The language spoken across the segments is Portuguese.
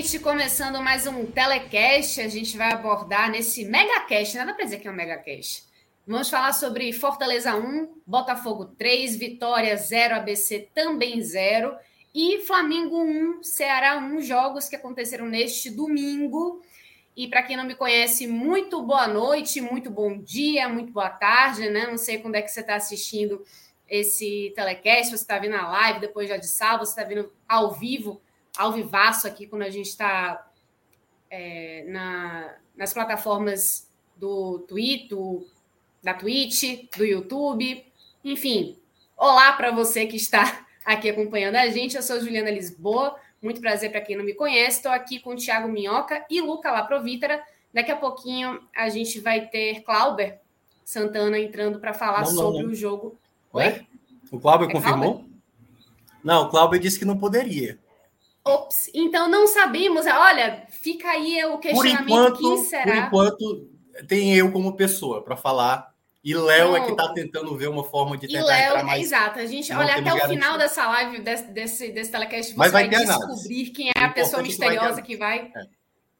Gente, começando mais um telecast, a gente vai abordar nesse megacast, nada para dizer que é um megacast. Vamos falar sobre Fortaleza 1, Botafogo 3, Vitória 0, ABC também 0 e Flamengo 1, Ceará 1, jogos que aconteceram neste domingo. E para quem não me conhece, muito boa noite, muito bom dia, muito boa tarde, né? Não sei quando é que você está assistindo esse telecast, você está vindo na live depois já de sábado, você está vindo ao vivo ao vivaço aqui quando a gente está é, na, nas plataformas do Twitter, da Twitch, do YouTube, enfim. Olá para você que está aqui acompanhando a gente. Eu sou Juliana Lisboa. Muito prazer para quem não me conhece. Estou aqui com o Thiago Minhoca e Luca Laprovítera. Daqui a pouquinho a gente vai ter Clauber Santana entrando para falar não, sobre não. o jogo. Oi? O Clauber é confirmou? Clauber? Não, o Clauber disse que não poderia. Ops, então não sabemos. Olha, fica aí o questionamento por enquanto, quem será. Por enquanto, tem eu como pessoa para falar. E Léo é que está tentando ver uma forma de tentar Léo, entrar mais. Exato, a gente olha até o final dessa live, desse, desse, desse telecast, você Mas vai, vai descobrir quem é a pessoa misteriosa que vai, é.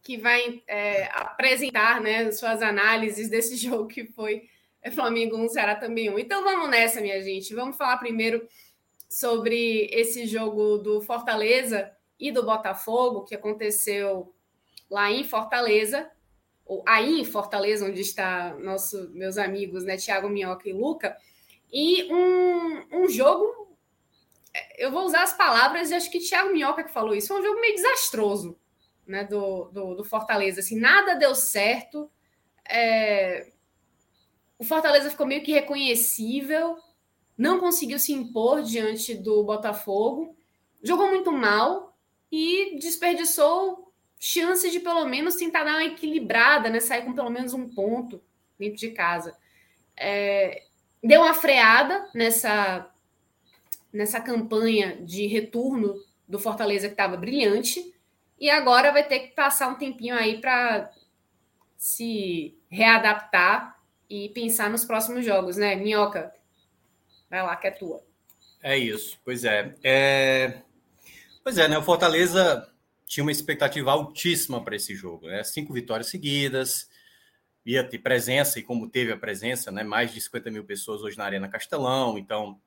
que vai é, apresentar né, suas análises desse jogo que foi Flamengo 1, Ceará também 1. Então vamos nessa, minha gente. Vamos falar primeiro sobre esse jogo do Fortaleza e do Botafogo, que aconteceu lá em Fortaleza, ou aí em Fortaleza, onde está nosso, meus amigos, né, Tiago Minhoca e Luca, e um, um jogo, eu vou usar as palavras, e acho que Tiago Minhoca que falou isso, foi um jogo meio desastroso, né, do, do, do Fortaleza, assim, nada deu certo, é... o Fortaleza ficou meio que reconhecível, não conseguiu se impor diante do Botafogo, jogou muito mal, e desperdiçou chance de pelo menos tentar dar uma equilibrada, né? Sair com pelo menos um ponto dentro de casa. É, deu uma freada nessa, nessa campanha de retorno do Fortaleza que estava brilhante e agora vai ter que passar um tempinho aí para se readaptar e pensar nos próximos jogos, né? Minhoca, vai lá que é tua. É isso, pois é. é... Pois é, né? O Fortaleza tinha uma expectativa altíssima para esse jogo, né? Cinco vitórias seguidas, ia ter presença, e como teve a presença, né? Mais de 50 mil pessoas hoje na Arena Castelão, então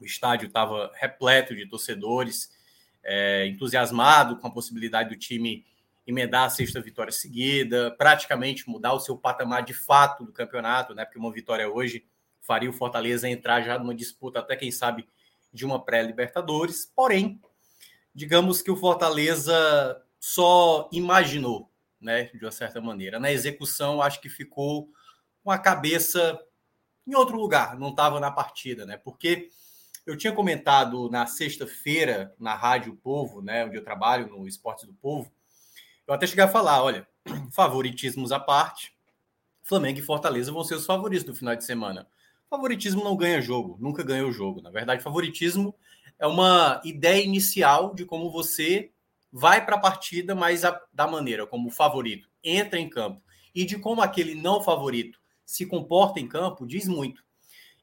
o estádio estava repleto de torcedores, é, entusiasmado com a possibilidade do time emendar a sexta vitória seguida, praticamente mudar o seu patamar de fato do campeonato, né? Porque uma vitória hoje faria o Fortaleza entrar já numa disputa, até quem sabe, de uma pré-Libertadores. Porém, digamos que o Fortaleza só imaginou, né, de uma certa maneira. Na execução, acho que ficou com a cabeça em outro lugar, não estava na partida, né? Porque eu tinha comentado na sexta-feira na Rádio Povo, né, onde eu trabalho no Esportes do Povo, eu até cheguei a falar, olha, favoritismos à parte, Flamengo e Fortaleza vão ser os favoritos do final de semana. Favoritismo não ganha jogo, nunca ganhou jogo. Na verdade, favoritismo é uma ideia inicial de como você vai para a partida, mas a, da maneira como o favorito entra em campo e de como aquele não favorito se comporta em campo, diz muito.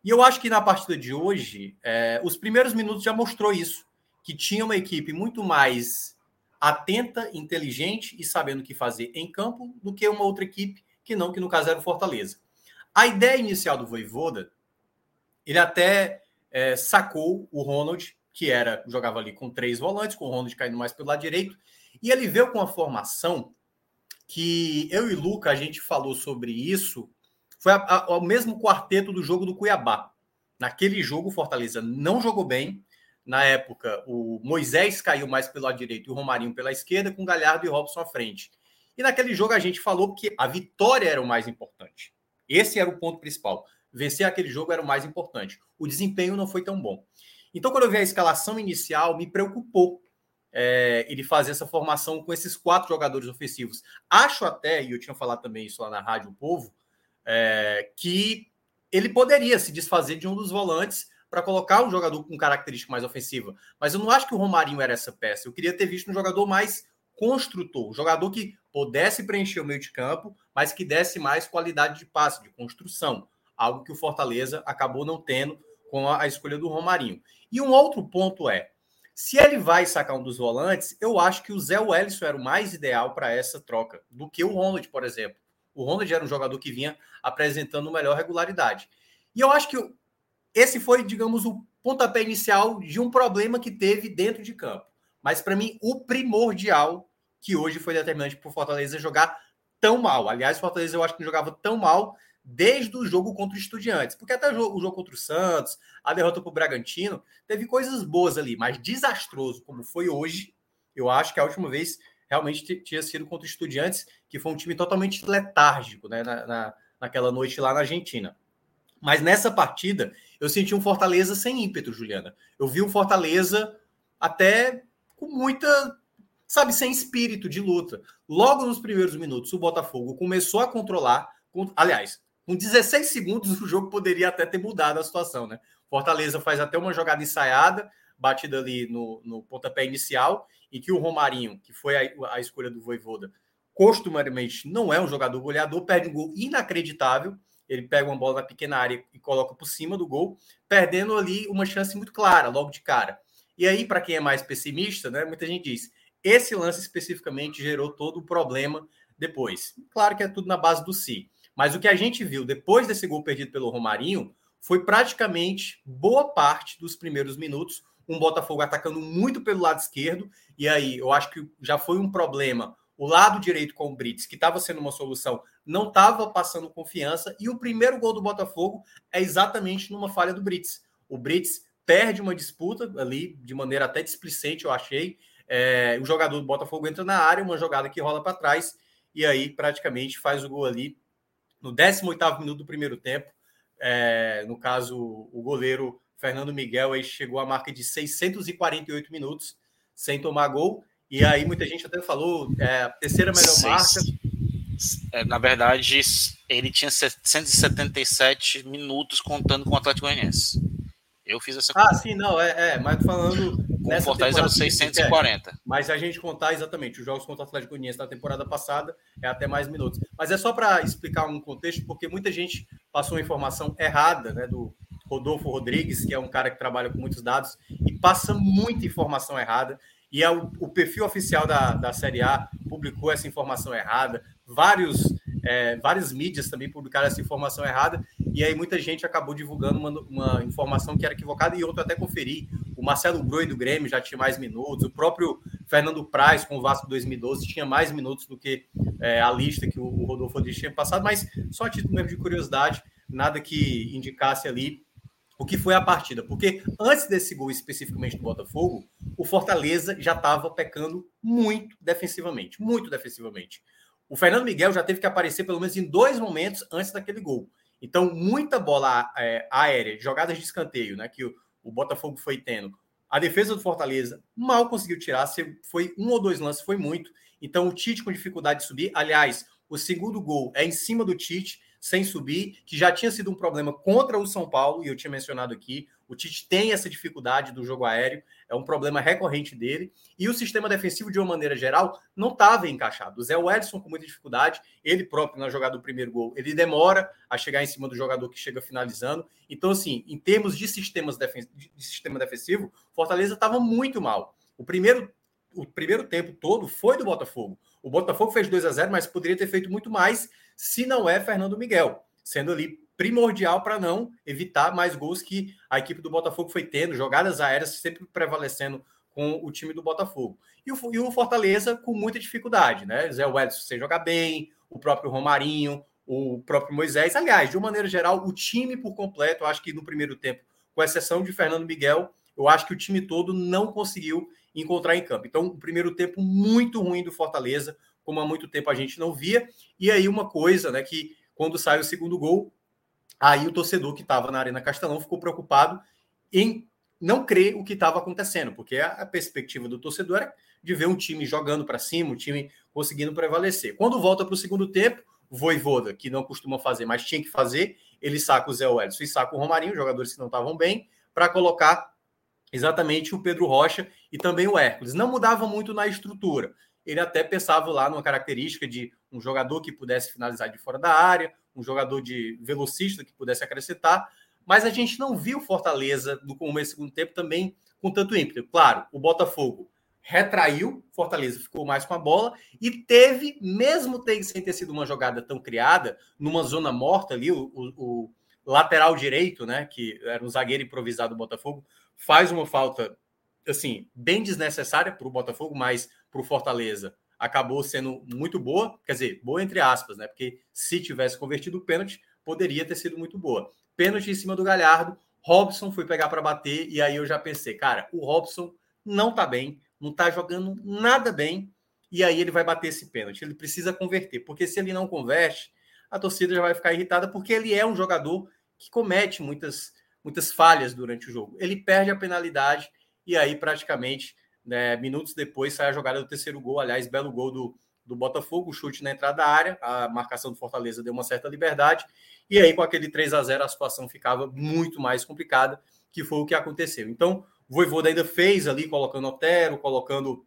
E eu acho que na partida de hoje, é, os primeiros minutos já mostrou isso, que tinha uma equipe muito mais atenta, inteligente e sabendo o que fazer em campo do que uma outra equipe que não, que no caso era o Fortaleza. A ideia inicial do Voivoda, ele até é, sacou o Ronald que era jogava ali com três volantes, com o Ronald caindo mais pelo lado direito, e ele veio com uma formação que eu e Luca a gente falou sobre isso, foi a, a, o mesmo quarteto do jogo do Cuiabá. Naquele jogo, o Fortaleza não jogou bem. Na época, o Moisés caiu mais pelo lado direito e o Romarinho pela esquerda, com Galhardo e Robson à frente. E naquele jogo a gente falou que a vitória era o mais importante. Esse era o ponto principal. Vencer aquele jogo era o mais importante. O desempenho não foi tão bom. Então, quando eu vi a escalação inicial, me preocupou é, ele fazer essa formação com esses quatro jogadores ofensivos. Acho até, e eu tinha falado também isso lá na Rádio o Povo, é, que ele poderia se desfazer de um dos volantes para colocar um jogador com característica mais ofensiva. Mas eu não acho que o Romarinho era essa peça. Eu queria ter visto um jogador mais construtor, um jogador que pudesse preencher o meio de campo, mas que desse mais qualidade de passe, de construção, algo que o Fortaleza acabou não tendo com a, escolha do Romarinho. E um outro ponto é, se ele vai sacar um dos volantes, eu acho que o Zé Wellison era o mais ideal para essa troca do que o Ronald, por exemplo. O Ronald era um jogador que vinha apresentando melhor regularidade. E eu acho que esse foi, digamos, o pontapé inicial de um problema que teve dentro de campo. Mas para mim, o primordial que hoje foi determinante para o Fortaleza jogar tão mal. Aliás, o Fortaleza eu acho que não jogava tão mal desde o jogo contra o Estudiantes. Porque até o jogo, contra o Santos, a derrota para o Bragantino, teve coisas boas ali, mas desastroso como foi hoje, eu acho que a última vez realmente tinha sido contra o Estudiantes, que foi um time totalmente letárgico né, na, na, naquela noite lá na Argentina. Mas nessa partida, eu senti um Fortaleza sem ímpeto, Juliana. Eu vi um Fortaleza até com muita, sabe, sem espírito de luta. Logo nos primeiros minutos, o Botafogo começou a controlar. Aliás, com 16 segundos, o jogo poderia até ter mudado a situação, né? Fortaleza faz até uma jogada ensaiada, batida ali no, no pontapé inicial, e que o Romarinho, que foi a, a escolha do Voivoda, costumariamente não é um jogador goleador, perde um gol inacreditável. Ele pega uma bola na pequena área e coloca por cima do gol, perdendo ali uma chance muito clara, logo de cara. E aí, para quem é mais pessimista, né, muita gente diz: esse lance especificamente gerou todo o problema depois. Claro que é tudo na base do si. Mas o que a gente viu depois desse gol perdido pelo Romarinho foi praticamente boa parte dos primeiros minutos um Botafogo atacando muito pelo lado esquerdo. E aí eu acho que já foi um problema. O lado direito com o Brits, que estava sendo uma solução, não estava passando confiança. E o primeiro gol do Botafogo é exatamente numa falha do Brits. O Brits perde uma disputa ali, de maneira até displicente, eu achei. É, o jogador do Botafogo entra na área, uma jogada que rola para trás, e aí praticamente faz o gol ali no 18 minuto do primeiro tempo. É, no caso, o goleiro Fernando Miguel aí chegou à marca de 648 minutos sem tomar gol. E aí muita gente até falou, é, a terceira melhor Seis. marca. É, na verdade, ele tinha 777 minutos contando com o Atlético Goianiense. Eu fiz essa Ah, sim, não, é, é mas falando. O Fortaleza era 640. É, mas a gente contar exatamente os jogos contra o Atlético Goianiense da temporada passada é até mais minutos. Mas é só para explicar um contexto, porque muita gente passou uma informação errada, né, do Rodolfo Rodrigues, que é um cara que trabalha com muitos dados e passa muita informação errada. E é o, o perfil oficial da, da Série A publicou essa informação errada. Vários, é, várias mídias também publicaram essa informação errada. E aí muita gente acabou divulgando uma, uma informação que era equivocada e outra até conferir. O Marcelo Groi do Grêmio já tinha mais minutos. O próprio Fernando Praz com o Vasco 2012 tinha mais minutos do que é, a lista que o, o Rodolfo Rodrigues tinha passado. Mas só a título mesmo de curiosidade, nada que indicasse ali o que foi a partida. Porque antes desse gol especificamente do Botafogo, o Fortaleza já estava pecando muito defensivamente, muito defensivamente. O Fernando Miguel já teve que aparecer pelo menos em dois momentos antes daquele gol. Então, muita bola é, aérea, jogadas de escanteio, né, que o, o Botafogo foi tendo. A defesa do Fortaleza mal conseguiu tirar, foi um ou dois lances, foi muito. Então, o Tite com dificuldade de subir. Aliás, o segundo gol é em cima do Tite sem subir, que já tinha sido um problema contra o São Paulo, e eu tinha mencionado aqui. O Tite tem essa dificuldade do jogo aéreo, é um problema recorrente dele. E o sistema defensivo, de uma maneira geral, não estava encaixado. O Zé Wellison com muita dificuldade, ele próprio na jogada do primeiro gol, ele demora a chegar em cima do jogador que chega finalizando. Então, assim, em termos de, sistemas defen de sistema defensivo, Fortaleza estava muito mal. O primeiro, o primeiro tempo todo foi do Botafogo. O Botafogo fez 2 a 0 mas poderia ter feito muito mais se não é Fernando Miguel, sendo ali primordial para não evitar mais gols que a equipe do Botafogo foi tendo, jogadas aéreas sempre prevalecendo com o time do Botafogo. E o, e o Fortaleza com muita dificuldade, né? Zé Wellington sem jogar bem, o próprio Romarinho, o próprio Moisés. Aliás, de uma maneira geral, o time por completo, eu acho que no primeiro tempo com exceção de Fernando Miguel, eu acho que o time todo não conseguiu encontrar em campo. Então, o primeiro tempo muito ruim do Fortaleza, como há muito tempo a gente não via. E aí, uma coisa, né, que quando sai o segundo gol, aí o torcedor que estava na Arena Castelão ficou preocupado em não crer o que estava acontecendo, porque a, perspectiva do torcedor era de ver um time jogando para cima, um time conseguindo prevalecer. Quando volta para o segundo tempo, Voivoda, que não costuma fazer, mas tinha que fazer, ele saca o Zé Wellison e saca o Romarinho, jogadores que não estavam bem, para colocar exatamente o Pedro Rocha e também o Hércules. Não mudava muito na estrutura. Ele até pensava lá numa característica de um jogador que pudesse finalizar de fora da área, um jogador de velocista que pudesse acrescentar, mas a gente não viu Fortaleza no começo do segundo tempo também com tanto ímpeto. Claro, o Botafogo retraiu, Fortaleza ficou mais com a bola e teve, mesmo sem ter sido uma jogada tão criada, numa zona morta ali, o, o, o lateral direito, né, que era um zagueiro improvisado do Botafogo, faz uma falta assim bem desnecessária para o Botafogo, mas para o Fortaleza acabou sendo muito boa, quer dizer, boa entre aspas, né? Porque se tivesse convertido o pênalti, poderia ter sido muito boa. Pênalti em cima do Galhardo, Robson foi pegar para bater e aí eu já pensei, cara, o Robson não tá bem, não tá jogando nada bem e aí ele vai bater esse pênalti. Ele precisa converter, porque se ele não converte, a torcida já vai ficar irritada porque ele é um jogador que comete muitas muitas falhas durante o jogo. Ele perde a penalidade e aí praticamente né, minutos depois sai a jogada do terceiro gol. Aliás, belo gol do, do Botafogo, chute na entrada da área, a marcação do Fortaleza deu uma certa liberdade. E aí, com aquele 3 a 0 a situação ficava muito mais complicada, que foi o que aconteceu. Então, o Voivoda ainda fez ali, colocando Otero, colocando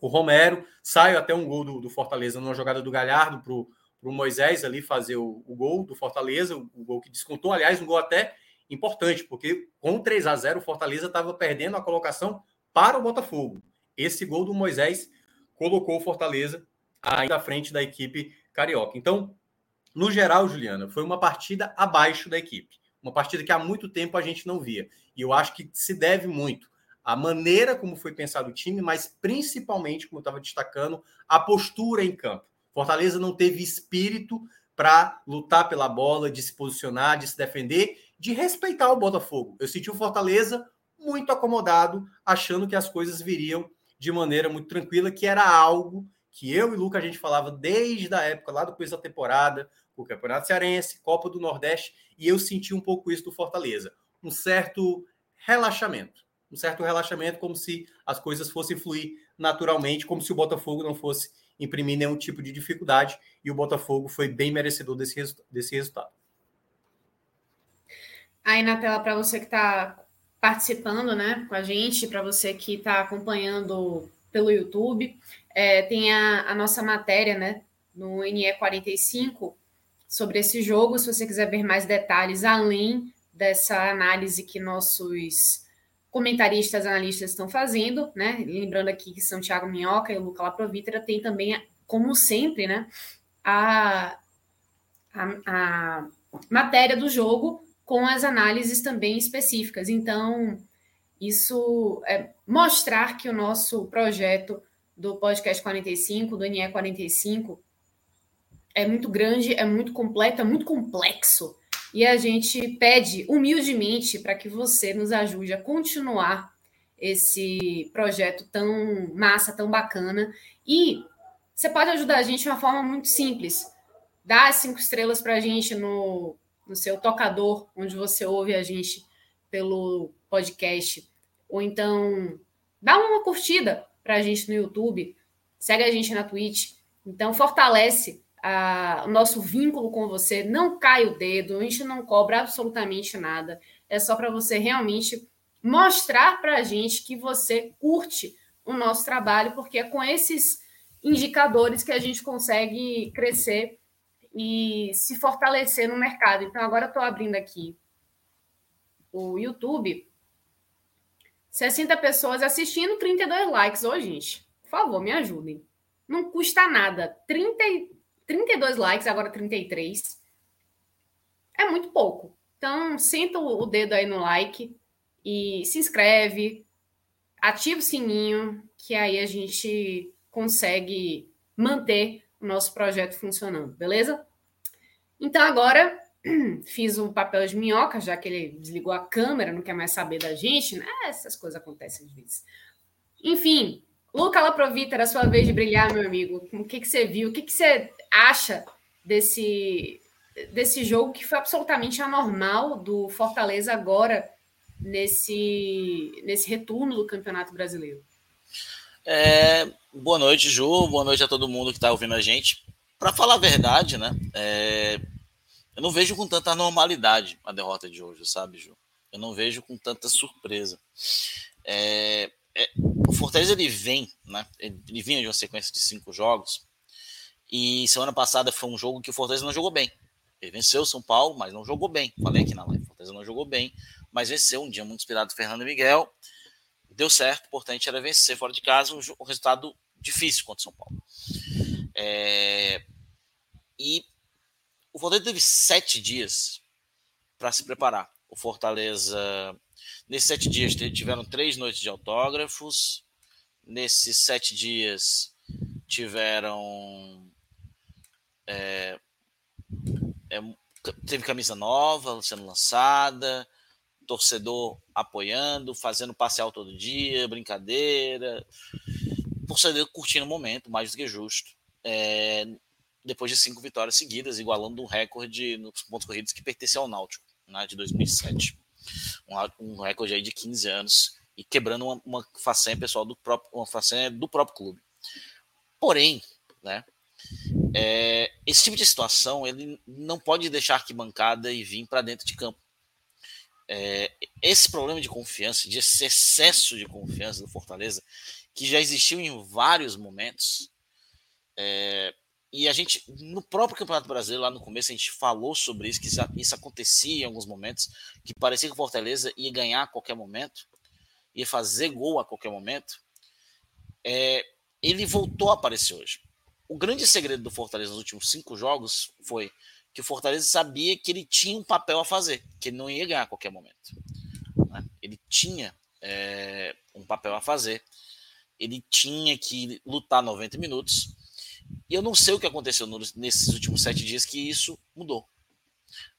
o Romero. Sai até um gol do, do Fortaleza numa jogada do Galhardo para o Moisés ali fazer o, o, gol do Fortaleza, o, o, gol que descontou. Aliás, um gol até importante, porque com 3 a 0 o Fortaleza estava perdendo a colocação para o Botafogo. Esse gol do Moisés colocou o Fortaleza ainda à frente da equipe carioca. Então, no geral, Juliana, foi uma partida abaixo da equipe. Uma partida que há muito tempo a gente não via. E eu acho que se deve muito à maneira como foi pensado o time, mas principalmente, como eu estava destacando, a postura em campo. Fortaleza não teve espírito para lutar pela bola, de se posicionar, de se defender de respeitar o Botafogo. Eu senti o Fortaleza muito acomodado, achando que as coisas viriam de maneira muito tranquila, que era algo que eu e Luca a gente falava desde a época lá do começo da temporada, o Campeonato Cearense, Copa do Nordeste, e eu senti um pouco isso do Fortaleza, um certo relaxamento, um certo relaxamento como se as coisas fossem fluir naturalmente, como se o Botafogo não fosse imprimir nenhum tipo de dificuldade, e o Botafogo foi bem merecedor desse, desse resultado. Aí na tela para você que está participando né, com a gente, para você que está acompanhando pelo YouTube. É, tem a, a, nossa matéria né, no NE45 sobre esse jogo. Se você quiser ver mais detalhes além dessa análise que nossos comentaristas, analistas estão fazendo, né? Lembrando aqui que são Thiago Minhoca e o Luca Laprovitra, tem também, como sempre, né, a, a, a matéria do jogo com as análises também específicas. Então, isso é mostrar que o nosso projeto do podcast 45, do NE 45, é muito grande, é muito completo, é muito complexo. E a gente pede humildemente para que você nos ajude a continuar esse projeto tão massa, tão bacana. E você pode ajudar a gente de uma forma muito simples. Dá cinco estrelas para a gente no no seu tocador, onde você ouve a gente pelo podcast, ou então dá uma curtida para a gente no YouTube, segue a gente na Twitch, então fortalece a, o nosso vínculo com você, não cai o dedo, a gente não cobra absolutamente nada, é só para você realmente mostrar para a gente que você curte o nosso trabalho, porque é com esses indicadores que a gente consegue crescer e se fortalecer no mercado. Então, agora estou abrindo aqui o YouTube. 60 pessoas assistindo, 32 likes. Ô, gente, por favor, me ajudem. Não custa nada. 30, 32 likes, agora 33. É muito pouco. Então, senta o dedo aí no like e se inscreve, ativa o sininho, que aí a gente consegue manter o nosso projeto funcionando, beleza? Então, agora fiz o papel de minhoca, já que ele desligou a câmera, não quer mais saber da gente, né? Essas coisas acontecem às vezes. Enfim, Luca Laprovita, era a sua vez de brilhar, meu amigo. O que, que você viu? O que, que você acha desse, desse jogo que foi absolutamente anormal do Fortaleza agora nesse, nesse retorno do Campeonato Brasileiro? É, boa noite, Ju. Boa noite a todo mundo que está ouvindo a gente. Para falar a verdade, né? É, eu não vejo com tanta normalidade a derrota de hoje, sabe, Ju? Eu não vejo com tanta surpresa. É, é, o Fortaleza ele vem, né? Ele vinha de uma sequência de cinco jogos. E semana passada foi um jogo que o Fortaleza não jogou bem. Ele venceu o São Paulo, mas não jogou bem. Falei aqui na live. O Fortaleza não jogou bem, mas venceu um dia muito inspirado do Fernando Miguel. Deu certo, o importante era vencer fora de casa, um, resultado difícil contra o São Paulo. É, e o Fortaleza teve sete dias para se preparar. O Fortaleza, nesses sete dias, tiveram três noites de autógrafos. Nesses sete dias, tiveram. É, é, teve camisa nova sendo lançada, torcedor apoiando, fazendo parcial todo dia, brincadeira. Torcedor curtindo o momento, mais do que justo. É, depois de cinco vitórias seguidas, igualando um recorde nos pontos corridos que pertenceu ao Náutico, né, de 2007. Um, um, recorde aí de 15 anos e quebrando uma, uma façanha pessoal do próprio, uma façanha do próprio clube. Porém, né, é, esse tipo de situação ele não pode deixar arquibancada e vir para dentro de campo. É, esse problema de confiança, de excesso de confiança do Fortaleza, que já existiu em vários momentos, é, e a gente, no próprio Campeonato Brasileiro, lá no começo, a gente falou sobre isso, que isso acontecia em alguns momentos, que parecia que o Fortaleza ia ganhar a qualquer momento, ia fazer gol a qualquer momento. É, ele voltou a aparecer hoje. O grande segredo do Fortaleza nos últimos cinco jogos foi que o Fortaleza sabia que ele tinha um papel a fazer, que ele não ia ganhar a qualquer momento. Né? Ele tinha é, um papel a fazer, ele tinha que lutar 90 minutos e eu não sei o que aconteceu nesses últimos sete dias que isso mudou.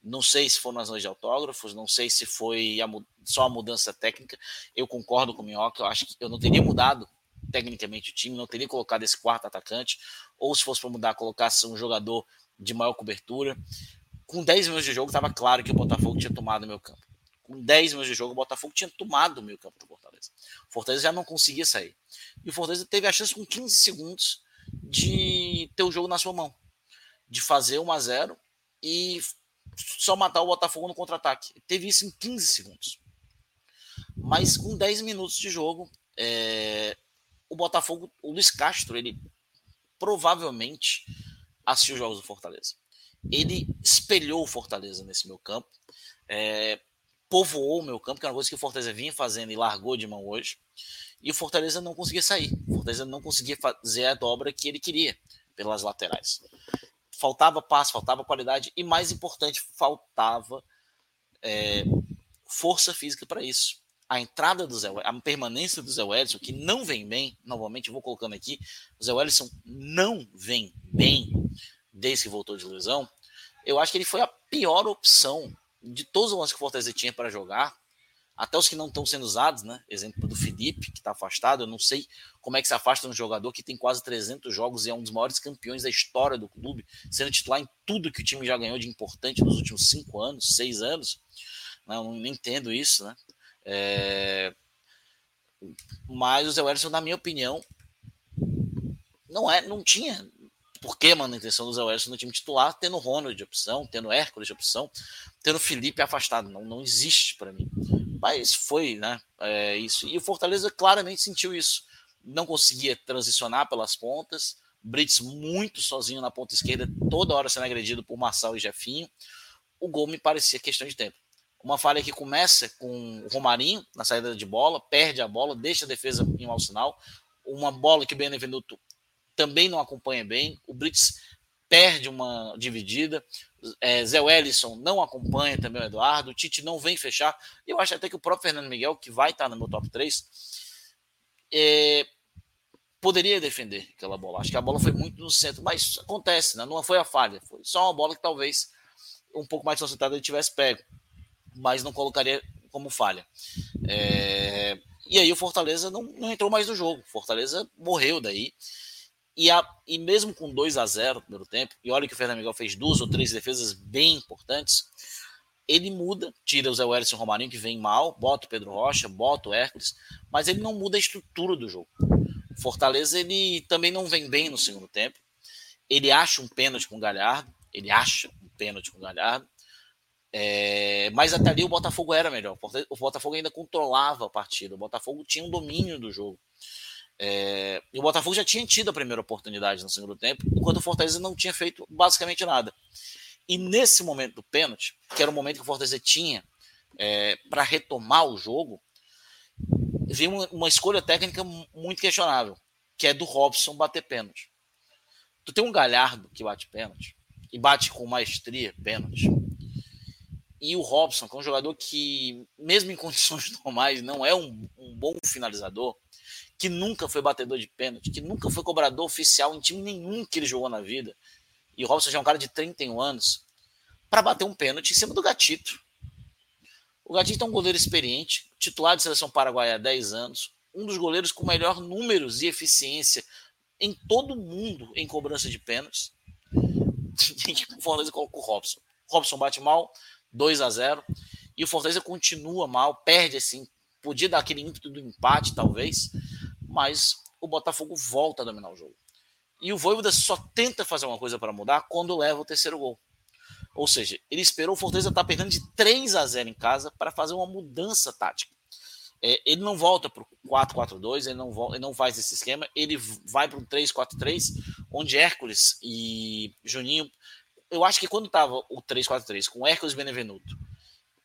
Não sei se foram as de autógrafos, não sei se foi a, só a mudança técnica. Eu concordo com o Minhoca, eu acho que eu não teria mudado tecnicamente o time, não teria colocado esse quarto atacante, ou se fosse para mudar, colocasse um jogador de maior cobertura. Com 10 minutos de jogo, estava claro que o Botafogo tinha tomado o meu campo. Com 10 minutos de jogo, o Botafogo tinha tomado o meio campo do Fortaleza. O Fortaleza já não conseguia sair. E o Fortaleza teve a chance com 15 segundos de ter o jogo na sua mão, de fazer 1 a 0 e só matar o Botafogo no contra-ataque. Teve isso em 15 segundos. Mas com 10 minutos de jogo, é, o Botafogo, o Luiz Castro, ele provavelmente assistiu os jogos do Fortaleza. Ele espelhou o Fortaleza nesse meu campo, é, povoou o meu campo, que é uma coisa que o Fortaleza vinha fazendo e largou de mão hoje e o Fortaleza não conseguia sair. O Fortaleza não conseguia fazer a dobra que ele queria pelas laterais. Faltava passe, faltava qualidade e, mais importante, faltava é, força física para isso. A entrada do Zé a permanência do Zé Wellison, que não vem bem, novamente vou colocando aqui, o Zé Wellison não vem bem desde que voltou de lesão. Eu acho que ele foi a pior opção de todos os lances que o Fortaleza tinha para jogar até os que não estão sendo usados, né? Exemplo do Felipe, que está afastado. Eu não sei como é que se afasta um jogador que tem quase 300 jogos e é um dos maiores campeões da história do clube, sendo titular em tudo que o time já ganhou de importante nos últimos cinco anos, seis anos. Né? Eu não entendo isso, né? É... Mas o Zé Wellison, na minha opinião, não é, não tinha por que manutenção do Zé Wellison no time titular, tendo Ronald de opção, tendo Hércules de opção, tendo Felipe afastado. Não, não existe para mim. Mas foi, né? É, isso. E o Fortaleza claramente sentiu isso. Não conseguia transicionar pelas pontas. Brits muito sozinho na ponta esquerda, toda hora sendo agredido por Marçal e Jefinho. O gol me parecia questão de tempo. Uma falha que começa com o Romarinho na saída de bola, perde a bola, deixa a defesa em mau sinal. Uma bola que o Benevenuto também não acompanha bem. O Brits perde uma dividida. É, Zé Wellison não acompanha também o Eduardo. O Tite não vem fechar. Eu acho até que o próprio Fernando Miguel, que vai estar no meu top 3, é, poderia defender aquela bola. Acho que a bola foi muito no centro, mas acontece, né? não foi a falha. Foi só uma bola que talvez um pouco mais concentrado ele tivesse pego, mas não colocaria como falha. É, e aí o Fortaleza não, não entrou mais no jogo. Fortaleza morreu daí. E, a, e mesmo com 2 a 0 no primeiro tempo, e olha que o Fernando Miguel fez duas ou três defesas bem importantes, ele muda, tira o Zé Welles o Romarinho, que vem mal, bota o Pedro Rocha, bota o Hércules, mas ele não muda a estrutura do jogo. O Fortaleza ele também não vem bem no segundo tempo. Ele acha um pênalti com o Galhardo, ele acha um pênalti com o Galhardo, é, mas até ali o Botafogo era melhor. O Botafogo ainda controlava a partida. O Botafogo tinha um domínio do jogo. É, e o Botafogo já tinha tido a primeira oportunidade no segundo tempo, enquanto o Fortaleza não tinha feito basicamente nada. E nesse momento do pênalti, que era o momento que o Fortaleza tinha é, para retomar o jogo, veio uma, uma, escolha técnica muito questionável, que é do Robson bater pênalti. Tu tem um Galhardo que bate pênalti, e bate com maestria pênalti. E o Robson, que é um jogador que, mesmo em condições normais, não é um, um bom finalizador, que nunca foi batedor de pênalti, que nunca foi cobrador oficial em time nenhum que ele jogou na vida. E o Robson já é um cara de 31 anos, para bater um pênalti em cima do Gatito. O Gatito é um goleiro experiente, titular de seleção paraguaia há 10 anos, um dos goleiros com melhor números e eficiência em todo o mundo em cobrança de pênaltis. o Fortaleza coloca o Robson. O Robson bate mal, 2 a 0 e o Fortaleza continua mal, perde assim, podia dar aquele ímpeto do empate talvez, mas o Botafogo volta a dominar o jogo. E o Voivoda só tenta fazer uma coisa para mudar quando leva o terceiro gol. Ou seja, ele esperou o Fortaleza estar tá perdendo de 3 a 0 em casa para fazer uma mudança tática. É, ele não volta para o 4-4-2, ele não, ele não faz esse esquema, ele vai para um 3-4-3, onde Hércules e Juninho. Eu acho que quando estava o 3-4-3 com Hércules Benevenuto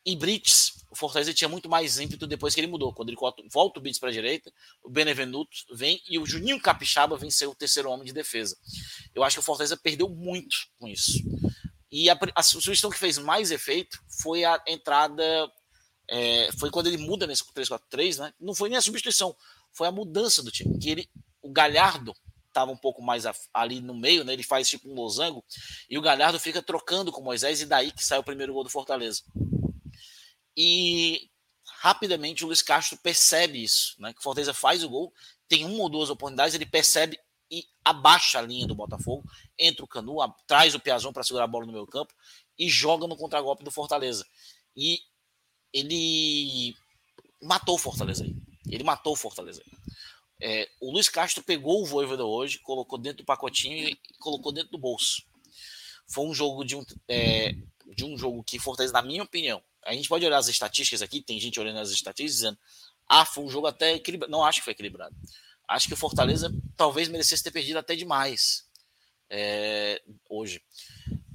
e Brits, o Fortaleza tinha muito mais ímpeto depois que ele mudou. Quando ele volta o Brits para a direita, o Benevenuto vem e o Juninho Capixaba vem ser o terceiro homem de defesa. Eu acho que o Fortaleza perdeu muito com isso. E a, a sugestão que fez mais efeito foi a entrada é, foi quando ele muda nesse 3-4-3, né? Não foi nem a substituição, foi a mudança do time. Que ele, o Galhardo estava um pouco mais ali no meio, né? Ele faz tipo um losango e o Galhardo fica trocando com o Moisés e daí que sai o primeiro gol do Fortaleza. E rapidamente o Luiz Castro percebe isso, né? Que Fortaleza faz o gol, tem uma ou duas oportunidades, ele percebe e abaixa a linha do Botafogo, entra o Canu, traz o Piazão para segurar a bola no meio campo e joga no contragolpe do Fortaleza. E ele matou o Fortaleza aí. Ele matou o Fortaleza aí. É, o Luiz Castro pegou o Voivoda hoje, colocou dentro do pacotinho e colocou dentro do bolso. Foi um jogo de um, é, de um jogo que Fortaleza, na minha opinião, a gente pode olhar as estatísticas aqui, tem gente olhando as estatísticas dizendo, ah, foi um jogo até equilibrado. Não acho que foi equilibrado. Acho que o Fortaleza talvez merecesse ter perdido até demais é, hoje.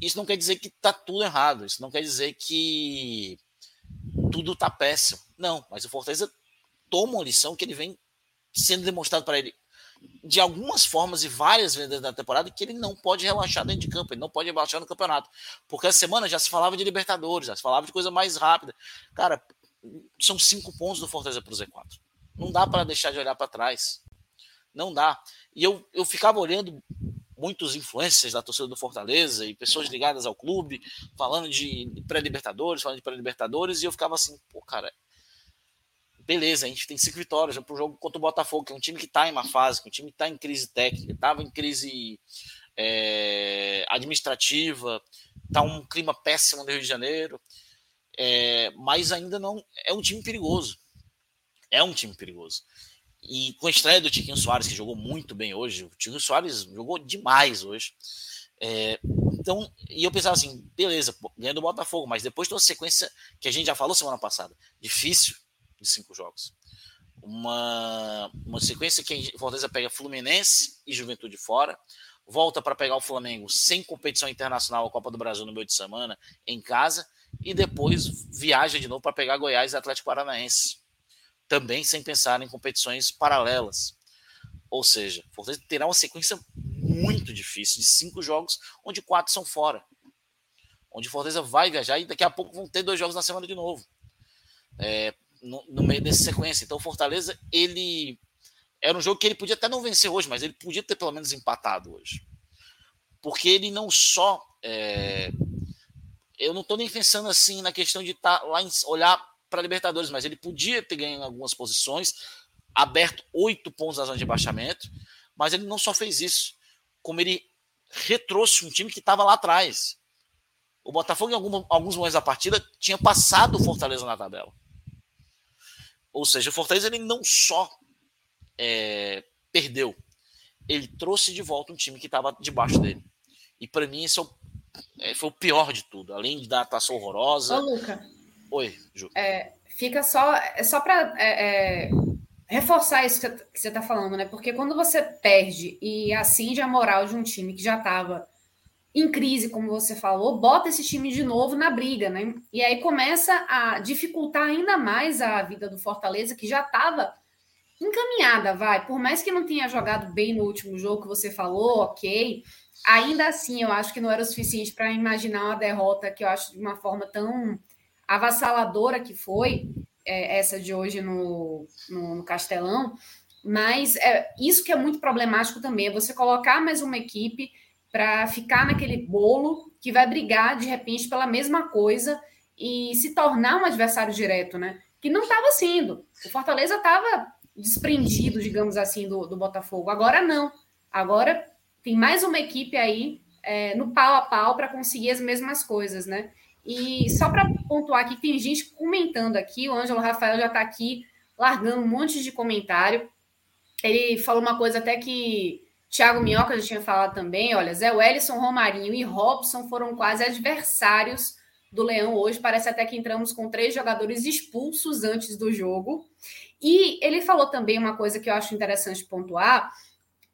Isso não quer dizer que tá tudo errado. Isso não quer dizer que tudo tá péssimo. Não, mas o Fortaleza toma uma lição que ele vem sendo demonstrado para ele de algumas formas e várias vezes na temporada que ele não pode relaxar dentro de campo, ele não pode relaxar no campeonato. Porque a semana já se falava de Libertadores, já se falava de coisa mais rápida. Cara, são cinco pontos do Fortaleza para o Z4. Não dá para deixar de olhar para trás. Não dá. E eu, eu ficava olhando muitos influencers da torcida do Fortaleza e pessoas ligadas ao clube, falando de pré-libertadores, falando de pré-libertadores, e eu ficava assim, pô, cara, beleza, a gente tem cinco vitórias para o jogo contra o Botafogo, que é um time que está em uma fase, que é um time que está em crise técnica, estava em crise é, administrativa, está um clima péssimo no Rio de Janeiro, é, mas ainda não é um time perigoso. É um time perigoso. E com a estreia do Tiquinho Soares, que jogou muito bem hoje, o Tiquinho Soares jogou demais hoje. É, então, e eu pensava assim, beleza, ganhando o Botafogo, mas depois de uma sequência que a gente já falou semana passada, difícil de cinco jogos. Uma, uma sequência que a Fortaleza pega Fluminense e Juventude fora, volta para pegar o Flamengo sem competição internacional, a Copa do Brasil no meio de semana, em casa, e depois viaja de novo para pegar Goiás e Atlético Paranaense também sem pensar em competições paralelas. Ou seja, Fortaleza terá uma sequência muito difícil de cinco jogos, onde quatro são fora. Onde Fortaleza vai viajar e daqui a pouco vão ter dois jogos na semana de novo. É, no, meio dessa sequência. Então, Fortaleza, ele. Era um jogo que ele podia até não vencer hoje, mas ele podia ter pelo menos empatado hoje. Porque ele não só. É, eu não estou nem pensando assim na questão de estar tá lá em, olhar para Libertadores, mas ele podia ter ganho algumas posições, aberto oito pontos na zona de baixamento, mas ele não só fez isso, como ele retrouxe um time que estava lá atrás. O Botafogo, em algum, alguns momentos da partida, tinha passado o Fortaleza na tabela. Ou seja, o Fortaleza ele não só é, perdeu, ele trouxe de volta um time que estava debaixo dele. E para mim, isso é o é, foi o pior de tudo, além da atuação horrorosa. Ô, Luca. Oi, Ju. É, fica só, é só para é, é, reforçar isso que você está falando, né? Porque quando você perde e acende a moral de um time que já estava em crise, como você falou, bota esse time de novo na briga, né? E aí começa a dificultar ainda mais a vida do Fortaleza, que já estava encaminhada, vai. Por mais que não tenha jogado bem no último jogo que você falou, ok ainda assim, eu acho que não era o suficiente para imaginar uma derrota que eu acho de uma forma tão avassaladora que foi é, essa de hoje no, no, no Castelão. Mas é, isso que é muito problemático também, é você colocar mais uma equipe para ficar naquele bolo que vai brigar de repente pela mesma coisa e se tornar um adversário direto, né? Que não estava sendo. O Fortaleza estava desprendido, digamos assim, do, do Botafogo. Agora não. Agora tem mais uma equipe aí é, no pau a pau para conseguir as mesmas coisas, né? E só para pontuar aqui, tem gente comentando aqui, o Ângelo Rafael já está aqui largando um monte de comentário. Ele falou uma coisa até que Thiago Minhoca já tinha falado também, olha, Zé Wellison, Romarinho e Robson foram quase adversários do Leão hoje. Parece até que entramos com três jogadores expulsos antes do jogo. E ele falou também uma coisa que eu acho interessante pontuar,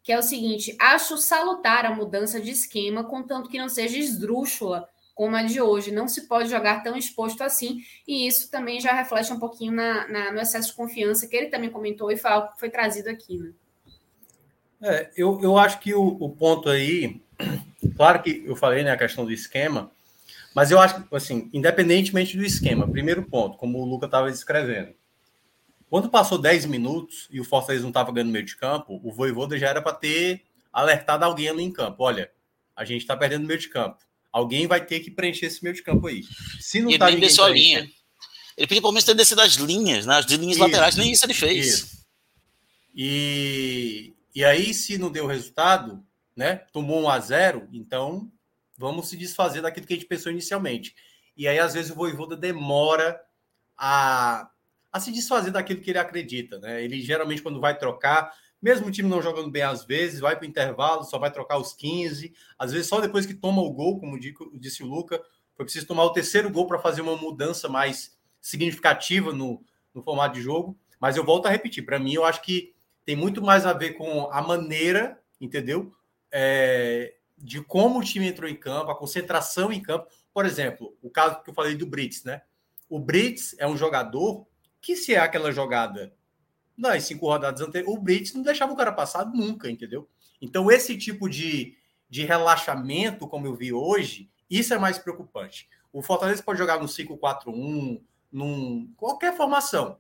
que é o seguinte: acho salutar a mudança de esquema, contanto que não seja esdrúxula como a de hoje. Não se pode jogar tão exposto assim, e isso também já reflete um pouquinho na, na no excesso de confiança que ele também comentou e foi foi trazido aqui. Né? É, eu, eu acho que o, o ponto aí, claro que eu falei né, a questão do esquema, mas eu acho que, assim, independentemente do esquema, primeiro ponto, como o Luca estava descrevendo, quando passou 10 minutos e o Fortaleza não estava ganhando meio de campo, o Voivoda já era para ter alertado alguém ali em campo. Olha, a gente está perdendo meio de campo. Alguém vai ter que preencher esse meio de campo aí. Se não está ninguém preencher... linha. Ele pediu pelo menos ter descido as linhas, né? As linhas isso, laterais, nem isso ele fez. Isso. E, e aí, se não deu resultado, né? Tomou um a zero, então vamos se desfazer daquilo que a gente pensou inicialmente. E aí, às vezes, o Voivoda demora a a se desfazer daquilo que ele acredita. Né? Ele geralmente, quando vai trocar, mesmo o time não jogando bem às vezes, vai para o intervalo, só vai trocar os 15, às vezes só depois que toma o gol, como disse o Luca, foi preciso tomar o terceiro gol para fazer uma mudança mais significativa no, no formato de jogo. Mas eu volto a repetir, para mim, eu acho que tem muito mais a ver com a maneira, entendeu? É, de como o time entrou em campo, a concentração em campo. Por exemplo, o caso que eu falei do Brits, né? O Brits é um jogador que se é aquela jogada nas cinco rodadas anteriores, o Brits não deixava o cara passar nunca, entendeu? Então, esse tipo de, de relaxamento, como eu vi hoje, isso é mais preocupante. O Fortaleza pode jogar no 5-4-1, num qualquer formação.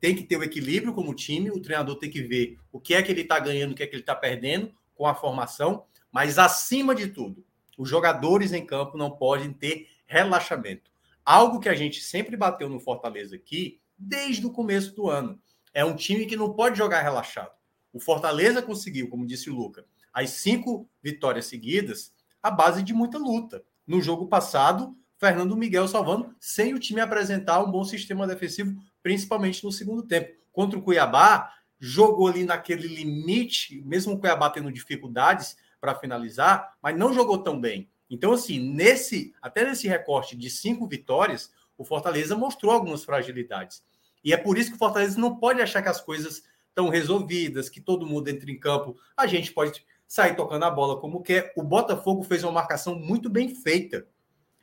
Tem que ter o equilíbrio como time, o treinador tem que ver o que é que ele está ganhando, o que é que ele está perdendo com a formação, mas acima de tudo, os jogadores em campo não podem ter relaxamento. Algo que a gente sempre bateu no Fortaleza aqui desde o começo do ano. É um time que não pode jogar relaxado. O Fortaleza conseguiu, como disse o Luca, as cinco vitórias seguidas à base de muita luta. No jogo passado, Fernando Miguel salvando, sem o time apresentar um bom sistema defensivo, principalmente no segundo tempo. Contra o Cuiabá, jogou ali naquele limite, mesmo o Cuiabá tendo dificuldades para finalizar, mas não jogou tão bem. Então, assim, nesse até nesse recorte de cinco vitórias, o Fortaleza mostrou algumas fragilidades. E é por isso que o Fortaleza não pode achar que as coisas estão resolvidas, que todo mundo entra em campo. A gente pode sair tocando a bola como quer. O Botafogo fez uma marcação muito bem feita.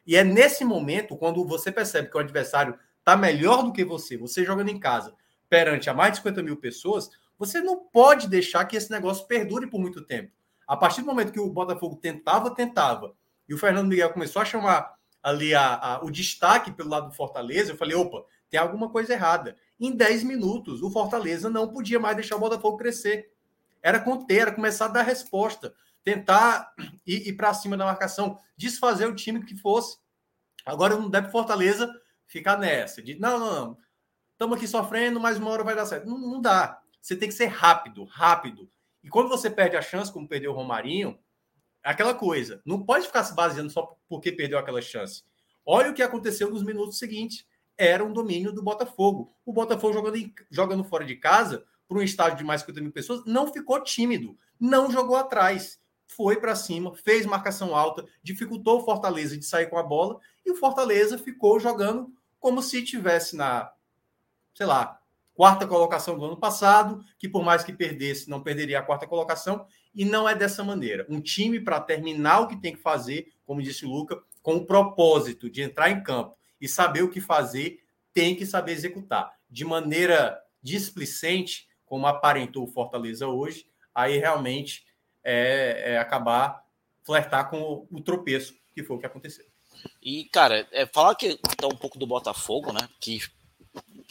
E é nesse momento, quando você percebe que o adversário está melhor do que você, você jogando em casa, perante a mais de 50 mil pessoas, você não pode deixar que esse negócio perdure por muito tempo. A partir do momento que o Botafogo tentava, tentava, e o Fernando Miguel começou a chamar ali a, a, o destaque pelo lado do Fortaleza, eu falei, opa, tem alguma coisa errada. Em 10 minutos, o Fortaleza não podia mais deixar o Botafogo crescer. Era conter, era começar a dar resposta, tentar ir, ir para cima da marcação, desfazer o time que fosse. Agora não deve Fortaleza ficar nessa, de não, não, não, estamos aqui sofrendo, mas uma hora vai dar certo. Não, não dá. Você tem que ser rápido, rápido. E quando você perde a chance, como perdeu o Romarinho, é aquela coisa, não pode ficar se baseando só porque perdeu aquela chance. Olha o que aconteceu nos minutos seguintes. Era um domínio do Botafogo. O Botafogo jogando, jogando fora de casa, para um estádio de mais de 50 mil pessoas, não ficou tímido, não jogou atrás. Foi para cima, fez marcação alta, dificultou o Fortaleza de sair com a bola e o Fortaleza ficou jogando como se tivesse na, sei lá, quarta colocação do ano passado, que por mais que perdesse, não perderia a quarta colocação, e não é dessa maneira. Um time para terminar o que tem que fazer, como disse o Luca, com o propósito de entrar em campo e saber o que fazer, tem que saber executar. De maneira displicente, como aparentou o Fortaleza hoje, aí realmente é, é acabar flertar com o, o, tropeço, que foi o que aconteceu. E, cara, é, falar que tá um pouco do Botafogo, né? Que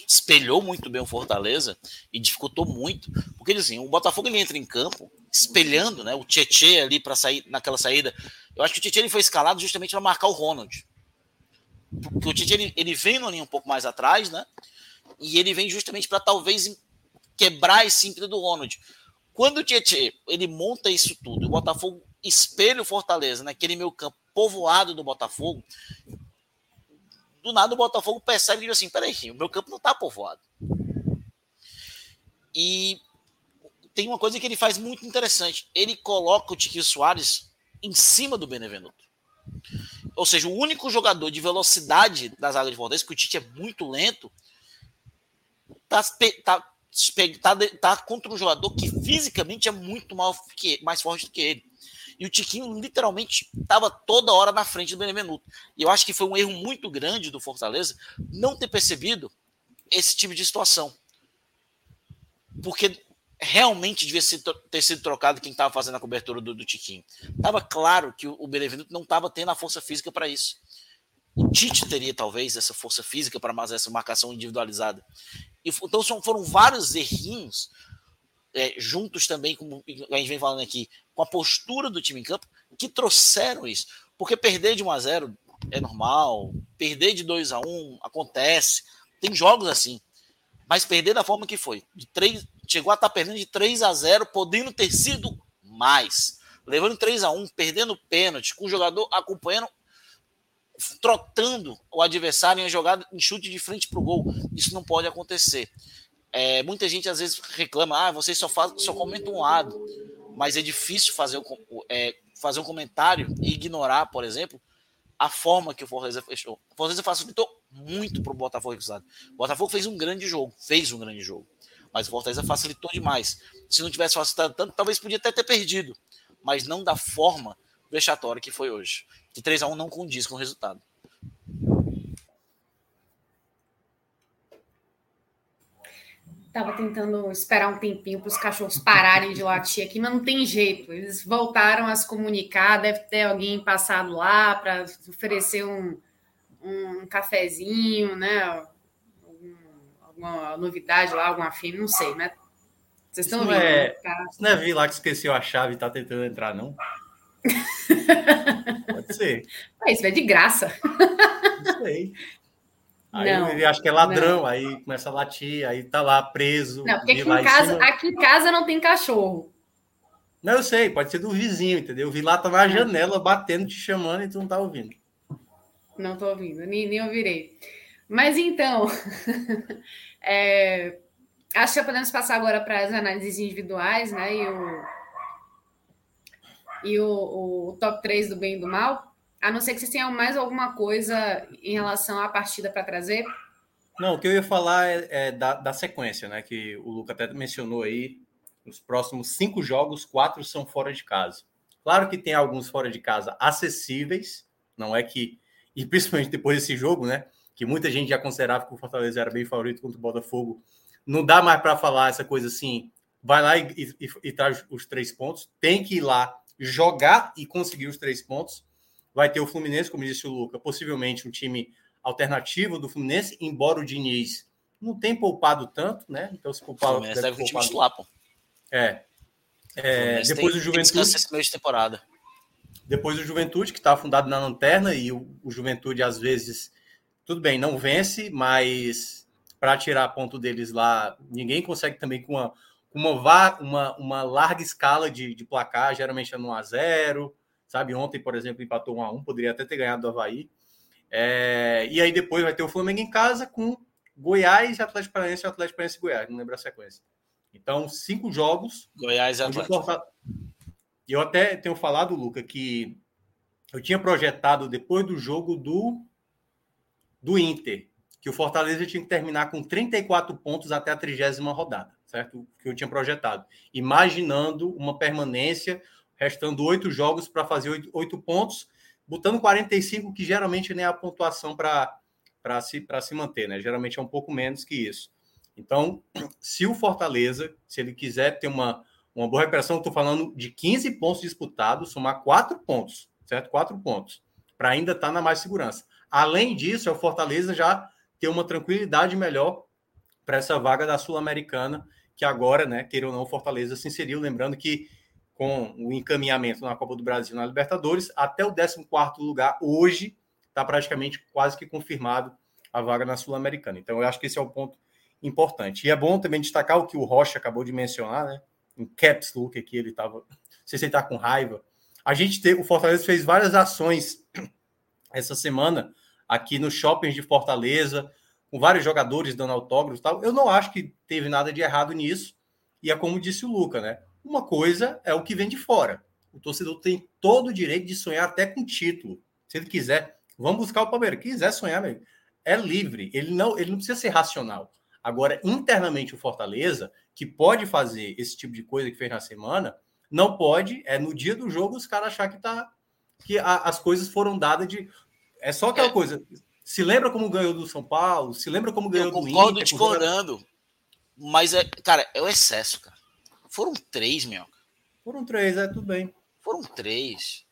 espelhou muito bem o Fortaleza e dificultou muito, porque assim, o Botafogo ele entra em campo espelhando, né, o Tietê ali para sair naquela saída. Eu acho que o Tietê ele foi escalado justamente para marcar o Ronald. Porque o Tietê ele, ele vem no linha um pouco mais atrás, né? E ele vem justamente para talvez quebrar esse ímpeto do Ronald. Quando o Tietê ele monta isso tudo, o Botafogo espelha o Fortaleza naquele meio campo povoado do Botafogo, do nada o Botafogo percebe e diz assim: peraí, o meu campo não está povoado. E tem uma coisa que ele faz muito interessante: ele coloca o Tiquinho Soares em cima do Benevenuto. Ou seja, o único jogador de velocidade das águas de Fortaleza, que o Tite é muito lento, tá, tá, tá, tá, contra um jogador que fisicamente é muito mal, mais forte do que ele. E o Tiquinho literalmente estava toda hora na frente do Benevenuto. E eu acho que foi um erro muito grande do Fortaleza não ter percebido esse tipo de situação. Porque realmente devia ter sido trocado quem estava fazendo a cobertura do, do Tiquinho. Estava claro que o, Benevenuto não estava tendo a força física para isso. O Tite teria talvez essa força física para fazer essa marcação individualizada. Então foram vários errinhos é, juntos também, como a gente vem falando aqui, com a postura do time em campo, que trouxeram isso. Porque perder de 1 a 0 é normal, perder de 2 a 1 acontece, tem jogos assim. Mas perder da forma que foi, de 3, chegou a estar tá perdendo de 3 a 0, podendo ter sido mais. Levando 3 a 1, perdendo pênalti, com o jogador acompanhando trotando o adversário em jogada em chute de frente para o gol. Isso não pode acontecer. É, muita gente às vezes reclama, ah, vocês só, só comentam um lado, mas é difícil fazer, o, é, fazer um comentário e ignorar, por exemplo, a forma que o Fortaleza fechou. O Fortaleza facilitou muito para o Botafogo cruzado. O Botafogo fez um grande jogo, fez um grande jogo, mas o Fortaleza facilitou demais. Se não tivesse facilitado tanto, talvez podia até ter perdido, mas não da forma vexatória que foi hoje. Que 3 a 1 não condiz com o resultado. Tava tentando esperar um tempinho para os cachorros pararem de latir aqui, mas não tem jeito. Eles voltaram a se comunicar. Deve ter alguém passado lá para oferecer um, um cafezinho, né? Algum, alguma novidade lá, alguma fim, não sei, né? Vocês estão vendo? É, tá... Não é vi lá que esqueceu a chave e tá tentando entrar, não? Pode ser. Mas isso é de graça. Não sei. Aí não, ele acha que é ladrão, não. aí começa a latir, aí tá lá preso. Não, porque aqui em, casa, aqui em casa não tem cachorro. Não, eu sei, pode ser do vizinho, entendeu? Eu vi lá, tá na janela batendo, te chamando e tu não tá ouvindo. Não tô ouvindo, nem, nem ouvirei. Mas então, é, acho que podemos passar agora para as análises individuais, né? E o, e o, o top 3 do bem e do mal. A não ser que vocês tenham mais alguma coisa em relação à partida para trazer. Não, o que eu ia falar é, é da, da, sequência, né? Que o Luca até mencionou aí. Os próximos cinco jogos, quatro são fora de casa. Claro que tem alguns fora de casa acessíveis, não é que. E principalmente depois desse jogo, né? Que muita gente já considerava que o Fortaleza era bem favorito contra o Botafogo. Não dá mais para falar essa coisa assim. Vai lá e, e, e traz os três pontos. Tem que ir lá jogar e conseguir os três pontos vai ter o Fluminense, como disse o Luca, possivelmente um time alternativo do Fluminense, embora o Diniz não tenha poupado tanto, né? Então, se poupar. O Fluminense deve, deve titular, pô. É. é depois o Juventude. Esse mês de temporada. Depois o Juventude, que está fundado na lanterna, e o, o, Juventude, às vezes, tudo bem, não vence, mas para tirar ponto deles lá, ninguém consegue também com uma, uma, uma, uma larga escala de, de placar, geralmente é no 1x0, sabe? Ontem, por exemplo, empatou 1x1, poderia até ter ganhado do Havaí. É, e aí depois vai ter o Flamengo em casa com Goiás, Atlético Paranaense, Atlético Paranaense e Goiás, não lembro a sequência. Então, cinco jogos. Goiás e Atlético. Eu até tenho falado, Luca, que eu tinha projetado depois do jogo do, do Inter, que o Fortaleza tinha que terminar com 34 pontos até a trigésima rodada, certo? Que eu tinha projetado. Imaginando uma permanência, restando oito jogos para fazer oito pontos, botando 45, que geralmente nem é a pontuação para se, se manter, né? Geralmente é um pouco menos que isso. Então, se o Fortaleza, se ele quiser ter uma, uma boa recuperação, estou falando de 15 pontos disputados, somar 4 pontos, certo? 4 pontos, para ainda estar tá na mais segurança. Além disso, é o Fortaleza já ter uma tranquilidade melhor para essa vaga da Sul-Americana, que agora, né, queira ou não, o Fortaleza se inseriu. Lembrando que com o encaminhamento na Copa do Brasil na Libertadores, até o 14 lugar hoje está praticamente quase que confirmado a vaga na Sul-Americana. Então, eu acho que esse é o ponto importante. E é bom também destacar o que o Rocha acabou de mencionar, né? Em caps look aqui, ele estava. Não sei se ele está com raiva. A gente teve, o Fortaleza fez várias ações essa semana aqui no shopping de Fortaleza, com vários jogadores dando autógrafos e tal. Eu não acho que teve nada de errado nisso. E é como disse o Luca, né? Uma coisa é o que vem de fora. O torcedor tem todo o direito de sonhar até com título. Se ele quiser, vamos buscar o Palmeiras. Quiser sonhar, é livre. Ele não, ele não precisa ser racional. Agora, internamente, o Fortaleza, que pode fazer esse tipo de coisa que fez na semana, não pode, é no dia do jogo, os caras achar que, tá, que a, as coisas foram dadas de. É só aquela é. coisa. Se lembra como ganhou do São Paulo? Se lembra como ganhou Eu do Inter? Concordo discordando. Mas, é, cara, é o excesso, cara. Foram três, meu. Foram três, é, tudo bem. Foram três.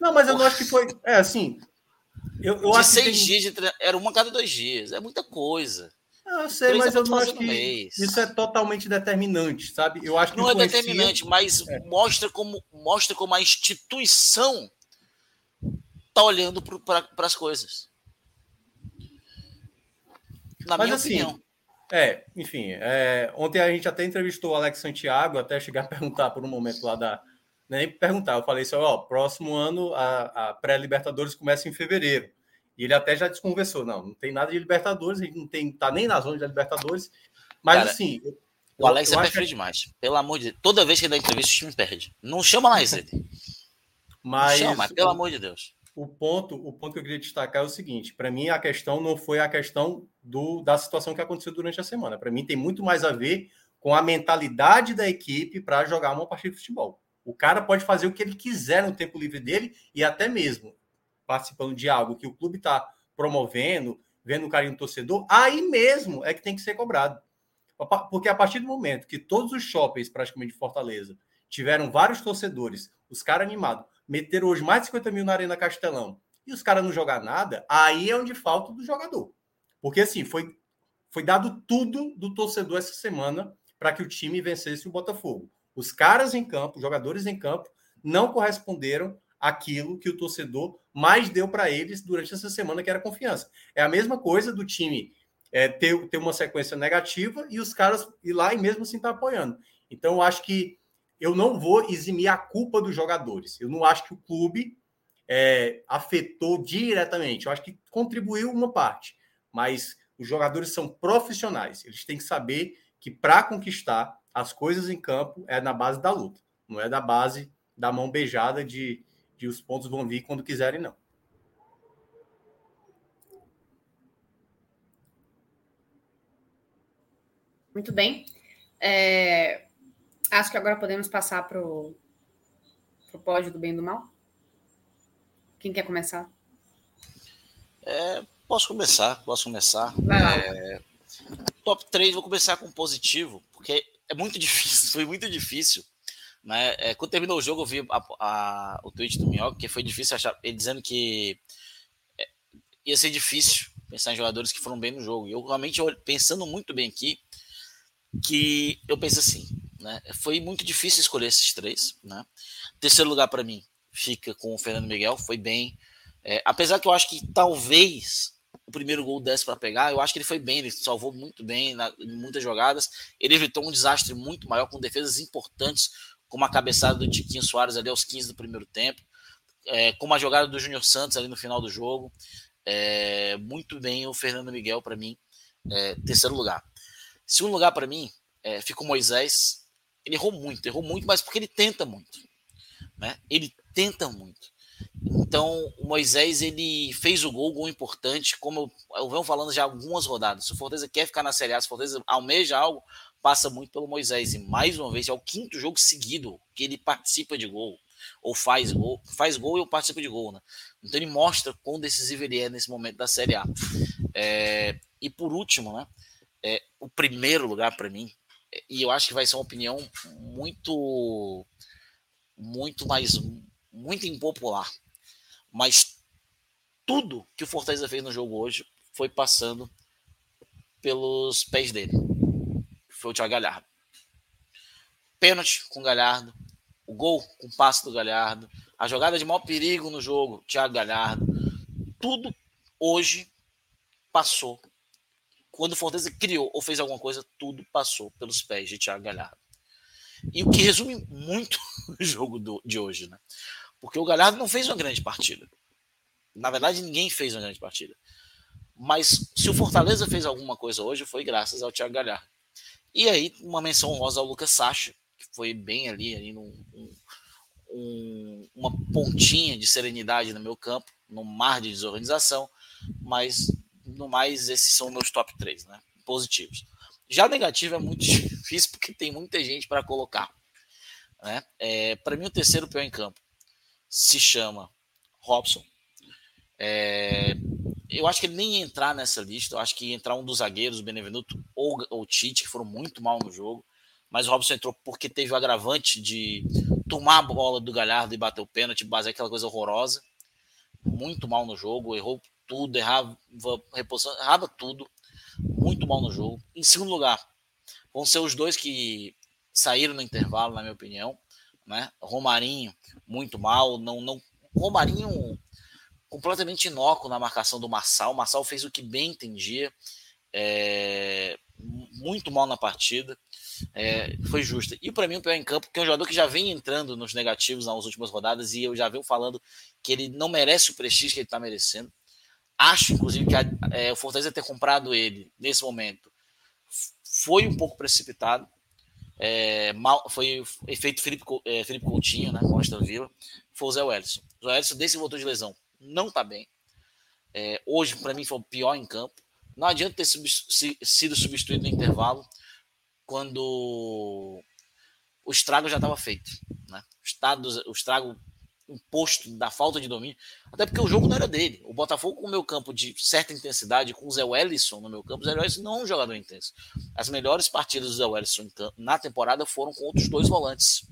Não, mas eu não acho que foi. É assim. Eu, eu de acho seis que tem... dias de tre... Era uma cada dois dias. É muita coisa. Eu sei, mas eu não acho que mês. isso é totalmente determinante, sabe? Eu acho que não influencia... é determinante, mas é. mostra como mostra como a instituição tá olhando para as coisas. Na mas minha assim, opinião. É, enfim, é, ontem a gente até entrevistou o Alex Santiago, até chegar a perguntar por um momento lá da. Nem perguntar, eu falei assim: ó, próximo ano a, a pré-Libertadores começa em fevereiro. E ele até já desconversou. Não, não tem nada de Libertadores, a gente não tem, tá nem na zona de Libertadores. Mas Cara, assim. O Alex eu é perfeito que... demais. Pelo amor de Deus. Toda vez que ele dá entrevista, o time perde. Não chama mais ele. mas, não chama, pelo amor de Deus. O ponto, o ponto que eu queria destacar é o seguinte: para mim, a questão não foi a questão do, da situação que aconteceu durante a semana. Para mim, tem muito mais a ver com a mentalidade da equipe para jogar uma partida de futebol. O cara pode fazer o que ele quiser no tempo livre dele e até mesmo participando de algo que o clube está promovendo, vendo o carinho do torcedor, aí mesmo é que tem que ser cobrado. Porque a partir do momento que todos os shoppings, praticamente de Fortaleza, tiveram vários torcedores, os caras animados, meteram hoje mais de 50 mil na Arena Castelão, e os caras não jogar nada, aí é onde falta do jogador. Porque assim, foi, foi dado tudo do torcedor essa semana para que o time vencesse o Botafogo. Os caras em campo, os jogadores em campo, não corresponderam aquilo que o torcedor mais deu para eles durante essa semana, que era confiança. É a mesma coisa do time é, ter, ter uma sequência negativa e os caras ir lá e mesmo assim estar tá apoiando. Então, eu acho que eu não vou eximir a culpa dos jogadores. Eu não acho que o clube é, afetou diretamente. Eu acho que contribuiu uma parte, mas os jogadores são profissionais. Eles têm que saber que para conquistar as coisas em campo é na base da luta, não é da base da mão beijada de que os pontos vão vir quando quiserem, não. Muito bem. É, acho que agora podemos passar para o pódio do bem e do mal. Quem quer começar? É, posso começar, posso começar. É, top 3, vou começar com positivo, porque é muito difícil, foi muito difícil né? É, quando terminou o jogo, eu vi a, a, o tweet do Minhoca, que foi difícil achar, ele dizendo que é, ia ser difícil pensar em jogadores que foram bem no jogo. E eu realmente, pensando muito bem aqui, que eu penso assim, né? Foi muito difícil escolher esses três, né? Terceiro lugar para mim fica com o Fernando Miguel, foi bem. É, apesar que eu acho que talvez o primeiro gol desse para pegar, eu acho que ele foi bem, ele salvou muito bem na, em muitas jogadas. Ele evitou um desastre muito maior com defesas importantes, como a cabeçada do Tiquinho Soares ali aos 15 do primeiro tempo, é, como a jogada do Júnior Santos ali no final do jogo. É, muito bem o Fernando Miguel para mim, é, terceiro lugar. Segundo lugar para mim, é, ficou Moisés. Ele errou muito, errou muito, mas porque ele tenta muito. Né? Ele tenta muito. Então, o Moisés ele fez o gol, gol importante, como eu, eu venho falando já algumas rodadas. Se o Fortaleza quer ficar na Série A, se o Fortaleza almeja algo, passa muito pelo Moisés. E mais uma vez, é o quinto jogo seguido que ele participa de gol, ou faz gol, faz gol e participa de gol, né? Então ele mostra quão decisivo ele é nesse momento da Série A. É, e por último, né? É, o primeiro lugar para mim, e eu acho que vai ser uma opinião muito, muito mais, muito impopular mas tudo que o Fortaleza fez no jogo hoje foi passando pelos pés dele. Foi o Thiago Galhardo. Pênalti com o Galhardo. O gol com o passe do Galhardo. A jogada de maior perigo no jogo, Thiago Galhardo. Tudo hoje passou. Quando o Fortaleza criou ou fez alguma coisa, tudo passou pelos pés de Thiago Galhardo. E o que resume muito o jogo do, de hoje, né? Porque o Galhardo não fez uma grande partida. Na verdade, ninguém fez uma grande partida. Mas se o Fortaleza fez alguma coisa hoje, foi graças ao Thiago Galhardo. E aí, uma menção honrosa ao Lucas Sacha, que foi bem ali, ali num, um, um, uma pontinha de serenidade no meu campo, no mar de desorganização, mas no mais, esses são meus top 3, né? Positivos. Já negativo é muito difícil porque tem muita gente para colocar. Né? É, para mim, o terceiro pior em campo se chama Robson. É, eu acho que ele nem ia entrar nessa lista. Eu acho que ia entrar um dos zagueiros, o Benevenuto ou o Tite, que foram muito mal no jogo. Mas o Robson entrou porque teve o agravante de tomar a bola do Galhardo e bater o pênalti, base aquela coisa horrorosa. Muito mal no jogo, errou tudo, errava reposição, errava tudo. Muito mal no jogo. Em segundo lugar, vão ser os dois que saíram no intervalo, na minha opinião né? Romarinho muito mal, não não Romarinho completamente inócuo na marcação do Marçal. Marçal fez o que bem entendia, é, muito mal na partida, é, foi justa. E para mim o pior em campo, que é um jogador que já vem entrando nos negativos nas últimas rodadas e eu já venho falando que ele não merece o prestígio que ele está merecendo. Acho, inclusive, que a, é, o Fortaleza ter comprado ele nesse momento foi um pouco precipitado. É, mal, foi efeito Felipe, é, Felipe Coutinho, né, com Aston Villa, foi o Zé Wellison. O Zé Wellison, desse voltou de lesão, não tá bem. É, hoje, para mim, foi o pior em campo. Não adianta ter sido substituído no intervalo quando o estrago já estava feito. Né? O, estado, o estrago imposto da falta de domínio, até porque o jogo não era dele. O Botafogo com o meu campo de certa intensidade, com o Zé Wellison no meu campo, o Zé Wellison não é um jogador intenso. As melhores partidas do Zé Wellison na temporada foram com outros dois volantes.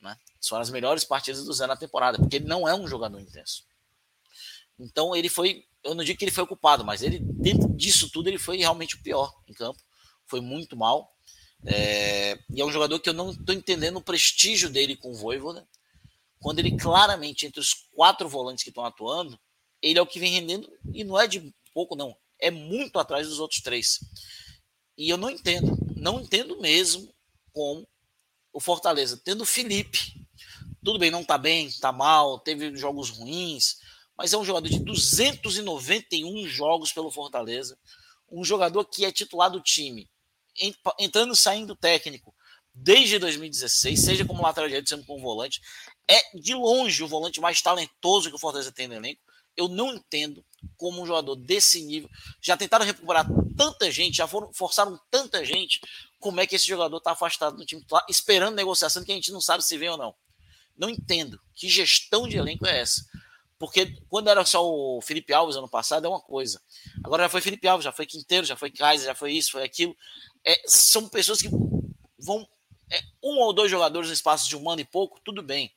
Né? São as melhores partidas do Zé na temporada, porque ele não é um jogador intenso. Então ele foi, eu não digo que ele foi ocupado, mas ele dentro disso tudo ele foi realmente o pior em campo. Foi muito mal. É, e é um jogador que eu não estou entendendo o prestígio dele com o Voivoda quando ele claramente, entre os quatro volantes que estão atuando, ele é o que vem rendendo, e não é de pouco, não. É muito atrás dos outros três. E eu não entendo, não entendo mesmo como o Fortaleza, tendo o Felipe, tudo bem, não tá bem, tá mal, teve jogos ruins, mas é um jogador de 291 jogos pelo Fortaleza, um jogador que é titular do time, entrando e saindo técnico desde 2016, seja como lateral direito, sendo como volante, é de longe o volante mais talentoso que o Fortaleza tem no elenco. Eu não entendo como um jogador desse nível. Já tentaram recuperar tanta gente, já foram, forçaram tanta gente. Como é que esse jogador está afastado do time titular, esperando negociação que a gente não sabe se vem ou não. Não entendo. Que gestão de elenco é essa? Porque quando era só o Felipe Alves ano passado é uma coisa. Agora já foi Felipe Alves, já foi Quinteiro, já foi Kaiser, já foi isso, foi aquilo. É, são pessoas que vão. É, um ou dois jogadores no espaço de um ano e pouco, tudo bem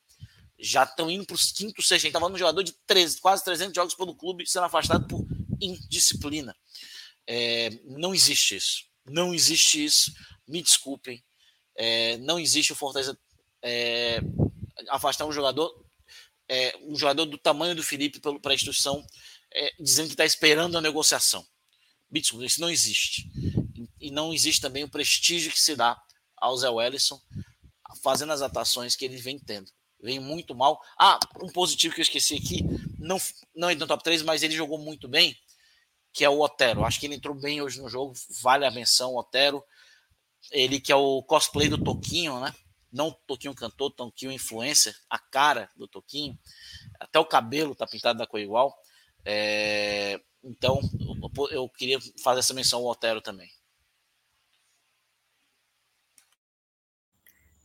já estão indo para os quinto, sexto. A gente de um jogador de 13, quase 300 jogos pelo clube sendo afastado por indisciplina. É, não existe isso. Não existe isso. Me desculpem. É, não existe o Fortaleza é, afastar um jogador é, um jogador do tamanho do Felipe para a instituição é, dizendo que está esperando a negociação. Bitson, isso não existe. E não existe também o prestígio que se dá ao Zé Wellison fazendo as atuações que ele vem tendo. Vem muito mal. Ah, um positivo que eu esqueci aqui, não, não entrou no top 3, mas ele jogou muito bem, que é o Otero. Acho que ele entrou bem hoje no jogo, vale a menção, Otero. Ele que é o cosplay do Toquinho, né? Não o Toquinho cantor, Toquinho influencer, a cara do Toquinho. Até o cabelo tá pintado da cor igual. É, então, eu, queria fazer essa menção ao Otero também.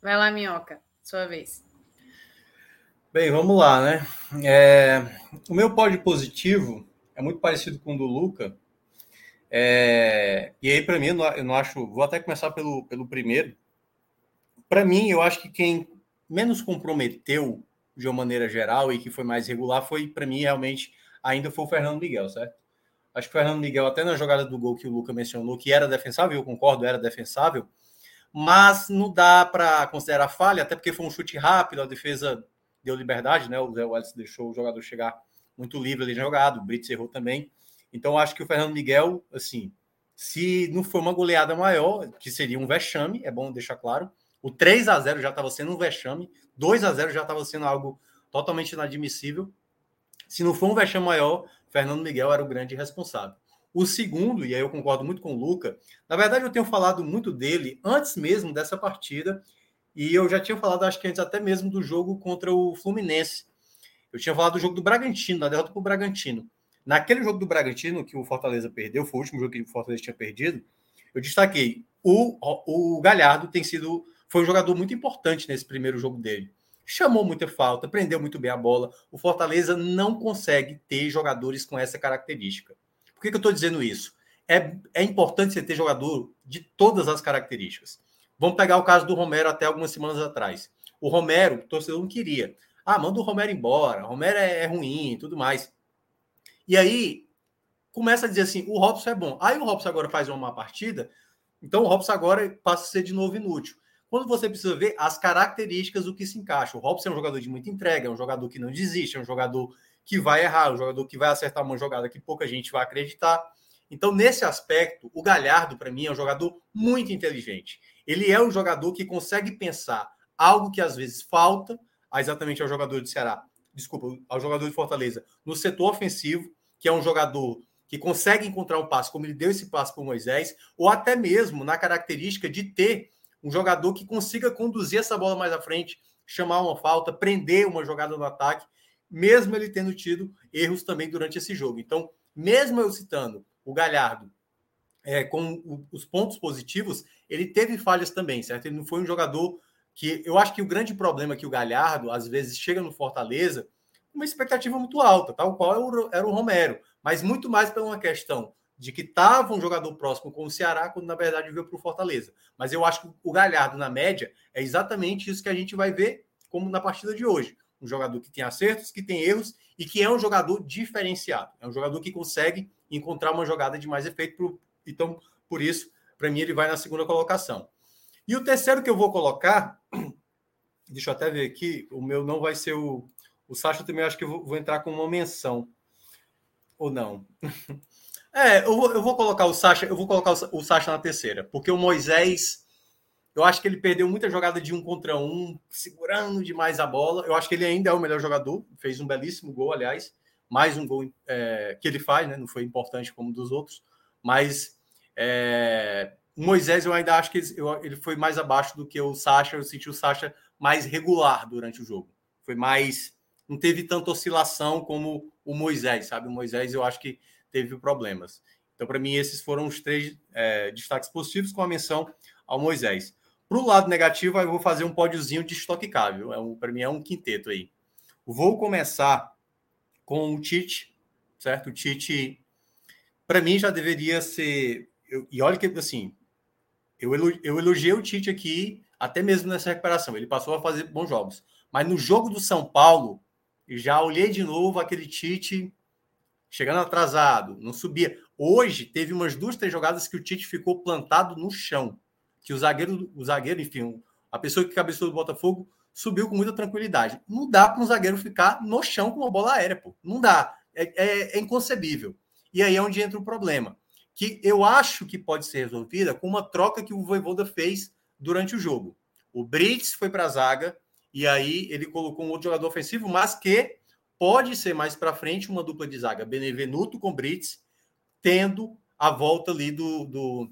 Vai lá, Minhoca, sua vez. Bem, vamos lá, né? É, o meu pódio positivo é muito parecido com o do Luca. É, e aí, para mim, eu não acho. Vou até começar pelo, pelo primeiro. Para mim, eu acho que quem menos comprometeu de uma maneira geral e que foi mais regular foi, para mim, realmente, ainda foi o Fernando Miguel, certo? Acho que o Fernando Miguel, até na jogada do gol que o Luca mencionou, que era defensável, eu concordo, era defensável, mas não dá para considerar falha, até porque foi um chute rápido, a defesa deu liberdade, né? O Zé Welles deixou o jogador chegar muito livre ali jogado, o Brits errou também. Então, acho que o Fernando Miguel, assim, se não for uma goleada maior, que seria um vexame, é bom deixar claro, o 3 a 0 já estava sendo um vexame, 2 a 0 já estava sendo algo totalmente inadmissível. Se não for um vexame maior, Fernando Miguel era o grande responsável. O segundo, e aí eu concordo muito com o Luca, na verdade eu tenho falado muito dele antes mesmo dessa partida, e eu já tinha falado, acho que antes até mesmo do jogo contra o Fluminense. Eu tinha falado do jogo do Bragantino, da derrota para o Bragantino. Naquele jogo do Bragantino, que o Fortaleza perdeu, foi o último jogo que o Fortaleza tinha perdido, eu destaquei. O, o Galhardo tem sido. Foi um jogador muito importante nesse primeiro jogo dele. Chamou muita falta, prendeu muito bem a bola. O Fortaleza não consegue ter jogadores com essa característica. Por que, que eu estou dizendo isso? É, é importante você ter jogador de todas as características. Vamos pegar o caso do Romero até algumas semanas atrás. O Romero, o torcedor não queria. Ah, manda o Romero embora. O Romero é, é ruim e tudo mais. E aí começa a dizer assim: o Robson é bom. Aí o Robson agora faz uma má partida, então o Robson agora passa a ser de novo inútil. Quando você precisa ver as características do que se encaixa. O Robson é um jogador de muita entrega, é um jogador que não desiste, é um jogador que vai errar, um jogador que vai acertar uma jogada que pouca gente vai acreditar. Então, nesse aspecto, o Galhardo, para mim, é um jogador muito inteligente. Ele é um jogador que consegue pensar algo que às vezes falta, exatamente ao jogador de Ceará, desculpa, ao jogador de Fortaleza, no setor ofensivo, que é um jogador que consegue encontrar um passe, como ele deu esse passe para o Moisés, ou até mesmo na característica de ter um jogador que consiga conduzir essa bola mais à frente, chamar uma falta, prender uma jogada no ataque mesmo ele tendo tido erros também durante esse jogo. Então, mesmo eu citando o Galhardo é, com os pontos positivos, ele teve falhas também, certo? Ele não foi um jogador que. Eu acho que o grande problema é que o Galhardo, às vezes, chega no Fortaleza uma expectativa muito alta, tal qual era o Romero, mas muito mais por uma questão de que estava um jogador próximo com o Ceará, quando na verdade veio para o Fortaleza. Mas eu acho que o Galhardo, na média, é exatamente isso que a gente vai ver como na partida de hoje um jogador que tem acertos, que tem erros e que é um jogador diferenciado. É um jogador que consegue encontrar uma jogada de mais efeito. Então, por isso, para mim, ele vai na segunda colocação. E o terceiro que eu vou colocar, deixa eu até ver aqui, o meu não vai ser o. O Sacha também acho que eu vou, entrar com uma menção. Ou não? é, eu vou, eu vou colocar o Sacha, eu vou colocar o, o Sacha na terceira, porque o Moisés eu acho que ele perdeu muita jogada de um contra um, segurando demais a bola. Eu acho que ele ainda é o melhor jogador, fez um belíssimo gol, aliás, mais um gol é, que ele faz, né? Não foi importante como dos outros, mas é, Moisés eu ainda acho que ele, foi mais abaixo do que o Sacha. Eu senti o Sacha mais regular durante o jogo. Foi mais. Não teve tanta oscilação como o Moisés, sabe? O Moisés eu acho que teve problemas. Então, para mim, esses foram os três é, destaques positivos com a menção ao Moisés. Para o lado negativo, eu vou fazer um pódiozinho de estoque viu? É um, Para mim é um quinteto aí. Vou começar com o Tite, certo? O Tite, para mim, já deveria ser. Eu, e olha que, assim, eu, eu elogiei o Tite aqui, até mesmo nessa recuperação. Ele passou a fazer bons jogos. Mas no jogo do São Paulo, já olhei de novo aquele Tite chegando atrasado, não subia. Hoje teve umas duas, três jogadas que o Tite ficou plantado no chão que o zagueiro, o zagueiro, enfim, a pessoa que cabeceou do Botafogo subiu com muita tranquilidade. Não dá para um zagueiro ficar no chão com uma bola aérea, pô. Não dá. É, é, é, inconcebível. E aí é onde entra o problema. Que eu acho que pode ser resolvida com uma troca que o Voivoda fez durante o jogo. O Brits foi para a zaga e aí ele colocou um outro jogador ofensivo, mas que pode ser mais para frente uma dupla de zaga Benevenuto com Brits, tendo a volta ali do, do,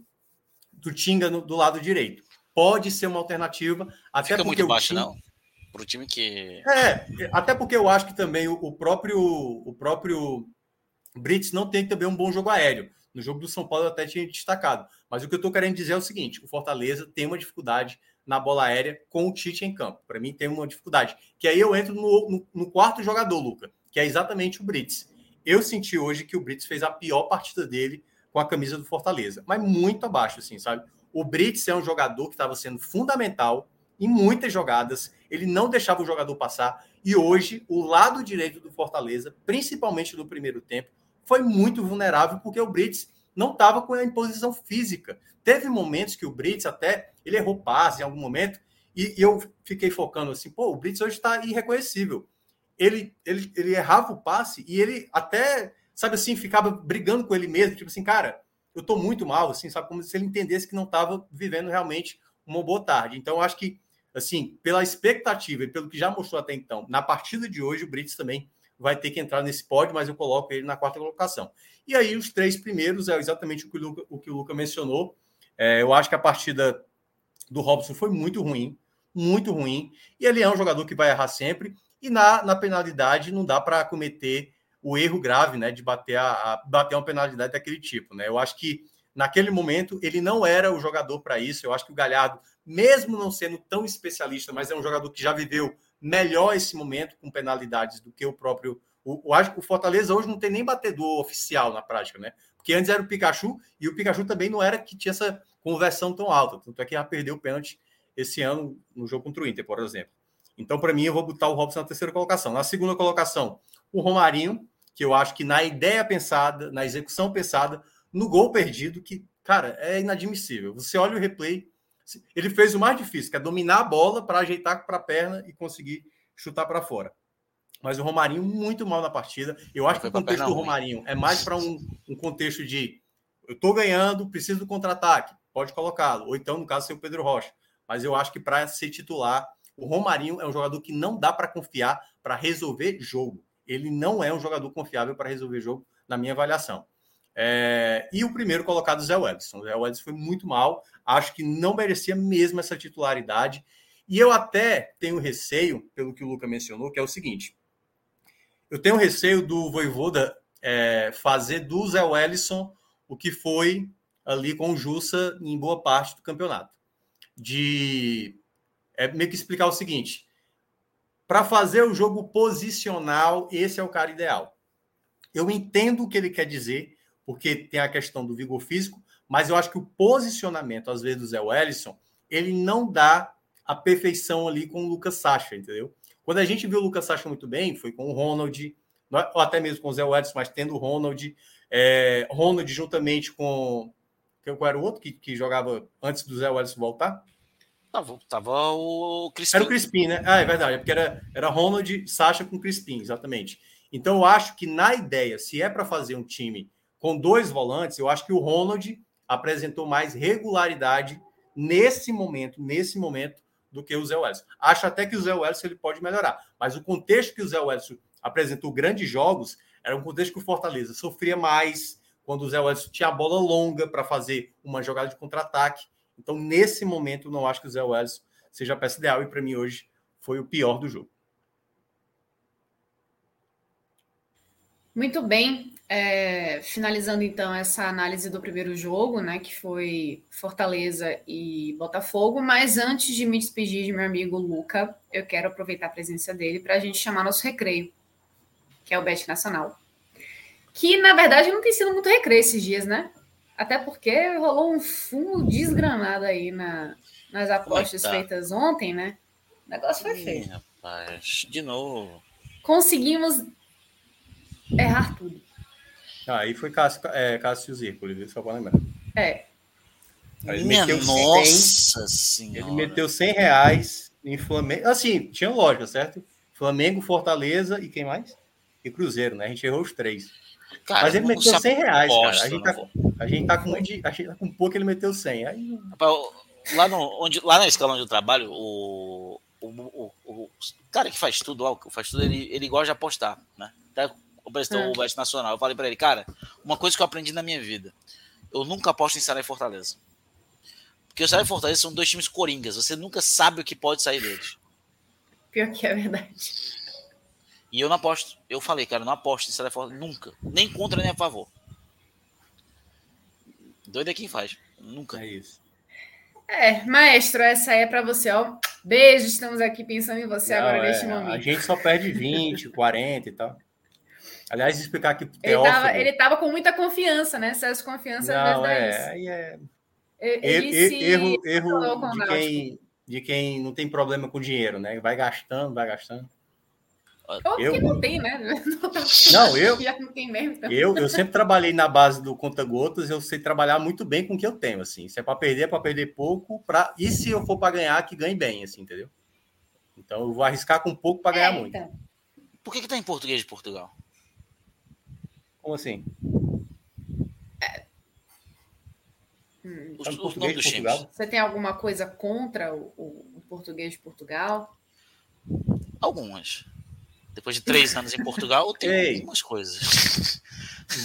do Tinga no, do lado direito. Pode ser uma alternativa. Até Fica muito baixo, Tinga... não para o time que. É, até porque eu acho que também o, próprio o próprio Brits não tem também um bom jogo aéreo. No jogo do São Paulo eu até tinha destacado. Mas o que eu estou querendo dizer é o seguinte: o Fortaleza tem uma dificuldade na bola aérea com o Tite em campo. Para mim, tem uma dificuldade. Que aí eu entro no, no, no, quarto jogador, Luca, que é exatamente o Brits. Eu senti hoje que o Brits fez a pior partida dele com a camisa do Fortaleza, mas muito abaixo, assim, sabe? O Brits é um jogador que estava sendo fundamental em muitas jogadas, ele não deixava o jogador passar. E hoje, o lado direito do Fortaleza, principalmente no primeiro tempo, foi muito vulnerável porque o Brits não estava com a imposição física. Teve momentos que o Brits até ele errou passe em algum momento e, e eu fiquei focando assim, pô, o Brits hoje está irreconhecível. Ele, ele, ele errava o passe e ele até, sabe assim, ficava brigando com ele mesmo, tipo assim, cara, eu tô muito mal, assim, sabe, como se ele entendesse que não estava vivendo realmente uma boa tarde. Então, acho que assim, pela expectativa e pelo que já mostrou até então, na partida de hoje, o Brits também vai ter que entrar nesse pódio, mas eu coloco ele na quarta colocação. E aí, os três primeiros é exatamente o que o Luca, o que o Luca mencionou. É, eu acho que a partida do Robson foi muito ruim, muito ruim. E ele é um jogador que vai errar sempre. E na, na penalidade não dá para cometer o erro grave, né, de bater, a, a, bater uma penalidade daquele tipo, né? Eu acho que naquele momento ele não era o jogador para isso. Eu acho que o Galhardo mesmo não sendo tão especialista, mas é um jogador que já viveu melhor esse momento com penalidades do que o próprio. O, o, o Fortaleza hoje não tem nem batedor oficial na prática, né? Porque antes era o Pikachu e o Pikachu também não era que tinha essa conversão tão alta. Tanto é que já perdeu o pênalti esse ano no jogo contra o Inter, por exemplo. Então, para mim, eu vou botar o Robson na terceira colocação. Na segunda colocação, o Romarinho, que eu acho que na ideia pensada, na execução pensada, no gol perdido, que, cara, é inadmissível. Você olha o replay, ele fez o mais difícil, que é dominar a bola para ajeitar para a perna e conseguir chutar para fora. Mas o Romarinho muito mal na partida. Eu acho que o contexto do Romarinho é mais para um, um, contexto de eu estou ganhando, preciso do contra-ataque, pode colocá-lo. Ou então, no caso, ser o Pedro Rocha. Mas eu acho que para ser titular, o Romarinho é um jogador que não dá para confiar para resolver jogo. Ele não é um jogador confiável para resolver jogo, na minha avaliação. É, e o primeiro colocado, Zé Edson. O Zé Edson foi muito mal, acho que não merecia mesmo essa titularidade. E eu até tenho receio, pelo que o Luca mencionou, que é o seguinte: eu tenho receio do Voivoda é, fazer do Zé Wellison o que foi ali com o Jussa em boa parte do campeonato. De é, meio que explicar o seguinte: para fazer o jogo posicional, esse é o cara ideal. Eu entendo o que ele quer dizer, porque tem a questão do vigor físico, mas eu acho que o posicionamento, às vezes, do Zé Wellison, ele não dá a perfeição ali com o Lucas Sacha, entendeu? Quando a gente viu o Lucas Sacha muito bem, foi com o Ronald, ou até mesmo com o Zé Wellison, mas tendo o Ronald, é, Ronald juntamente com. Qual era o outro que, que jogava antes do Zé Wellison voltar? Tava, tava o Crispim. Era o Crispim, né? Ah, é verdade, é porque era, era Ronald, Sacha com Crispim, exatamente. Então eu acho que na ideia, se é para fazer um time com dois volantes, eu acho que o Ronald apresentou mais regularidade nesse momento, nesse momento, do que o Zé Wellison. Acho até que o Zé Wellison ele pode melhorar, mas o contexto que o Zé Wellison apresentou grandes jogos era um contexto que o Fortaleza sofria mais quando o Zé Wellison tinha a bola longa para fazer uma jogada de contra-ataque. Então, nesse momento, não acho que o Zé Wellison seja a peça ideal e para mim hoje foi o pior do jogo. Muito bem. É, finalizando então essa análise do primeiro jogo, né, que foi Fortaleza e Botafogo. Mas antes de me despedir de meu amigo Luca, eu quero aproveitar a presença dele para a gente chamar nosso recreio, que é o Bet Nacional. Que na verdade não tem sido muito recreio esses dias, né? Até porque rolou um fumo desgramado aí na, nas apostas tá? feitas ontem, né? O negócio foi feio. Rapaz, de novo. Conseguimos errar tudo. Ah, aí foi Cássio, é, Cássio Zirpoli, só para lembrar. É. Aí Minha meteu nossa 100, senhora. Ele meteu 100 reais em Flamengo. Assim, tinha lógica, certo? Flamengo, Fortaleza e quem mais? E Cruzeiro, né? A gente errou os três. Cara, Mas ele meteu 100 reais, cara. A gente, tá, a gente tá com, a gente tá com pouco, ele meteu 100. Aí... Lá, no, onde, lá na escala onde eu trabalho, o, o, o, o cara que faz tudo, ó, faz tudo, ele, ele gosta de apostar, né? Até prestou é. o Bet Nacional. Eu falei para ele, cara, uma coisa que eu aprendi na minha vida. Eu nunca aposto em Ceará e Fortaleza. Porque o Ceará e Fortaleza são dois times coringas. Você nunca sabe o que pode sair deles. Pior que é verdade. E eu não aposto. Eu falei, cara, não aposto em Ceará e Fortaleza. Nunca. Nem contra, nem a favor. Doido é quem faz. Nunca. É isso. É, maestro, essa aí é para você, ó. Beijo, estamos aqui pensando em você não, agora é, neste momento. A gente só perde 20, 40 e tal. Aliás, explicar que Teófilo... ele estava com muita confiança, né? Excesso de confiança não, é, é... Ele er, se... erro, erro de quem, de quem não tem problema com dinheiro, né? Vai gastando, vai gastando. Ou eu, que não tem, né? Não, eu, não tem mesmo, então. eu, eu sempre trabalhei na base do conta-gotas, eu sei trabalhar muito bem com o que eu tenho, assim. Se é para perder, é para perder pouco, pra... e se eu for para ganhar, que ganhe bem, assim, entendeu? Então eu vou arriscar com pouco para ganhar é, muito. Então. Por que, que tá em português de Portugal? Como assim? É. Hum. Os, português de Portugal? Você tem alguma coisa contra o, o, o português de Portugal? Algumas. Depois de três anos em Portugal, eu tenho Ei, algumas coisas.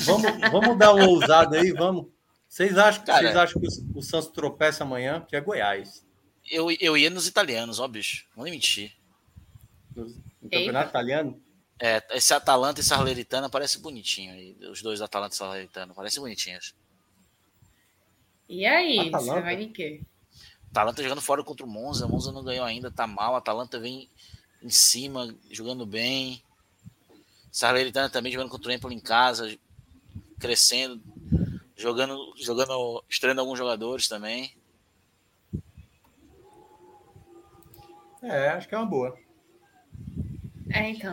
Vamos, vamos dar uma ousada aí, vamos. Vocês acham, Cara, vocês acham que o, o Santos tropeça amanhã? Que é Goiás. Eu, eu ia nos italianos, ó, bicho. Não nem mentir. No, no campeonato italiano? É, esse Atalanta e Salernitana parece bonitinho. Aí. Os dois Atalanta e Salernitana parecem bonitinhos. E aí, Atalanta. você vai em quê? Atalanta jogando fora contra o Monza. O Monza não ganhou ainda, tá mal. Atalanta vem em cima, jogando bem. Salernitana também jogando contra o Empoli em casa, crescendo, jogando, jogando, estreando alguns jogadores também. É, acho que é uma boa. É, então,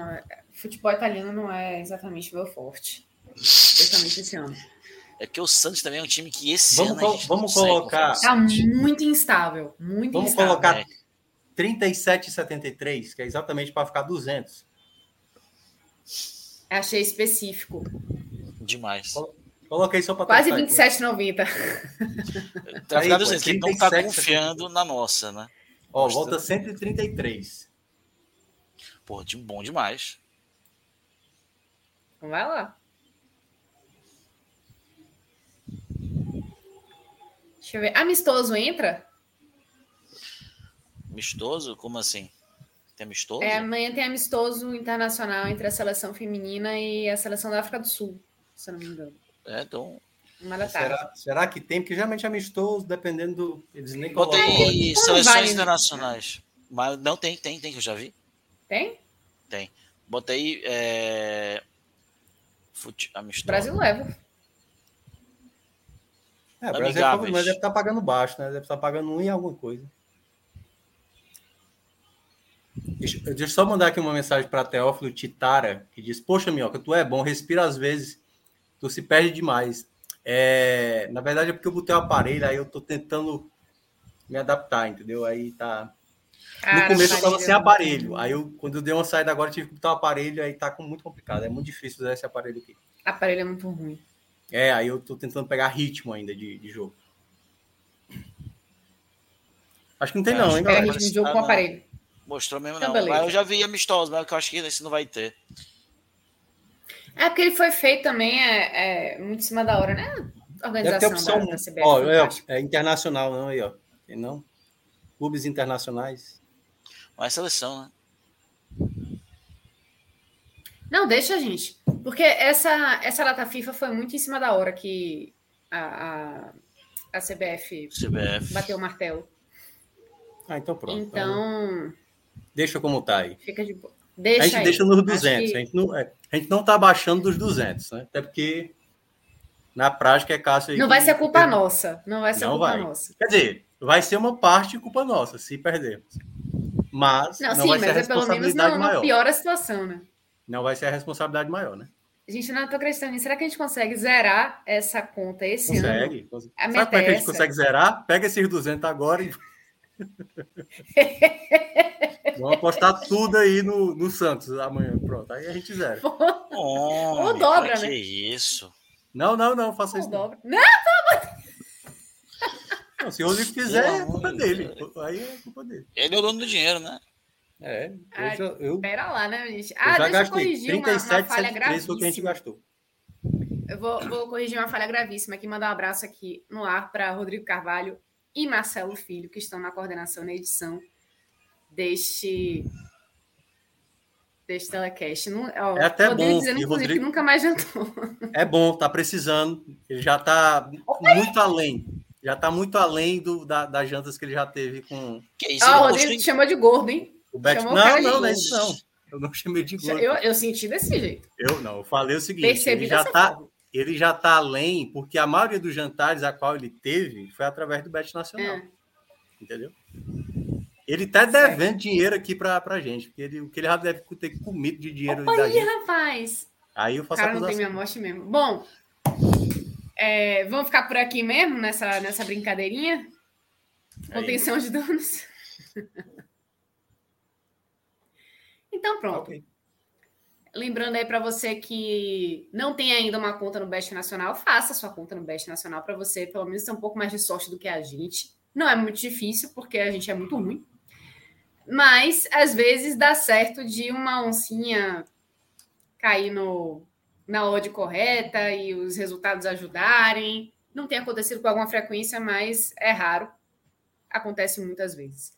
futebol italiano não é exatamente meu forte. Especialmente esse ano. É porque o Santos também é um time que esse vamos ano. vamos colocar. Tá muito instável. Muito vamos instável. colocar é. 37,73, que é exatamente para ficar 200. Achei específico. Demais. Coloquei só para Quase 27,90. Tá ficando assim, que não está confiando na nossa, né? Ó, volta 133. Pô, bom demais. Vai lá. Deixa eu ver. Amistoso entra? Amistoso? Como assim? Tem amistoso? É, amanhã tem amistoso internacional entre a seleção feminina e a seleção da África do Sul, se eu não me engano. É, então. Será, será que tem? Porque geralmente é amistoso, dependendo do. Eles nem colocam. Botei seleções vale, internacionais. Mas não tem, tem, tem, que eu já vi. Tem? Tem. Botei. É... Fute... Brasil leva. É, o Brasil é mas deve estar tá pagando baixo, né? Deve estar tá pagando um em alguma coisa. Deixa, deixa eu só mandar aqui uma mensagem para Teófilo Titara, que diz: Poxa, Minhoca, tu é bom, respira às vezes, tu se perde demais. É, na verdade é porque eu botei o aparelho, aí eu tô tentando me adaptar, entendeu? Aí tá. Cara, no começo eu tava sem aparelho. Aí eu, quando eu dei uma saída agora, eu tive que botar o aparelho, aí tá muito complicado. É muito difícil usar esse aparelho aqui. Aparelho é muito ruim. É, aí eu tô tentando pegar ritmo ainda de, de jogo. Acho que não tem, é, não, hein, galera? ritmo de jogo com aparelho. Mostrou mesmo, então, não. Mas eu já vi amistoso, mas eu acho que esse não vai ter. É porque ele foi feito também é, é muito em cima da hora, né? Organização opção, da, da CBF. Ó, é, é, internacional, não aí, ó. Tem não? Clubes internacionais. Mas seleção, né? Não, deixa, gente. Porque essa, essa data FIFA foi muito em cima da hora que a, a, a CBF, CBF bateu o martelo. Ah, então pronto. Então. Deixa como tá aí. Fica de boa. Deixa a gente aí. deixa nos 200. Que... A, gente não, é, a gente não tá baixando dos 200, né? Até porque na prática é Cássio Não vai ser culpa tem... nossa. Não vai ser não culpa vai. nossa. Quer dizer, vai ser uma parte culpa nossa, se perdermos. Mas não, não sim, vai ser a responsabilidade é pelo menos não, maior. piora a situação, né? Não vai ser a responsabilidade maior, né? Gente, não estou acreditando nisso. Será que a gente consegue zerar essa conta esse consegue, ano? Consegue. Sabe como é que a gente consegue zerar? Pega esses 200 agora e Vamos apostar tudo aí no, no Santos amanhã. Pronto, aí a gente zera. Ou dobra, né? Que isso? Não, não, não, faça isso. Dobra. Não, não, não, se o Rodrigo quiser, é culpa dele. Aí é culpa dele. Ele é o dono do dinheiro, né? É. Ah, eu, eu, pera lá, né, gente? Ah, eu já deixa gastei. eu corrigir 37, uma, uma falha gravíssima. Foi o que a gente gastou. Eu vou, vou corrigir uma falha gravíssima aqui, mandar um abraço aqui no ar para Rodrigo Carvalho e Marcelo Filho, que estão na coordenação e na edição deste deste telecast. Não, ó, é até bom. Dizendo, inclusive, Rodrigo... que nunca mais jantou. É bom, tá precisando. Ele já tá muito além. Já tá muito além do, da, das jantas que ele já teve com. Que isso? Ah, o Rodrigo te chamou de gordo, hein? O Bet... Não, não, não é isso não. Eu não chamei de gordo. Eu, eu senti desse jeito. Eu não, eu falei o seguinte: Percebi ele já tá. Forma ele já está além, porque a maioria dos jantares a qual ele teve foi através do Bet Nacional. É. Entendeu? Ele está devendo certo. dinheiro aqui para a gente, porque ele, o que ele já deve ter comido de dinheiro. Aí, rapaz! Aí eu faço Cara, a não tem minha morte mesmo. Bom, é, vamos ficar por aqui mesmo, nessa, nessa brincadeirinha? Contenção de danos. então, pronto. Okay. Lembrando aí para você que não tem ainda uma conta no Best Nacional, faça sua conta no Best Nacional para você, pelo menos, ter um pouco mais de sorte do que a gente. Não é muito difícil, porque a gente é muito ruim. Mas, às vezes, dá certo de uma oncinha cair no, na odd correta e os resultados ajudarem. Não tem acontecido com alguma frequência, mas é raro. Acontece muitas vezes.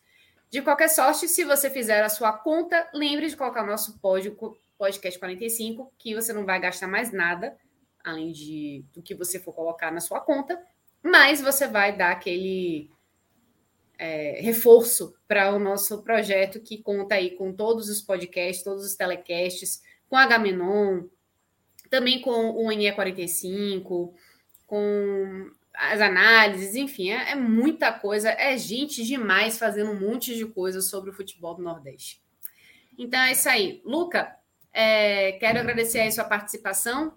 De qualquer sorte, se você fizer a sua conta, lembre de colocar o nosso podcast 45, que você não vai gastar mais nada, além de do que você for colocar na sua conta, mas você vai dar aquele é, reforço para o nosso projeto que conta aí com todos os podcasts, todos os telecasts, com a Gamenon, também com o NE45, com as análises, enfim, é, é, muita coisa, é gente demais fazendo um monte de coisa sobre o futebol do Nordeste. Então é isso aí. Luca, é, quero agradecer aí sua participação.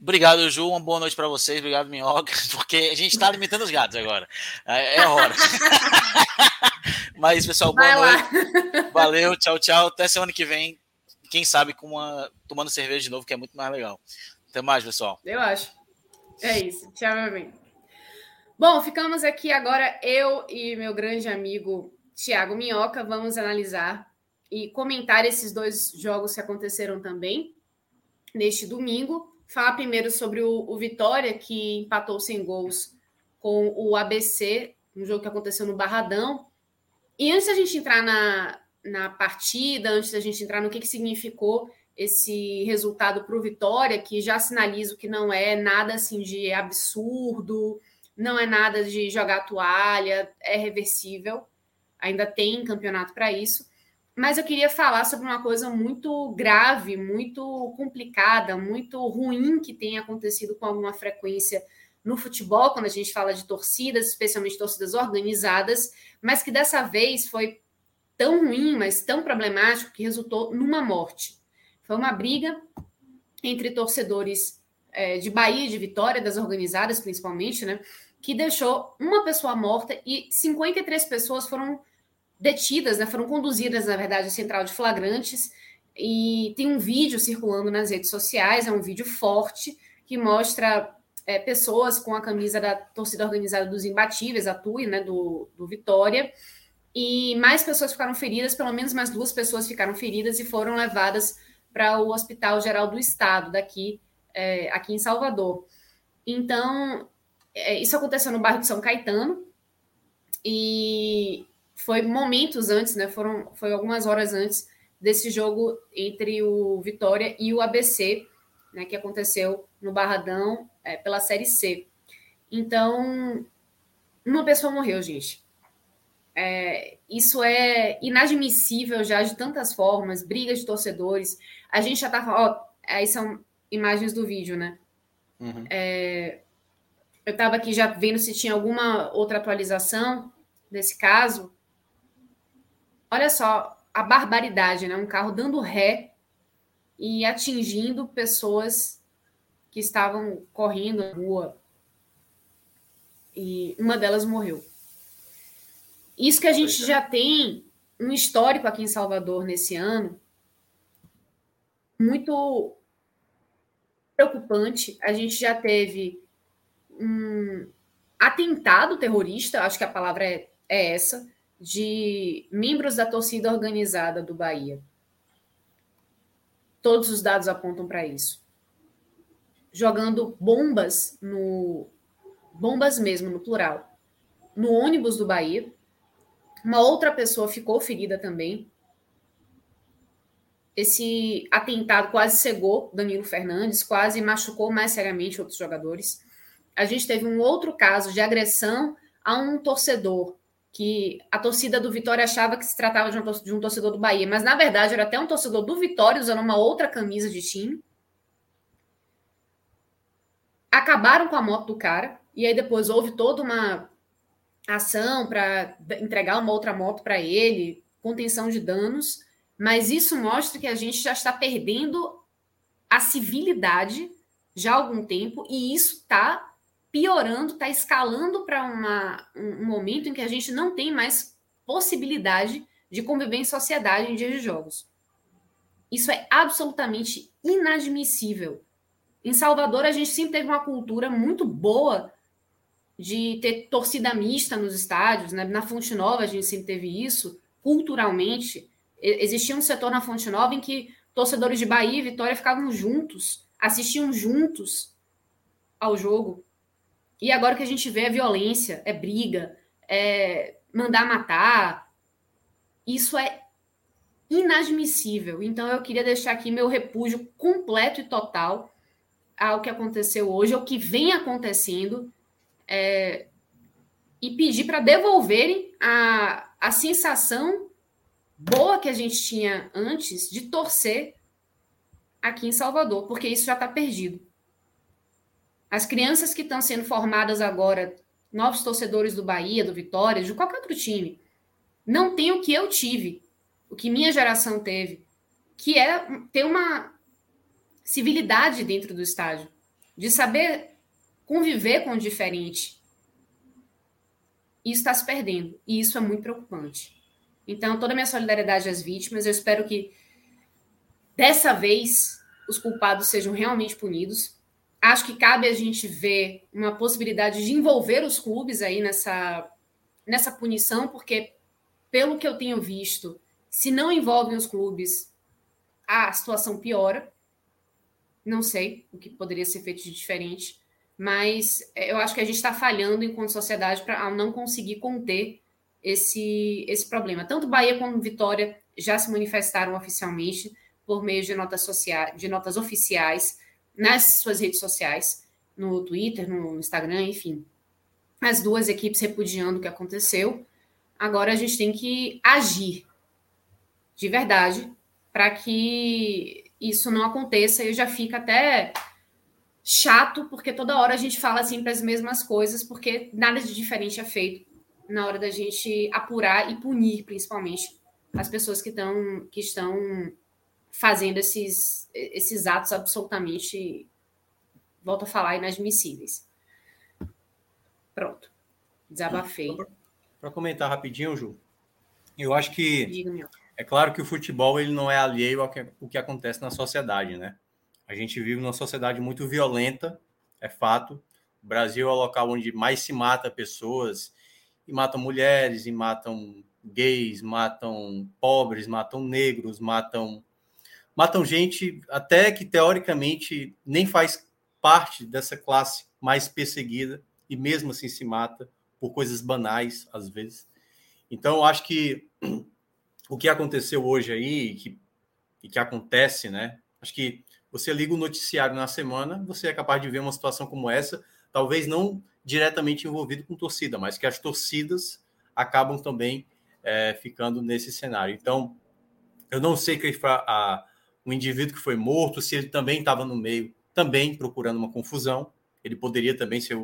Obrigado, Ju. Uma boa noite para vocês. Obrigado, Minhoca, porque a gente está alimentando os gatos agora. É, é hora. Mas, pessoal, boa noite. Valeu, tchau, tchau. Até semana que vem. Quem sabe com uma tomando cerveja de novo, que é muito mais legal. Até mais, pessoal. Eu acho. É isso. Tchau, meu bem. Bom, ficamos aqui agora, eu e meu grande amigo Tiago Minhoca. Vamos analisar e comentar esses dois jogos que aconteceram também neste domingo. Falar primeiro sobre o, o Vitória, que empatou sem gols com o ABC, um jogo que aconteceu no Barradão. E antes da gente entrar na, na partida, antes da gente entrar no que, que significou esse resultado para o Vitória, que já sinalizo que não é nada assim de absurdo, não é nada de jogar toalha, é reversível, ainda tem campeonato para isso. Mas eu queria falar sobre uma coisa muito grave, muito complicada, muito ruim que tem acontecido com alguma frequência no futebol, quando a gente fala de torcidas, especialmente torcidas organizadas, mas que dessa vez foi tão ruim, mas tão problemático, que resultou numa morte. Foi uma briga entre torcedores é, de Bahia e de Vitória, das organizadas principalmente, né? Que deixou uma pessoa morta e 53 pessoas foram detidas, né, foram conduzidas, na verdade, à central de flagrantes. E tem um vídeo circulando nas redes sociais, é um vídeo forte, que mostra é, pessoas com a camisa da torcida organizada dos imbatíveis, a TUI, né, do, do Vitória. E mais pessoas ficaram feridas, pelo menos mais duas pessoas ficaram feridas e foram levadas para o Hospital Geral do Estado, daqui, é, aqui em Salvador. Então, é, isso aconteceu no bairro de São Caetano. E foi momentos antes, né? Foram, foi algumas horas antes desse jogo entre o Vitória e o ABC, né? Que aconteceu no Barradão é, pela Série C. Então, uma pessoa morreu, gente. É, isso é inadmissível já de tantas formas, brigas de torcedores. A gente já tá falando, aí são imagens do vídeo, né? Uhum. É, eu estava aqui já vendo se tinha alguma outra atualização desse caso. Olha só a barbaridade, né? Um carro dando ré e atingindo pessoas que estavam correndo na rua. E uma delas morreu. Isso que a gente é. já tem um histórico aqui em Salvador nesse ano muito preocupante. A gente já teve um atentado terrorista, acho que a palavra é, é essa, de membros da torcida organizada do Bahia. Todos os dados apontam para isso. Jogando bombas no bombas mesmo no plural, no ônibus do Bahia. Uma outra pessoa ficou ferida também. Esse atentado quase cegou Danilo Fernandes, quase machucou mais seriamente outros jogadores. A gente teve um outro caso de agressão a um torcedor que a torcida do Vitória achava que se tratava de um torcedor do Bahia, mas na verdade era até um torcedor do Vitória usando uma outra camisa de time. Acabaram com a moto do cara, e aí depois houve toda uma ação para entregar uma outra moto para ele, contenção de danos, mas isso mostra que a gente já está perdendo a civilidade já há algum tempo, e isso está piorando, está escalando para um momento em que a gente não tem mais possibilidade de conviver em sociedade em dias de jogos. Isso é absolutamente inadmissível. Em Salvador, a gente sempre teve uma cultura muito boa de ter torcida mista nos estádios. Né? Na Fonte Nova, a gente sempre teve isso, culturalmente. Existia um setor na Fonte Nova em que torcedores de Bahia e Vitória ficavam juntos, assistiam juntos ao jogo. E agora que a gente vê é violência, é briga, é mandar matar. Isso é inadmissível. Então eu queria deixar aqui meu repúdio completo e total ao que aconteceu hoje, ao que vem acontecendo, é, e pedir para devolverem a, a sensação boa que a gente tinha antes de torcer aqui em Salvador, porque isso já está perdido. As crianças que estão sendo formadas agora, novos torcedores do Bahia, do Vitória, de qualquer outro time, não têm o que eu tive, o que minha geração teve, que é ter uma civilidade dentro do estádio, de saber conviver com o diferente. Isso está se perdendo, e isso é muito preocupante. Então, toda a minha solidariedade às vítimas, eu espero que dessa vez os culpados sejam realmente punidos Acho que cabe a gente ver uma possibilidade de envolver os clubes aí nessa, nessa punição, porque, pelo que eu tenho visto, se não envolvem os clubes, a situação piora. Não sei o que poderia ser feito de diferente, mas eu acho que a gente está falhando enquanto sociedade para não conseguir conter esse, esse problema. Tanto Bahia como Vitória já se manifestaram oficialmente por meio de notas, sociais, de notas oficiais nas suas redes sociais, no Twitter, no Instagram, enfim. As duas equipes repudiando o que aconteceu. Agora a gente tem que agir de verdade para que isso não aconteça. Eu já fico até chato, porque toda hora a gente fala sempre as mesmas coisas, porque nada de diferente é feito na hora da gente apurar e punir, principalmente, as pessoas que, tão, que estão fazendo esses, esses atos absolutamente, volto a falar, inadmissíveis. Pronto. Desabafei. Para comentar rapidinho, Ju, eu acho que é claro que o futebol ele não é alheio ao que, o que acontece na sociedade, né? A gente vive numa sociedade muito violenta, é fato. O Brasil é o local onde mais se mata pessoas, e matam mulheres, e matam gays, matam pobres, matam negros, matam matam gente até que teoricamente nem faz parte dessa classe mais perseguida e mesmo assim se mata por coisas banais às vezes. Então, acho que o que aconteceu hoje aí que, e que acontece, né? Acho que você liga o noticiário na semana, você é capaz de ver uma situação como essa, talvez não diretamente envolvido com torcida, mas que as torcidas acabam também é, ficando nesse cenário. Então, eu não sei que a, um indivíduo que foi morto, se ele também estava no meio, também procurando uma confusão. Ele poderia também ser,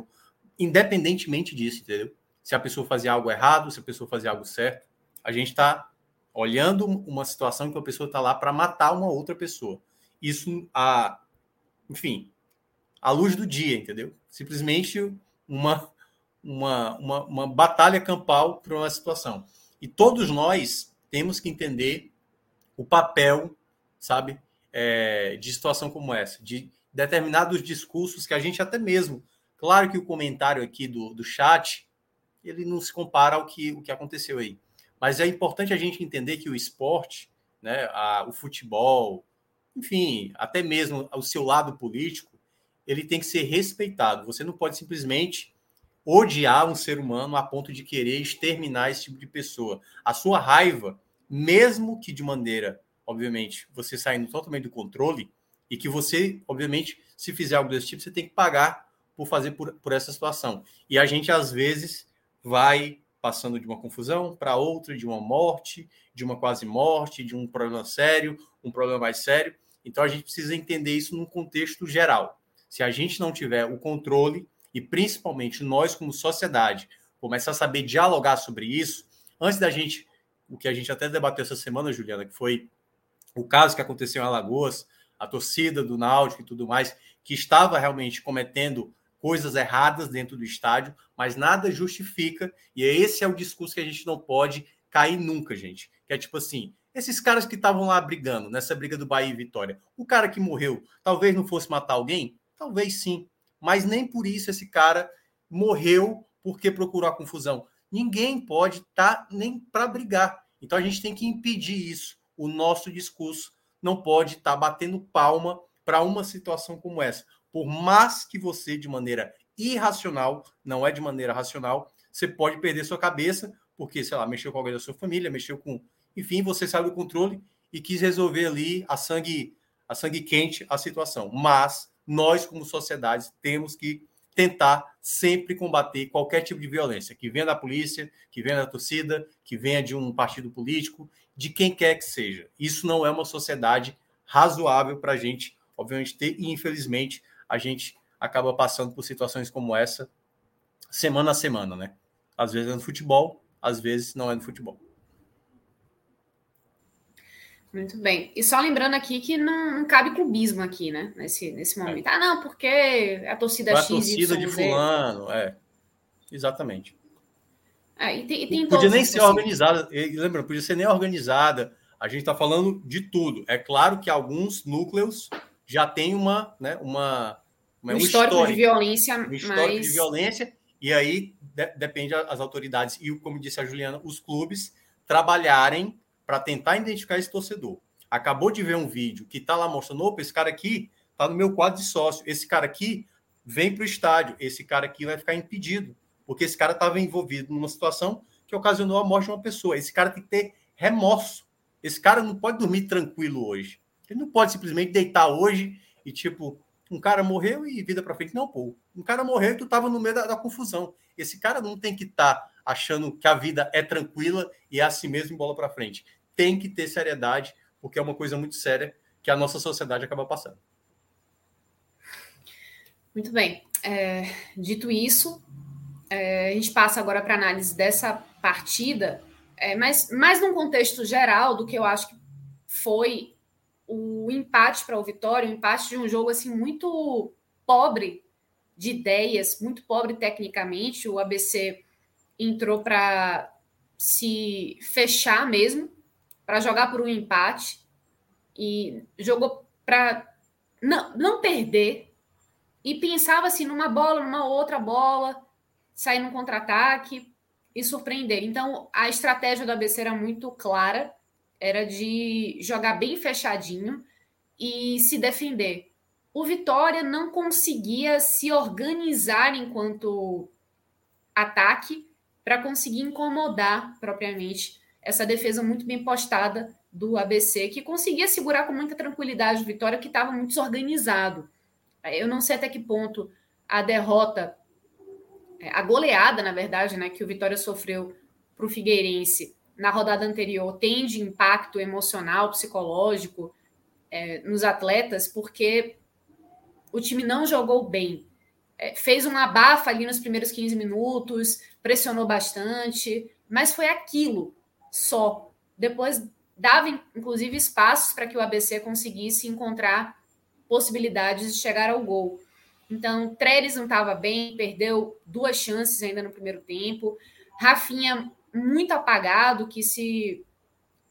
independentemente disso, entendeu? Se a pessoa fazia algo errado, se a pessoa fazia algo certo, a gente está olhando uma situação que a pessoa está lá para matar uma outra pessoa. Isso, a, enfim, à luz do dia, entendeu? Simplesmente uma, uma, uma, uma batalha campal para uma situação. E todos nós temos que entender o papel, sabe, é, de situação como essa, de determinados discursos que a gente até mesmo, claro que o comentário aqui do, do chat, ele não se compara ao que, o que aconteceu aí. Mas é importante a gente entender que o esporte, né, a, o futebol, enfim, até mesmo o seu lado político, ele tem que ser respeitado. Você não pode simplesmente odiar um ser humano a ponto de querer exterminar esse tipo de pessoa. A sua raiva, mesmo que de maneira, obviamente, você saindo totalmente do controle, e que você, obviamente, se fizer algo desse tipo, você tem que pagar por fazer por, por essa situação. E a gente, às vezes, vai passando de uma confusão para outra, de uma morte, de uma quase morte, de um problema sério, um problema mais sério. Então a gente precisa entender isso num contexto geral. Se a gente não tiver o controle, e principalmente nós, como sociedade, começar a saber dialogar sobre isso, antes da gente, o que a gente até debateu essa semana, Juliana, que foi o caso que aconteceu em Alagoas, a torcida do Náutico e tudo mais, que estava realmente cometendo coisas erradas dentro do estádio, mas nada justifica, e esse é o discurso que a gente não pode cair nunca, gente. Que é tipo assim, esses caras que estavam lá brigando, nessa briga do Bahia e Vitória, o cara que morreu, talvez não fosse matar alguém? Talvez sim, mas nem por isso esse cara morreu porque procurou a confusão. Ninguém pode estar tá nem para brigar. Então a gente tem que impedir isso. O nosso discurso não pode estar tá batendo palma para uma situação como essa por mais que você, de maneira irracional, não é de maneira racional, você pode perder sua cabeça, porque, sei lá, mexeu com alguém da sua família, mexeu com. Enfim, você saiu do controle e quis resolver ali a sangue, a sangue quente a situação. Mas nós, como sociedade, temos que tentar sempre combater qualquer tipo de violência, que venha da polícia, que venha da torcida, que venha de um partido político, de quem quer que seja. Isso não é uma sociedade razoável para a gente, obviamente, ter, e infelizmente a gente acaba passando por situações como essa semana a semana, né? Às vezes é no futebol, às vezes não é no futebol. Muito bem. E só lembrando aqui que não, não cabe clubismo aqui, né? Nesse, nesse momento. É. Ah, não, porque é a torcida X. A torcida de fulano, é. Exatamente. É, e tem, e tem podia nem ser organizada, lembra, podia ser nem organizada. A gente está falando de tudo. É claro que alguns núcleos já tem uma, né, uma, um, histórico, histórico, de violência. Um histórico de violência, e aí de, depende as autoridades e, como disse a Juliana, os clubes trabalharem para tentar identificar esse torcedor. Acabou de ver um vídeo que está lá mostrando: opa, esse cara aqui está no meu quadro de sócio, esse cara aqui vem para o estádio, esse cara aqui vai ficar impedido, porque esse cara estava envolvido numa situação que ocasionou a morte de uma pessoa. Esse cara tem que ter remorso. Esse cara não pode dormir tranquilo hoje. Ele não pode simplesmente deitar hoje e, tipo, um cara morreu e vida para frente. Não, pô. Um cara morreu e tu tava no meio da, da confusão. Esse cara não tem que estar tá achando que a vida é tranquila e é assim mesmo bola para frente. Tem que ter seriedade, porque é uma coisa muito séria que a nossa sociedade acaba passando. Muito bem. É, dito isso, é, a gente passa agora para análise dessa partida, é, mas mais num contexto geral do que eu acho que foi o empate para o Vitória, o empate de um jogo assim muito pobre de ideias, muito pobre tecnicamente. O ABC entrou para se fechar mesmo, para jogar por um empate e jogou para não, não perder e pensava assim numa bola, numa outra bola, sair no contra-ataque e surpreender. Então a estratégia do ABC era muito clara era de jogar bem fechadinho e se defender. O Vitória não conseguia se organizar enquanto ataque para conseguir incomodar propriamente essa defesa muito bem postada do ABC, que conseguia segurar com muita tranquilidade o Vitória, que estava muito desorganizado. Eu não sei até que ponto a derrota, a goleada, na verdade, né, que o Vitória sofreu para o Figueirense na rodada anterior tem de impacto emocional, psicológico é, nos atletas, porque o time não jogou bem. É, fez uma abafa ali nos primeiros 15 minutos, pressionou bastante, mas foi aquilo só. Depois dava, inclusive, espaços para que o ABC conseguisse encontrar possibilidades de chegar ao gol. Então, Trellis não estava bem, perdeu duas chances ainda no primeiro tempo. Rafinha muito apagado, que se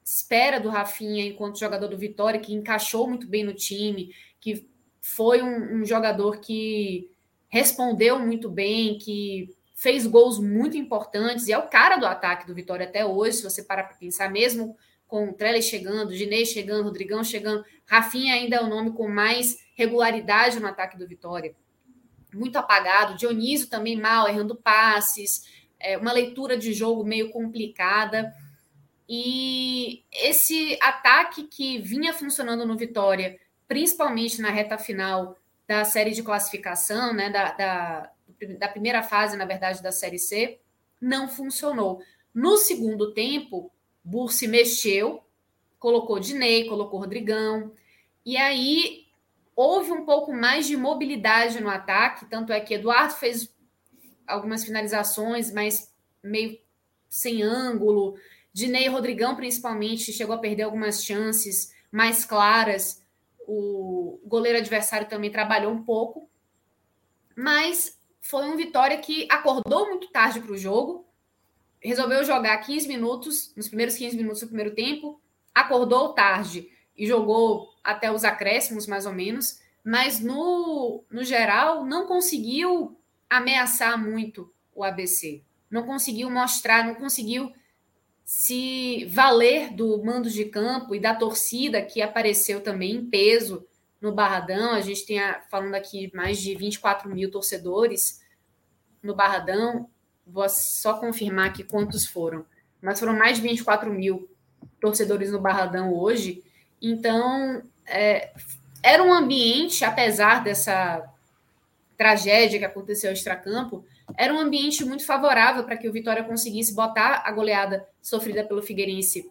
espera do Rafinha enquanto jogador do Vitória, que encaixou muito bem no time, que foi um, um jogador que respondeu muito bem, que fez gols muito importantes e é o cara do ataque do Vitória até hoje, se você parar para pensar, mesmo com o chegando, Ginei chegando, Rodrigão chegando, Rafinha ainda é o nome com mais regularidade no ataque do Vitória. Muito apagado, Dionísio também mal, errando passes, é, uma leitura de jogo meio complicada. E esse ataque que vinha funcionando no Vitória, principalmente na reta final da série de classificação, né, da, da, da primeira fase, na verdade, da Série C, não funcionou. No segundo tempo, Bursi mexeu, colocou Dinei, colocou Rodrigão, e aí houve um pouco mais de mobilidade no ataque, tanto é que Eduardo fez algumas finalizações, mas meio sem ângulo. Dinei e Rodrigão, principalmente, chegou a perder algumas chances mais claras. O goleiro adversário também trabalhou um pouco, mas foi um Vitória que acordou muito tarde para o jogo, resolveu jogar 15 minutos, nos primeiros 15 minutos do primeiro tempo, acordou tarde e jogou até os acréscimos, mais ou menos, mas no, no geral não conseguiu ameaçar muito o ABC, não conseguiu mostrar, não conseguiu se valer do mando de campo e da torcida que apareceu também em peso no Barradão. A gente tem, a, falando aqui, mais de 24 mil torcedores no Barradão. Vou só confirmar aqui quantos foram. Mas foram mais de 24 mil torcedores no Barradão hoje. Então, é, era um ambiente, apesar dessa tragédia que aconteceu extracampo, era um ambiente muito favorável para que o Vitória conseguisse botar a goleada sofrida pelo Figueirense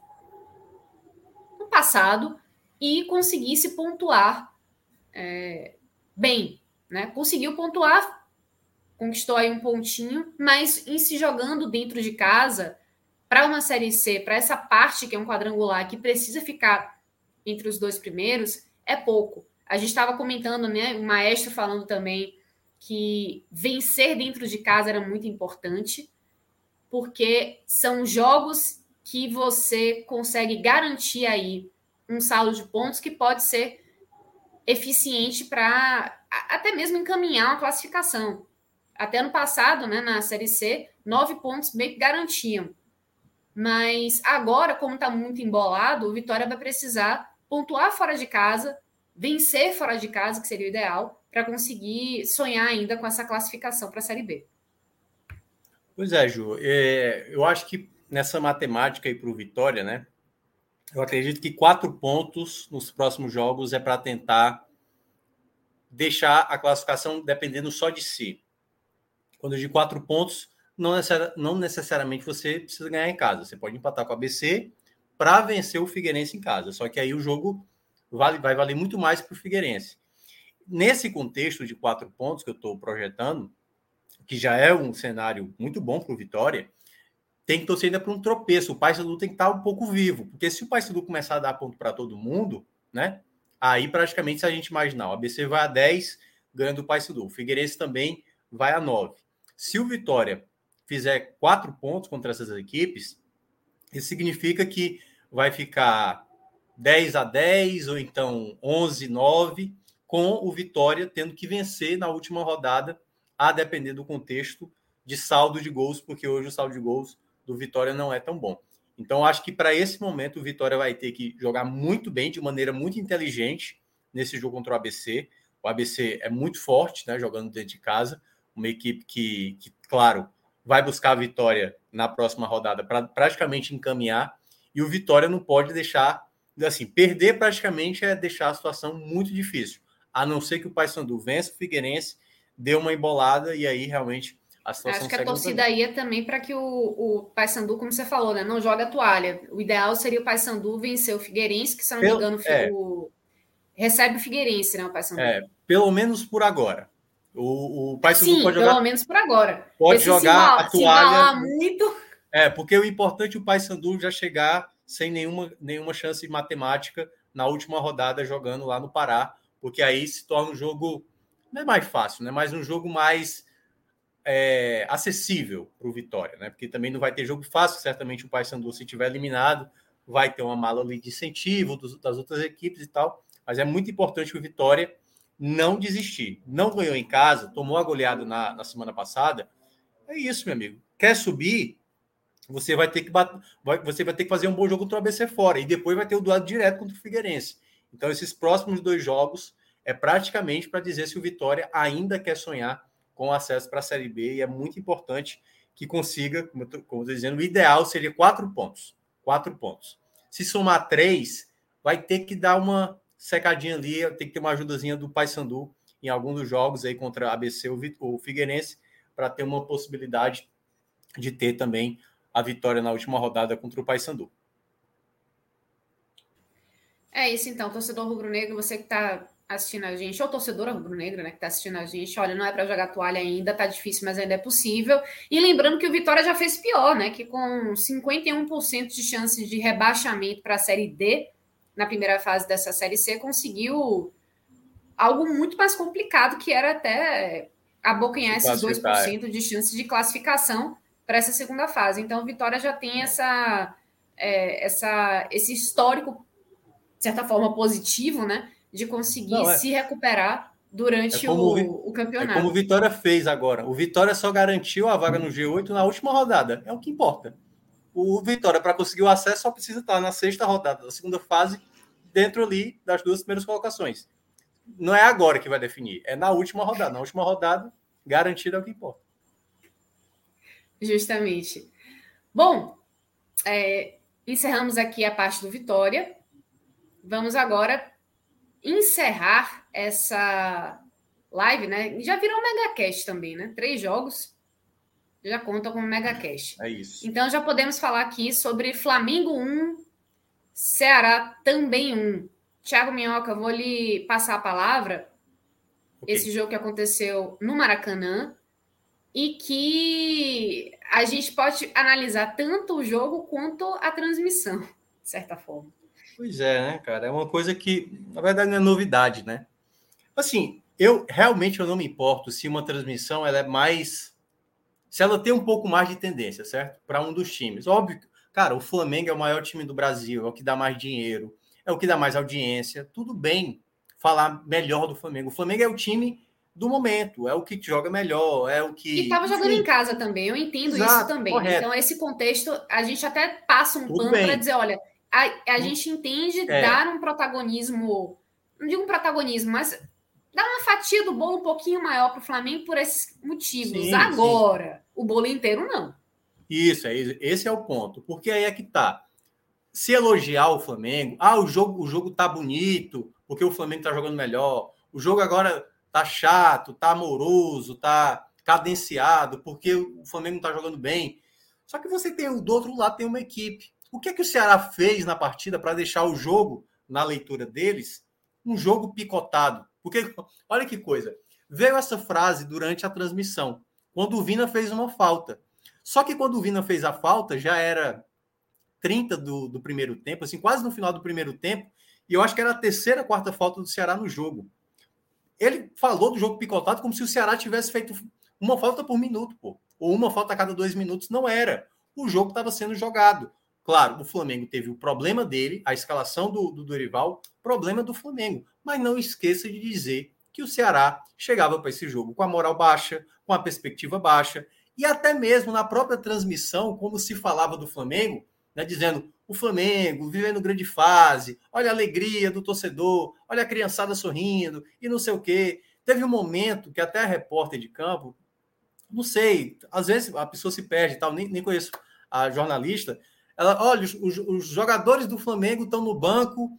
no passado e conseguisse pontuar é, bem. Né? Conseguiu pontuar, conquistou aí um pontinho, mas em se jogando dentro de casa, para uma Série C, para essa parte que é um quadrangular, que precisa ficar entre os dois primeiros, é pouco. A gente estava comentando, né? O maestro falando também que vencer dentro de casa era muito importante, porque são jogos que você consegue garantir aí um saldo de pontos que pode ser eficiente para até mesmo encaminhar uma classificação. Até no passado, né, na Série C, nove pontos meio que garantiam. Mas agora, como está muito embolado, o Vitória vai precisar pontuar fora de casa, vencer fora de casa, que seria o ideal, para conseguir sonhar ainda com essa classificação para a Série B. Pois é, Ju. É, eu acho que nessa matemática aí para o Vitória, né? Eu acredito que quatro pontos nos próximos jogos é para tentar deixar a classificação dependendo só de si. Quando eu digo quatro pontos, não, necessari não necessariamente você precisa ganhar em casa. Você pode empatar com a ABC para vencer o Figueirense em casa. Só que aí o jogo vale, vai valer muito mais para o Figueirense. Nesse contexto de quatro pontos que eu estou projetando, que já é um cenário muito bom para o Vitória, tem que torcer ainda para um tropeço. O Paysandu tem que estar tá um pouco vivo, porque se o Paysandu começar a dar ponto para todo mundo, né? Aí praticamente se a gente imaginar, o ABC vai a 10, ganhando o Paysandu. O Figueirense também vai a 9. Se o Vitória fizer quatro pontos contra essas equipes, isso significa que vai ficar 10 a 10 ou então 11 9 com o Vitória tendo que vencer na última rodada, a depender do contexto de saldo de gols, porque hoje o saldo de gols do Vitória não é tão bom. Então, acho que para esse momento o Vitória vai ter que jogar muito bem, de maneira muito inteligente, nesse jogo contra o ABC. O ABC é muito forte, né, jogando dentro de casa, uma equipe que, que claro, vai buscar a vitória na próxima rodada para praticamente encaminhar. E o Vitória não pode deixar assim, perder praticamente é deixar a situação muito difícil. A não ser que o Paysandu vença o Figueirense, dê uma embolada e aí realmente Acho que a torcida aí é também para que o, o Paysandu, como você falou, né, não joga a toalha. O ideal seria o Paysandu vencer o Figueirense, que se não me engano é. o, recebe o Figueirense, né, o Paysandu. É, pelo menos por agora. O, o Paysandu Sim, pode jogar. Pelo menos por agora. Pode jogar a toalha. muito. É, porque o importante é o Paysandu já chegar sem nenhuma, nenhuma chance matemática na última rodada jogando lá no Pará, porque aí se torna um jogo não é mais fácil, né? Mas um jogo mais é, acessível para o Vitória, né? Porque também não vai ter jogo fácil, certamente o Paysandu, se tiver eliminado, vai ter uma mala de incentivo dos, das outras equipes e tal. Mas é muito importante o Vitória não desistir. Não ganhou em casa, tomou a goleada na, na semana passada. É isso, meu amigo. Quer subir? Você vai ter que bater, você vai ter que fazer um bom jogo contra o ABC fora e depois vai ter o duelo direto contra o Figueirense. Então esses próximos dois jogos é praticamente para dizer se o Vitória ainda quer sonhar com acesso para a Série B e é muito importante que consiga, como eu estou dizendo, o ideal seria quatro pontos. Quatro pontos. Se somar três, vai ter que dar uma secadinha ali, tem que ter uma ajudazinha do Paysandu em algum dos jogos aí contra a ABC ou Figueirense para ter uma possibilidade de ter também a vitória na última rodada contra o Paysandu. É isso então, torcedor rubro-negro, você que está assistindo a gente, ou torcedora rubro-negra, né, que está assistindo a gente, olha, não é para jogar toalha ainda, tá difícil, mas ainda é possível. E lembrando que o Vitória já fez pior, né, que com 51% de chances de rebaixamento para a Série D, na primeira fase dessa Série C, conseguiu algo muito mais complicado, que era até abocanhar esses 2% de chances de classificação para essa segunda fase. Então, o Vitória já tem essa, é, essa, esse histórico, de certa forma, positivo, né? De conseguir Não, é... se recuperar durante é o, o, o, campeonato. É como o Vitória fez agora. O Vitória só garantiu a vaga no G8 na última rodada. É o que importa. O Vitória, para conseguir o acesso, só precisa estar na sexta rodada da segunda fase, dentro ali das duas primeiras colocações. Não é agora que vai definir, é na última rodada. Na última rodada, garantido é o que importa. Justamente. Bom, é, encerramos aqui a parte do Vitória. Vamos agora encerrar essa live, né? Já virou um megacast também, né? Três jogos já conta como megacast. É isso. Então já podemos falar aqui sobre Flamengo 1, Ceará também 1. Thiago Minhoca, vou lhe passar a palavra. Okay. Esse jogo que aconteceu no Maracanã e que a gente pode analisar tanto o jogo quanto a transmissão, de certa forma. Pois é, né, cara? É uma coisa que, na verdade, não é novidade, né? Assim, eu realmente eu não me importo se uma transmissão ela é mais. Se ela tem um pouco mais de tendência, certo? Para um dos times. Óbvio, cara, o Flamengo é o maior time do Brasil, é o que dá mais dinheiro, é o que dá mais audiência. Tudo bem falar melhor do Flamengo. O Flamengo é o time do momento, é o que joga melhor, é o que. E estava jogando em casa também, eu entendo Exato, isso também. Correto. Então, esse contexto, a gente até passa um Tudo pano para dizer: olha, a, a hum. gente entende é. dar um protagonismo, não digo um protagonismo, mas dar uma fatia do bolo um pouquinho maior para o Flamengo por esses motivos. Sim, Agora, sim. o bolo inteiro não. Isso, é, esse é o ponto. Porque aí é que tá. Se elogiar o Flamengo, ah, o jogo, o jogo tá bonito, porque o Flamengo tá jogando melhor. O jogo agora tá chato, tá amoroso, tá cadenciado, porque o Flamengo não tá jogando bem. Só que você tem do outro lado tem uma equipe. O que é que o Ceará fez na partida para deixar o jogo, na leitura deles, um jogo picotado? Porque olha que coisa. Veio essa frase durante a transmissão, quando o Vina fez uma falta. Só que quando o Vina fez a falta, já era 30 do, do primeiro tempo, assim, quase no final do primeiro tempo, e eu acho que era a terceira, quarta falta do Ceará no jogo. Ele falou do jogo picotado como se o Ceará tivesse feito uma falta por minuto, pô. Ou uma falta a cada dois minutos. Não era. O jogo estava sendo jogado. Claro, o Flamengo teve o problema dele, a escalação do, do Dorival, problema do Flamengo. Mas não esqueça de dizer que o Ceará chegava para esse jogo com a moral baixa, com a perspectiva baixa, e até mesmo na própria transmissão, como se falava do Flamengo, né, dizendo o Flamengo vivendo grande fase, olha a alegria do torcedor, olha a criançada sorrindo e não sei o quê. Teve um momento que até a repórter de campo, não sei, às vezes a pessoa se perde e tal, nem, nem conheço a jornalista. Ela, olha, os, os jogadores do Flamengo estão no banco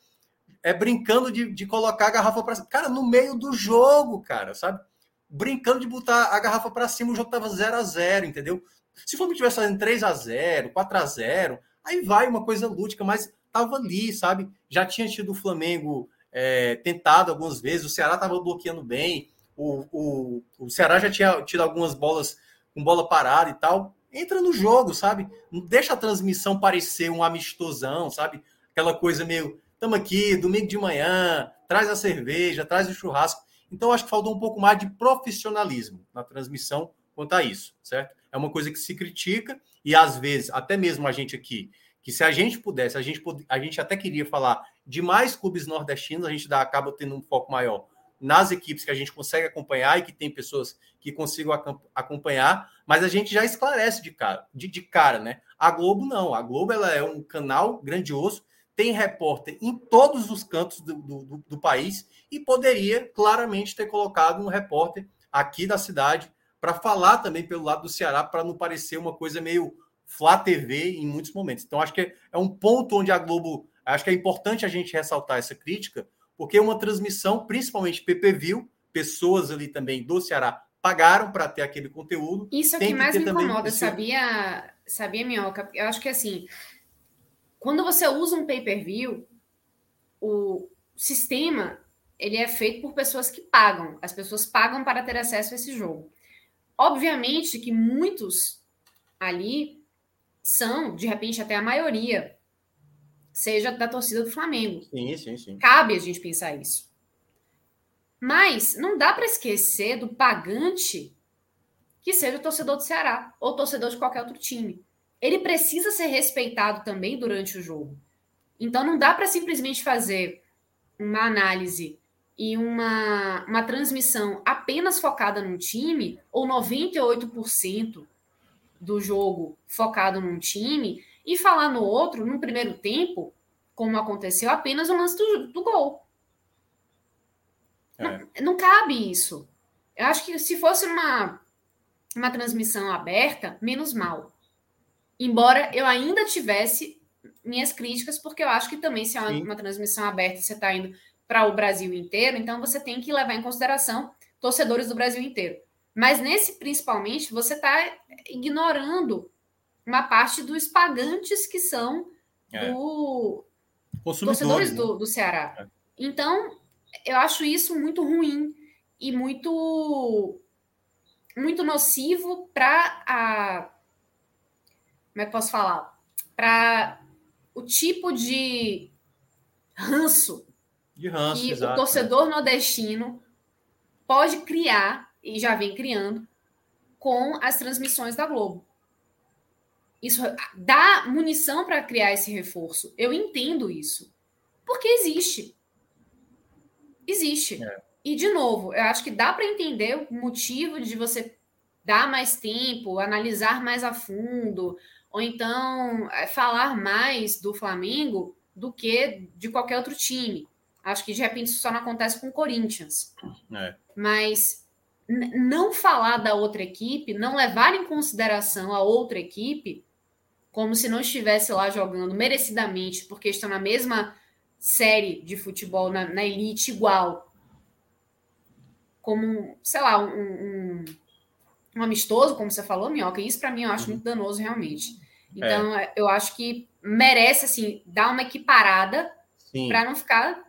é brincando de, de colocar a garrafa para cima. Cara, no meio do jogo, cara, sabe? Brincando de botar a garrafa para cima, o jogo tava 0 a 0 entendeu? Se o Flamengo tivesse fazendo 3 a 0 4 a 0 Aí vai uma coisa lúdica, mas estava ali, sabe? Já tinha tido o Flamengo é, tentado algumas vezes, o Ceará estava bloqueando bem, o, o, o Ceará já tinha tido algumas bolas com bola parada e tal. Entra no jogo, sabe? Deixa a transmissão parecer um amistosão, sabe? Aquela coisa meio, estamos aqui, domingo de manhã, traz a cerveja, traz o churrasco. Então, acho que faltou um pouco mais de profissionalismo na transmissão quanto a isso, certo? É uma coisa que se critica e às vezes, até mesmo a gente aqui, que se a gente pudesse, a gente, a gente até queria falar de mais clubes nordestinos, a gente dá, acaba tendo um foco maior nas equipes que a gente consegue acompanhar e que tem pessoas que consigam acompanhar, mas a gente já esclarece de cara, de, de cara, né? A Globo não, a Globo ela é um canal grandioso, tem repórter em todos os cantos do, do, do país e poderia claramente ter colocado um repórter aqui da cidade para falar também pelo lado do Ceará, para não parecer uma coisa meio Flá TV em muitos momentos. Então, acho que é um ponto onde a Globo. Acho que é importante a gente ressaltar essa crítica, porque uma transmissão, principalmente PPV, pessoas ali também do Ceará pagaram para ter aquele conteúdo. Isso é o que mais me incomoda, sabia, sabia, Minhoca? Eu acho que assim, quando você usa um pay-per-view, o sistema ele é feito por pessoas que pagam. As pessoas pagam para ter acesso a esse jogo. Obviamente que muitos ali são, de repente, até a maioria, seja da torcida do Flamengo. Sim, sim, sim. Cabe a gente pensar isso. Mas não dá para esquecer do pagante que seja o torcedor do Ceará ou torcedor de qualquer outro time. Ele precisa ser respeitado também durante o jogo. Então não dá para simplesmente fazer uma análise e uma, uma transmissão apenas focada num time, ou 98% do jogo focado num time e falar no outro, no primeiro tempo, como aconteceu, apenas o lance do, do gol. É. Não, não, cabe isso. Eu acho que se fosse uma, uma transmissão aberta, menos mal. Embora eu ainda tivesse minhas críticas, porque eu acho que também, se é uma, uma transmissão aberta, você está indo para o Brasil inteiro, então você tem que levar em consideração torcedores do Brasil inteiro. Mas nesse, principalmente, você está ignorando uma parte dos pagantes que são é. do torcedores né? do, do Ceará. É. Então, eu acho isso muito ruim e muito muito nocivo para a como é que posso falar? Para o tipo de ranço, de ranço que exato, o torcedor né? nordestino pode criar e já vem criando com as transmissões da Globo. Isso dá munição para criar esse reforço. Eu entendo isso. Porque existe. Existe. É. E, de novo, eu acho que dá para entender o motivo de você dar mais tempo, analisar mais a fundo, ou então é, falar mais do Flamengo do que de qualquer outro time. Acho que de repente isso só não acontece com o Corinthians. É. Mas não falar da outra equipe, não levar em consideração a outra equipe, como se não estivesse lá jogando merecidamente, porque estão na mesma série de futebol, na, na elite igual, como, sei lá, um, um, um amistoso, como você falou, Minhoca, isso para mim eu acho muito danoso realmente. Então, é. eu acho que merece, assim, dar uma equiparada para não ficar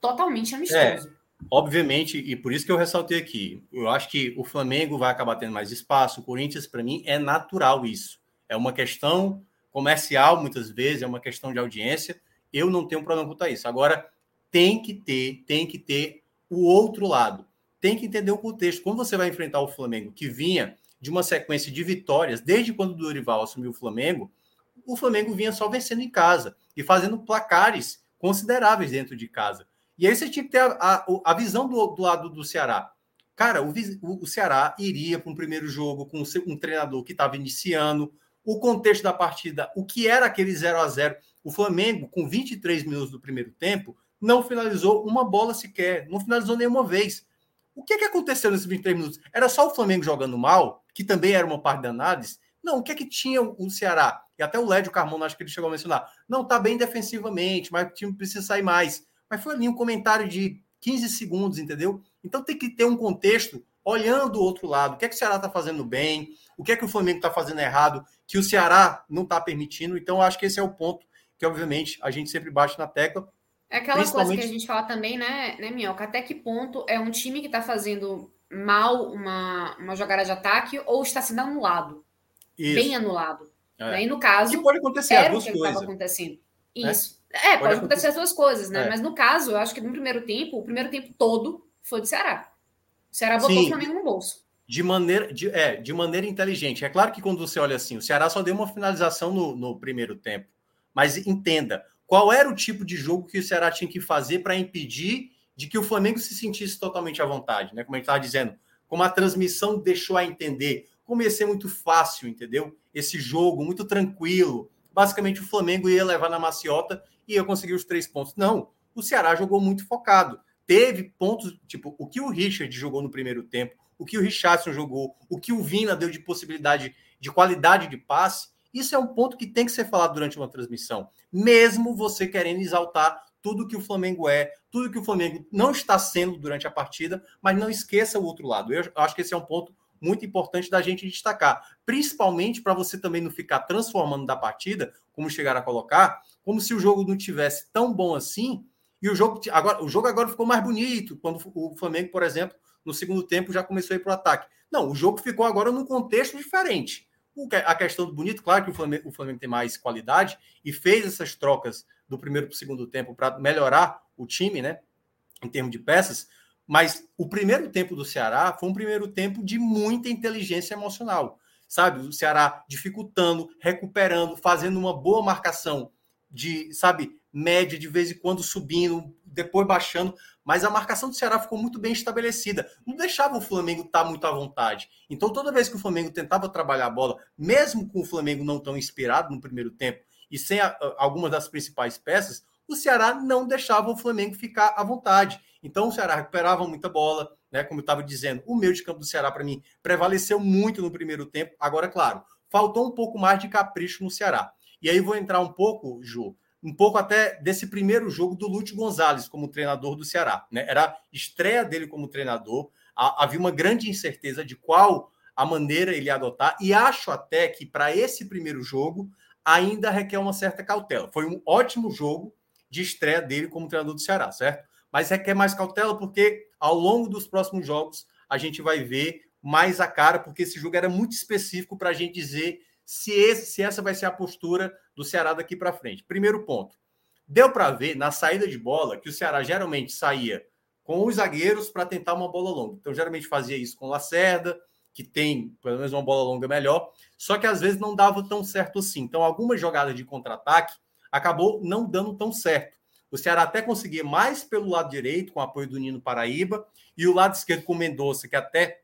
totalmente amistoso. É. Obviamente, e por isso que eu ressaltei aqui, eu acho que o Flamengo vai acabar tendo mais espaço, o Corinthians, para mim, é natural isso. É uma questão comercial, muitas vezes, é uma questão de audiência. Eu não tenho problema com isso. Agora, tem que ter, tem que ter o outro lado. Tem que entender o contexto. Quando você vai enfrentar o Flamengo, que vinha de uma sequência de vitórias, desde quando o Dorival assumiu o Flamengo, o Flamengo vinha só vencendo em casa e fazendo placares consideráveis dentro de casa. E aí você tinha que ter a, a, a visão do, do, lado do Ceará. Cara, o, o, Ceará iria para um primeiro jogo com um treinador que estava iniciando, o contexto da partida, o que era aquele 0 a 0 O Flamengo, com 23 minutos do primeiro tempo, não finalizou uma bola sequer, não finalizou nenhuma vez. O que, é que aconteceu nesses 23 minutos? Era só o Flamengo jogando mal, que também era uma parte da análise? Não, o que é que tinha o Ceará? E até o Lédio Carmona, acho que ele chegou a mencionar. Não, tá bem defensivamente, mas o time precisa sair mais mas foi ali um comentário de 15 segundos, entendeu? Então tem que ter um contexto olhando o outro lado. O que é que o Ceará está fazendo bem? O que é que o Flamengo está fazendo errado? Que o Ceará não está permitindo. Então, acho que esse é o ponto que, obviamente, a gente sempre bate na tecla. É aquela coisa que a gente fala também, né, né, Minhoca? Até que ponto é um time que está fazendo mal uma, uma jogada de ataque ou está sendo anulado? Isso. Bem anulado. É. Né? E no caso. Que pode acontecer as duas coisas. acontecendo. Né? Isso. É, pode, acontecer as duas coisas, né? É. Mas no caso, eu acho que no primeiro tempo, o primeiro tempo todo foi do Ceará. O Ceará botou Sim. o Flamengo no bolso. De maneira, de, é, de maneira inteligente. É claro que quando você olha assim, o Ceará só deu uma finalização no, no primeiro tempo. Mas entenda, qual era o tipo de jogo que o Ceará tinha que fazer para impedir de que o Flamengo se sentisse totalmente à vontade, né? Como a gente estava dizendo, como a transmissão deixou a entender, como ia ser muito fácil, entendeu? Esse jogo, muito tranquilo. Basicamente, o Flamengo ia levar na maciota e ia conseguir os três pontos. Não, o Ceará jogou muito focado. Teve pontos, tipo, o que o Richard jogou no primeiro tempo, o que o Richardson jogou, o que o Vina deu de possibilidade de qualidade de passe, isso é um ponto que tem que ser falado durante uma transmissão, mesmo você querendo exaltar tudo que o Flamengo é, tudo que o Flamengo não está sendo durante a partida, mas não esqueça o outro lado. Eu acho que esse é um ponto muito importante da gente destacar, principalmente para você também não ficar transformando da partida, como chegaram a colocar, como se o jogo não tivesse tão bom assim, e o jogo agora, o jogo agora ficou mais bonito, quando o Flamengo, por exemplo, no segundo tempo já começou a ir para o ataque. Não, o jogo ficou agora num contexto diferente. A questão do bonito, claro que o Flamengo, o Flamengo tem mais qualidade e fez essas trocas do primeiro para o segundo tempo para melhorar o time, né? Em termos de peças, mas o primeiro tempo do Ceará foi um primeiro tempo de muita inteligência emocional, sabe? O Ceará dificultando, recuperando, fazendo uma boa marcação de, sabe, média de vez em quando subindo, depois baixando, mas a marcação do Ceará ficou muito bem estabelecida. Não deixava o Flamengo estar muito à vontade. Então, toda vez que o Flamengo tentava trabalhar a bola, mesmo com o Flamengo não tão inspirado no primeiro tempo e sem a, algumas das principais peças, o Ceará não deixava o Flamengo ficar à vontade. Então o Ceará recuperava muita bola, né? Como eu estava dizendo, o meio de campo do Ceará, para mim, prevaleceu muito no primeiro tempo. Agora, claro, faltou um pouco mais de capricho no Ceará. E aí vou entrar um pouco, Ju, um pouco até desse primeiro jogo do Lúcio Gonzalez como treinador do Ceará. Né? Era a estreia dele como treinador. Havia uma grande incerteza de qual a maneira ele ia adotar, e acho até que para esse primeiro jogo ainda requer uma certa cautela. Foi um ótimo jogo de estreia dele como treinador do Ceará, certo? mas requer mais cautela porque ao longo dos próximos jogos a gente vai ver mais a cara, porque esse jogo era muito específico para a gente dizer se, esse, se essa vai ser a postura do Ceará daqui para frente. Primeiro ponto. Deu para ver na saída de bola que o Ceará geralmente saía com os zagueiros para tentar uma bola longa. Então, geralmente fazia isso com o Lacerda, que tem pelo menos uma bola longa melhor, só que às vezes não dava tão certo assim. Então, algumas jogadas de contra-ataque acabou não dando tão certo. O Ceará até conseguia mais pelo lado direito, com apoio do Nino Paraíba, e o lado esquerdo com o Mendonça, que até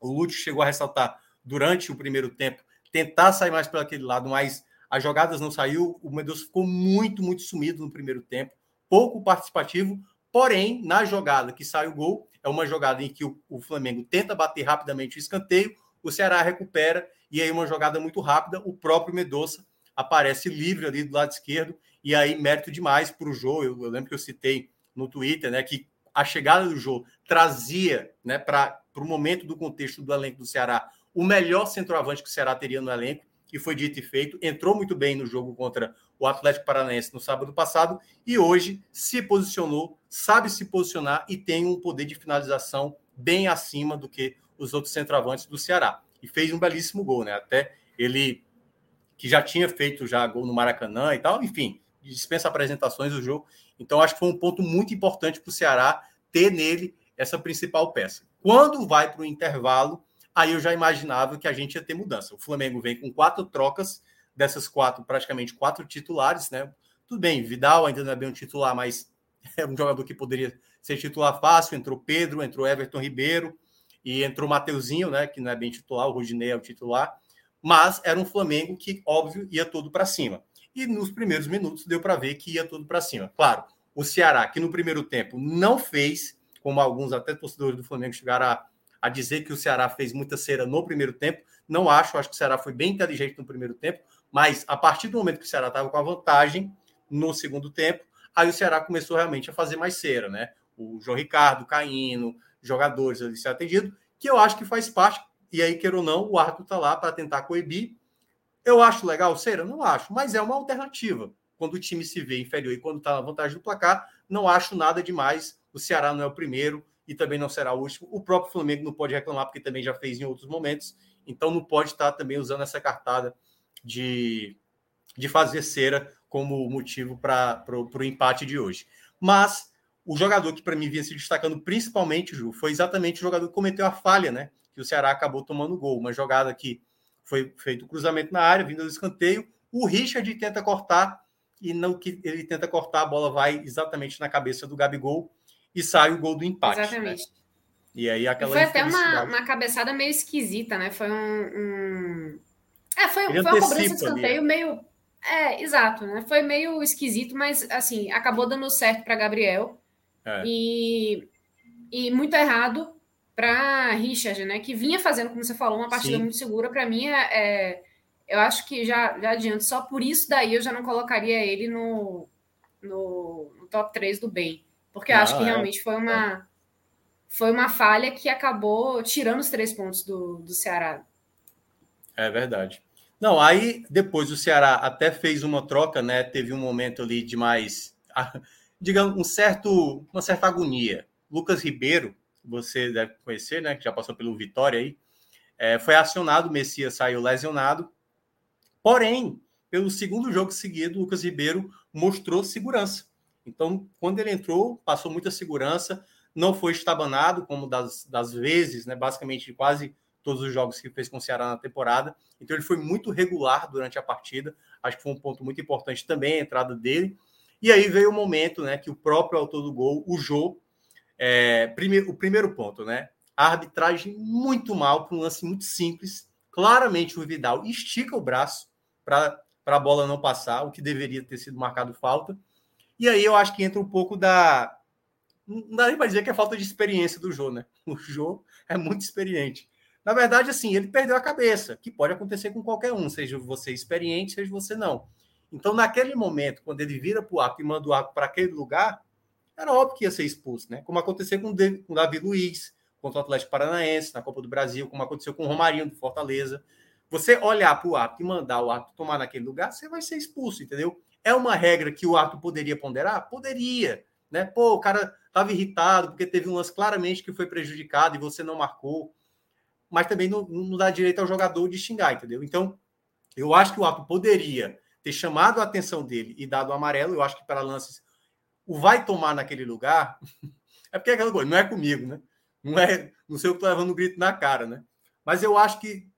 o Lúcio chegou a ressaltar durante o primeiro tempo, tentar sair mais pelo aquele lado, mas as jogadas não saiu. O Mendonça ficou muito, muito sumido no primeiro tempo, pouco participativo. Porém, na jogada que sai o gol, é uma jogada em que o, o Flamengo tenta bater rapidamente o escanteio, o Ceará recupera, e aí uma jogada muito rápida, o próprio Mendonça aparece livre ali do lado esquerdo e aí, mérito demais para o Jô. Eu, eu, lembro que eu citei no Twitter, né, que a chegada do Jô trazia, né, para o momento do contexto do elenco do Ceará, o melhor centroavante que o Ceará teria no elenco, e foi dito e feito. Entrou muito bem no jogo contra o Atlético Paranaense no sábado passado e hoje se posicionou, sabe se posicionar e tem um poder de finalização bem acima do que os outros centroavantes do Ceará. E fez um belíssimo gol, né? Até ele que já tinha feito já gol no Maracanã e tal, enfim, dispensa apresentações do jogo. Então, acho que foi um ponto muito importante para o Ceará ter nele essa principal peça. Quando vai para o intervalo, aí eu já imaginava que a gente ia ter mudança. O Flamengo vem com quatro trocas, dessas quatro, praticamente quatro titulares, né? Tudo bem, Vidal ainda não é bem um titular, mas é um jogador que poderia ser titular fácil. Entrou Pedro, entrou Everton Ribeiro e entrou Mateuzinho, né? Que não é bem titular, o Rodinei é o titular. Mas era um Flamengo que, óbvio, ia tudo para cima e nos primeiros minutos deu para ver que ia tudo para cima. Claro, o Ceará, que no primeiro tempo não fez, como alguns até torcedores do Flamengo chegaram a, a dizer que o Ceará fez muita cera no primeiro tempo, não acho, acho que o Ceará foi bem inteligente no primeiro tempo, mas a partir do momento que o Ceará estava com a vantagem no segundo tempo, aí o Ceará começou realmente a fazer mais cera, né? O João Ricardo, Caíno, jogadores ali ser atendido, que eu acho que faz parte, e aí, queira ou não, o árbitro está lá para tentar coibir, eu acho legal? Eu não acho, mas é uma alternativa. Quando o time se vê inferior e quando está na vantagem do placar, não acho nada demais. O Ceará não é o primeiro e também não será o último. O próprio Flamengo não pode reclamar, porque também já fez em outros momentos. Então não pode estar também usando essa cartada de, de fazer cera como motivo para o empate de hoje. Mas o jogador que para mim vinha se destacando principalmente, Ju, foi exatamente o jogador que cometeu a falha, né? Que o Ceará acabou tomando gol. Uma jogada que foi feito o cruzamento na área, vindo do escanteio. O Richard tenta cortar e não que ele tenta cortar, a bola vai exatamente na cabeça do Gabigol e sai o gol do empate. Né? Exatamente. Né? E aí aquela. foi até uma, uma cabeçada meio esquisita, né? Foi um. um... É, foi, foi uma cobrança de escanteio ali, meio. É, exato, né? Foi meio esquisito, mas assim, acabou dando certo para Gabriel. É. E, e muito errado para Richard, né? Que vinha fazendo, como você falou, uma partida Sim. muito segura. Para mim, é, é, eu acho que já, já adiante, só por isso daí eu já não colocaria ele no, no, no top 3 do bem. Porque eu acho que é. realmente foi uma foi uma falha que acabou tirando os três pontos do, do Ceará. É verdade. Não, aí depois o Ceará até fez uma troca, né? Teve um momento ali de mais, digamos, um certo, uma certa agonia. Lucas Ribeiro, você deve conhecer, né? Que já passou pelo Vitória aí, é, foi acionado, o Messias saiu lesionado. Porém, pelo segundo jogo seguido, o Lucas Ribeiro mostrou segurança. Então, quando ele entrou, passou muita segurança, não foi estabanado, como das, das vezes, né, basicamente quase todos os jogos que fez com o Ceará na temporada. Então ele foi muito regular durante a partida. Acho que foi um ponto muito importante também a entrada dele. E aí veio o momento, né, que o próprio autor do gol, o Jô, é, primeiro, o primeiro ponto, né, a arbitragem muito mal para um lance muito simples. Claramente o Vidal estica o braço para a bola não passar, o que deveria ter sido marcado falta. E aí eu acho que entra um pouco da não dá nem para dizer que é falta de experiência do Jô, né? O Jô é muito experiente. Na verdade, assim, ele perdeu a cabeça, que pode acontecer com qualquer um, seja você experiente, seja você não. Então, naquele momento, quando ele vira para o arco e manda o arco para aquele lugar, era óbvio que ia ser expulso, né? Como aconteceu com o Davi Luiz, contra o Atlético Paranaense, na Copa do Brasil, como aconteceu com o Romarinho do Fortaleza. Você olhar para o arco e mandar o arco tomar naquele lugar, você vai ser expulso, entendeu? É uma regra que o arco poderia ponderar? Poderia né? Pô, o cara estava irritado porque teve um lance claramente que foi prejudicado e você não marcou. Mas também não, não dá direito ao jogador de xingar, entendeu? Então, eu acho que o Apo poderia ter chamado a atenção dele e dado o amarelo. Eu acho que para lances, o vai tomar naquele lugar. é porque é aquela coisa, não é comigo, né? Não é, não sei o que levando um grito na cara, né? Mas eu acho que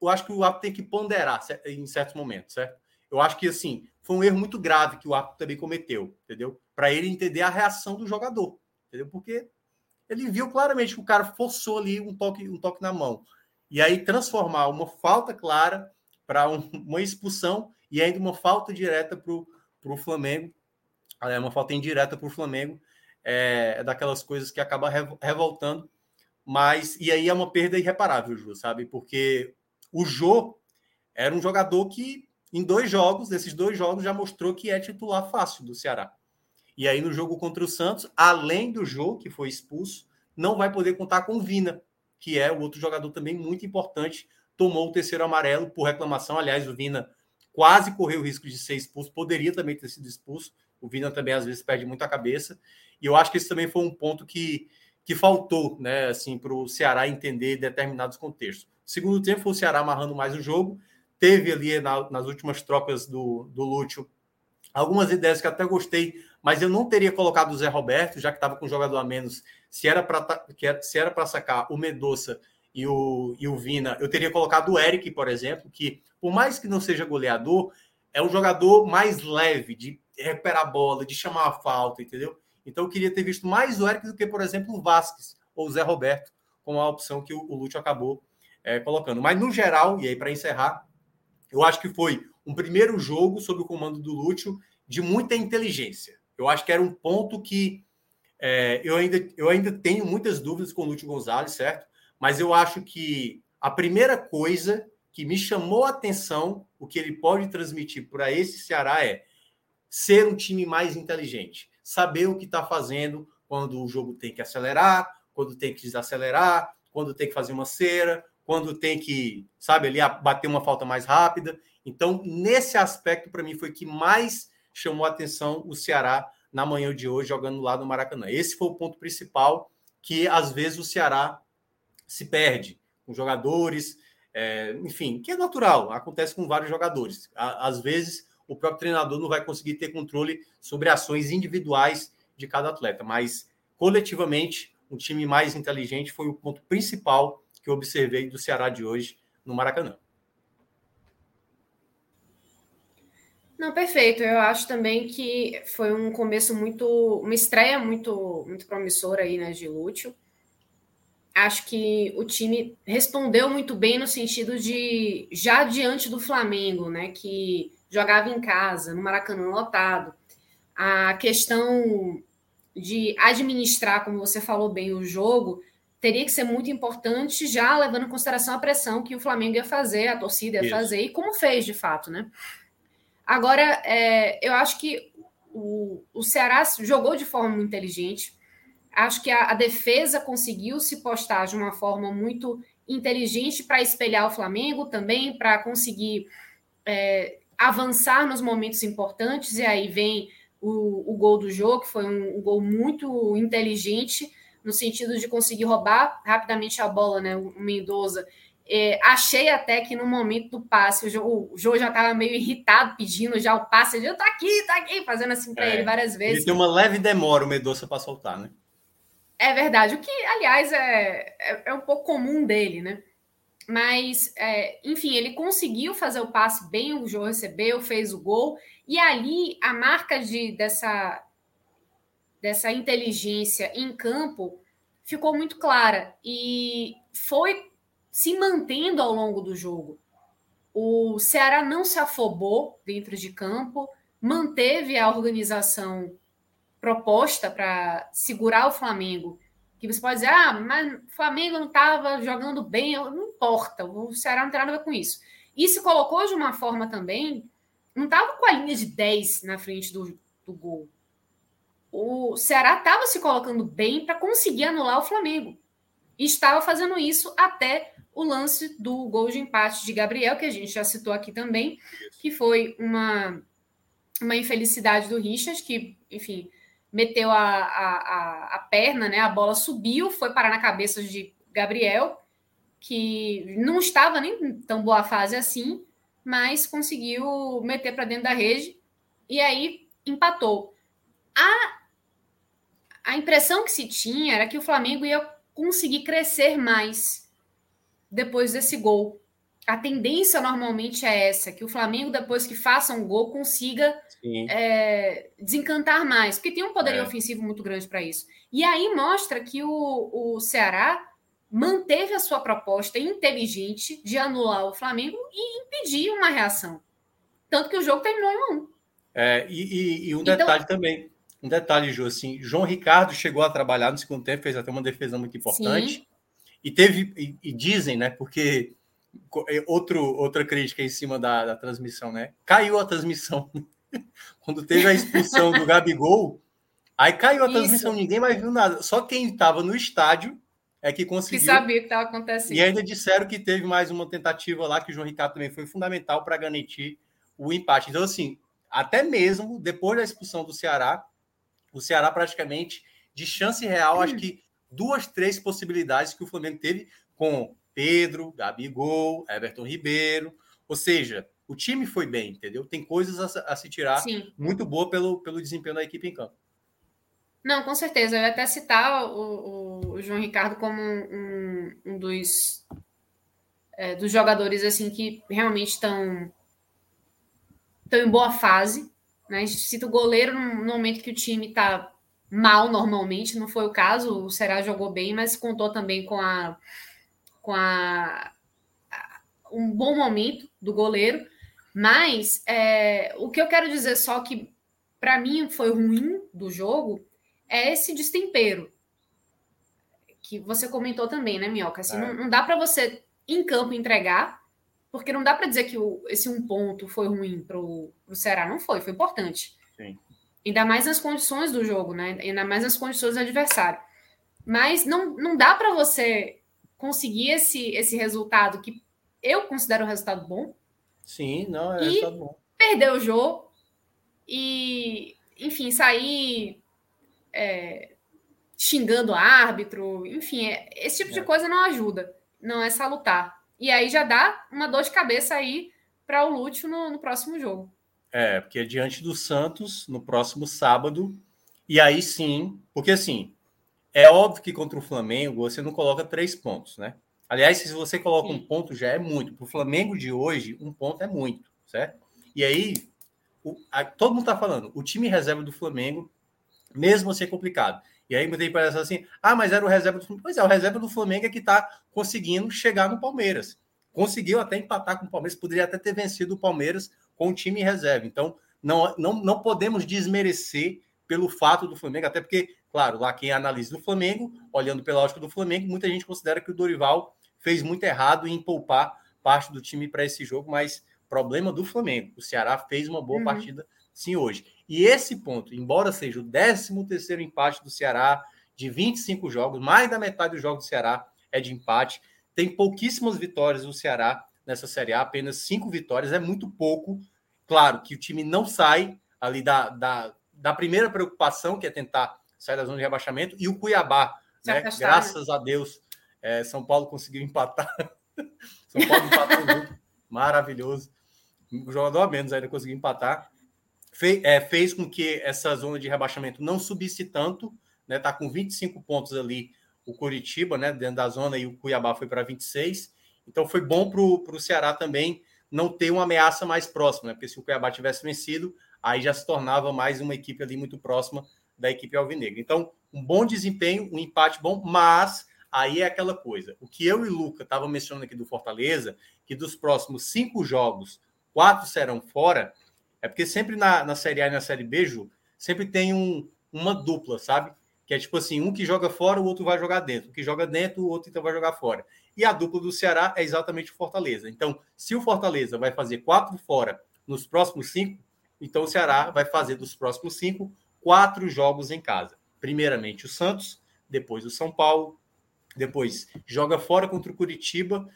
eu acho que o Apo tem que ponderar em certos momentos, certo? Eu acho que assim, foi um erro muito grave que o Apo também cometeu, entendeu? para ele entender a reação do jogador, entendeu? Porque ele viu claramente que o cara forçou ali um toque, um toque na mão. E aí transformar uma falta clara para um, uma expulsão e ainda uma falta direta para o Flamengo, é uma falta indireta para o Flamengo, é, é, daquelas coisas que acaba revoltando, mas e aí é uma perda irreparável, Ju, sabe? Porque o Jô era um jogador que em dois jogos, desses dois jogos, já mostrou que é titular fácil do Ceará. E aí, no jogo contra o Santos, além do jogo que foi expulso, não vai poder contar com o Vina, que é o outro jogador também muito importante. Tomou o terceiro amarelo por reclamação. Aliás, o Vina quase correu o risco de ser expulso, poderia também ter sido expulso. O Vina também, às vezes, perde muito a cabeça. E eu acho que esse também foi um ponto que, que faltou, né, assim, para o Ceará entender determinados contextos. O segundo tempo foi o Ceará amarrando mais o jogo. Teve ali na, nas últimas trocas do, do Lúcio algumas ideias que até gostei, mas eu não teria colocado o Zé Roberto, já que estava com um jogador a menos. Se era para era para sacar o Medoça e o, e o Vina, eu teria colocado o Eric, por exemplo, que por mais que não seja goleador, é um jogador mais leve de recuperar a bola, de chamar a falta, entendeu? Então eu queria ter visto mais o Eric do que, por exemplo, o Vasquez ou o Zé Roberto, como a opção que o, o Lúcio acabou é, colocando. Mas no geral, e aí para encerrar, eu acho que foi um primeiro jogo sob o comando do Lúcio de muita inteligência. Eu acho que era um ponto que é, eu, ainda, eu ainda tenho muitas dúvidas com o Lúcio Gonzalez, certo? Mas eu acho que a primeira coisa que me chamou a atenção, o que ele pode transmitir para esse Ceará é ser um time mais inteligente, saber o que está fazendo quando o jogo tem que acelerar, quando tem que desacelerar, quando tem que fazer uma cera, quando tem que, sabe, ali bater uma falta mais rápida. Então, nesse aspecto, para mim, foi que mais chamou a atenção o Ceará na manhã de hoje, jogando lá no Maracanã. Esse foi o ponto principal que às vezes o Ceará se perde com jogadores, é, enfim, que é natural, acontece com vários jogadores. Às vezes o próprio treinador não vai conseguir ter controle sobre ações individuais de cada atleta, mas coletivamente, um time mais inteligente foi o ponto principal que eu observei do Ceará de hoje no Maracanã. Não, perfeito. Eu acho também que foi um começo muito, uma estreia muito, muito promissora aí, né, de Lúcio. Acho que o time respondeu muito bem no sentido de já diante do Flamengo, né, que jogava em casa, no Maracanã lotado. A questão de administrar, como você falou bem, o jogo teria que ser muito importante, já levando em consideração a pressão que o Flamengo ia fazer, a torcida ia Isso. fazer, e como fez de fato, né? Agora, é, eu acho que o, o Ceará jogou de forma muito inteligente. Acho que a, a defesa conseguiu se postar de uma forma muito inteligente para espelhar o Flamengo também, para conseguir é, avançar nos momentos importantes. E aí vem o, o gol do jogo, que foi um, um, gol muito inteligente, no sentido de conseguir roubar rapidamente a bola, né? O Mendoza é, achei até que no momento do passe, o Jô, o Jô já estava meio irritado, pedindo já o passe. Ele, tá aqui, tá aqui, fazendo assim para é, ele várias vezes. Ele tem uma leve demora, o Medoça, para soltar, né? É verdade, o que, aliás, é, é, é um pouco comum dele, né? Mas, é, enfim, ele conseguiu fazer o passe bem, o Jô recebeu, fez o gol, e ali a marca de, dessa, dessa inteligência em campo ficou muito clara. E foi se mantendo ao longo do jogo. O Ceará não se afobou dentro de campo, manteve a organização proposta para segurar o Flamengo. Que você pode dizer, ah, mas o Flamengo não estava jogando bem, não importa, o Ceará não tem nada a ver com isso. E se colocou de uma forma também, não estava com a linha de 10 na frente do, do gol. O Ceará estava se colocando bem para conseguir anular o Flamengo. E estava fazendo isso até o lance do gol de empate de Gabriel, que a gente já citou aqui também, que foi uma, uma infelicidade do Richard, que, enfim, meteu a, a, a, perna, né? A bola subiu, foi parar na cabeça de Gabriel, que não estava nem em tão boa fase assim, mas conseguiu meter para dentro da rede e aí empatou. A, a impressão que se tinha era que o Flamengo ia conseguir crescer mais depois desse gol. A tendência normalmente é essa, que o Flamengo, depois que faça um gol, consiga é, desencantar mais, porque tem um poderio é. ofensivo muito grande para isso. E aí mostra que o, o Ceará manteve a sua proposta inteligente de anular o Flamengo e impedir uma reação. Tanto que o jogo terminou em um. É, e, e, e um então, detalhe também, um detalhe, Ju, assim, João Ricardo chegou a trabalhar no segundo tempo, fez até uma defesa muito importante. Sim. E teve, e, e dizem, né? Porque é, outro, outra crítica em cima da, da transmissão, né? Caiu a transmissão. Quando teve a expulsão do Gabigol, aí caiu a transmissão, Isso. ninguém mais viu nada. Só quem estava no estádio é que conseguiu. Que sabia que estava acontecendo. E ainda disseram que teve mais uma tentativa lá, que o João Ricardo também foi fundamental para garantir o empate. Então, assim, até mesmo depois da expulsão do Ceará, o Ceará praticamente de chance real, hum. acho que duas, três possibilidades que o Flamengo teve com Pedro, Gabigol, Everton Ribeiro. Ou seja, o time foi bem, entendeu? Tem coisas a, a se tirar Sim. muito boa pelo, pelo desempenho da equipe em campo. Não, com certeza. Eu ia até citar o, o João Ricardo como um, um dos, é, dos jogadores assim que realmente estão, estão em boa fase. Né? A gente cita o goleiro no momento que o time está mal normalmente, não foi o caso, o Será jogou bem, mas contou também com a com a, a um bom momento do goleiro. Mas é, o que eu quero dizer só que para mim foi ruim do jogo é esse destempero que você comentou também, né, Minhoca? Assim, é. não, não, dá para você em campo entregar, porque não dá para dizer que o, esse um ponto foi ruim para o Ceará. Não foi, foi importante. Sim. Ainda mais nas condições do jogo, né? Ainda mais nas condições do adversário. Mas não, não dá para você conseguir esse, esse resultado que eu considero um resultado bom. Sim, não, é resultado bom. Perder o jogo e, enfim, sair é, xingando o árbitro, enfim, é, esse tipo é. de coisa não ajuda, não é salutar. E aí já dá uma dor de cabeça aí para o Lúcio no, no próximo jogo. É, porque é diante do Santos, no próximo sábado, E aí sim, porque assim, é óbvio que contra o Flamengo você não coloca três pontos, né? Aliás, se você coloca sim. um ponto, já é muito. Para o Flamengo de hoje, um ponto é muito, certo? E aí, o, a, todo mundo está falando, o time reserva do Flamengo, mesmo ser complicado. E aí muita gente parece assim, ah, mas era o reserva do Flamengo. Pois é, o reserva do Flamengo é que está conseguindo chegar no Palmeiras. Conseguiu até empatar com o Palmeiras, poderia até ter vencido o Palmeiras com o time reserva. Então, não, não, não podemos desmerecer pelo fato do Flamengo, até porque, claro, lá quem analisa o Flamengo, olhando pela ótica do Flamengo, muita gente considera que o Dorival fez muito errado em poupar parte do time para esse jogo, mas problema do Flamengo. O Ceará fez uma boa uhum. partida sim hoje. E esse ponto, embora seja o 13 terceiro empate do Ceará de 25 jogos, mais da metade dos jogos do Ceará é de empate, tem pouquíssimas vitórias do Ceará nessa Série A, apenas cinco vitórias, é muito pouco. Claro que o time não sai ali da, da, da primeira preocupação, que é tentar sair da zona de rebaixamento, e o Cuiabá, né? graças a Deus, é, São Paulo conseguiu empatar. São Paulo empatou maravilhoso. O jogador a menos ainda conseguiu empatar. Fe, é, fez com que essa zona de rebaixamento não subisse tanto, né? Tá com 25 pontos ali o Curitiba, né? Dentro da zona, e o Cuiabá foi para 26. Então foi bom para o Ceará também não ter uma ameaça mais próxima, né? Porque se o Cuiabá tivesse vencido, aí já se tornava mais uma equipe ali muito próxima da equipe alvinegra. Então, um bom desempenho, um empate bom, mas aí é aquela coisa. O que eu e Luca estavam mencionando aqui do Fortaleza, que dos próximos cinco jogos, quatro serão fora, é porque sempre na, na Série A e na Série B, Ju, sempre tem um, uma dupla, sabe? Que é tipo assim, um que joga fora, o outro vai jogar dentro. Um que joga dentro, o outro então vai jogar fora. E a dupla do Ceará é exatamente o Fortaleza. Então, se o Fortaleza vai fazer quatro fora nos próximos cinco, então o Ceará vai fazer dos próximos cinco quatro jogos em casa. Primeiramente o Santos, depois o São Paulo, depois joga fora contra o Curitiba.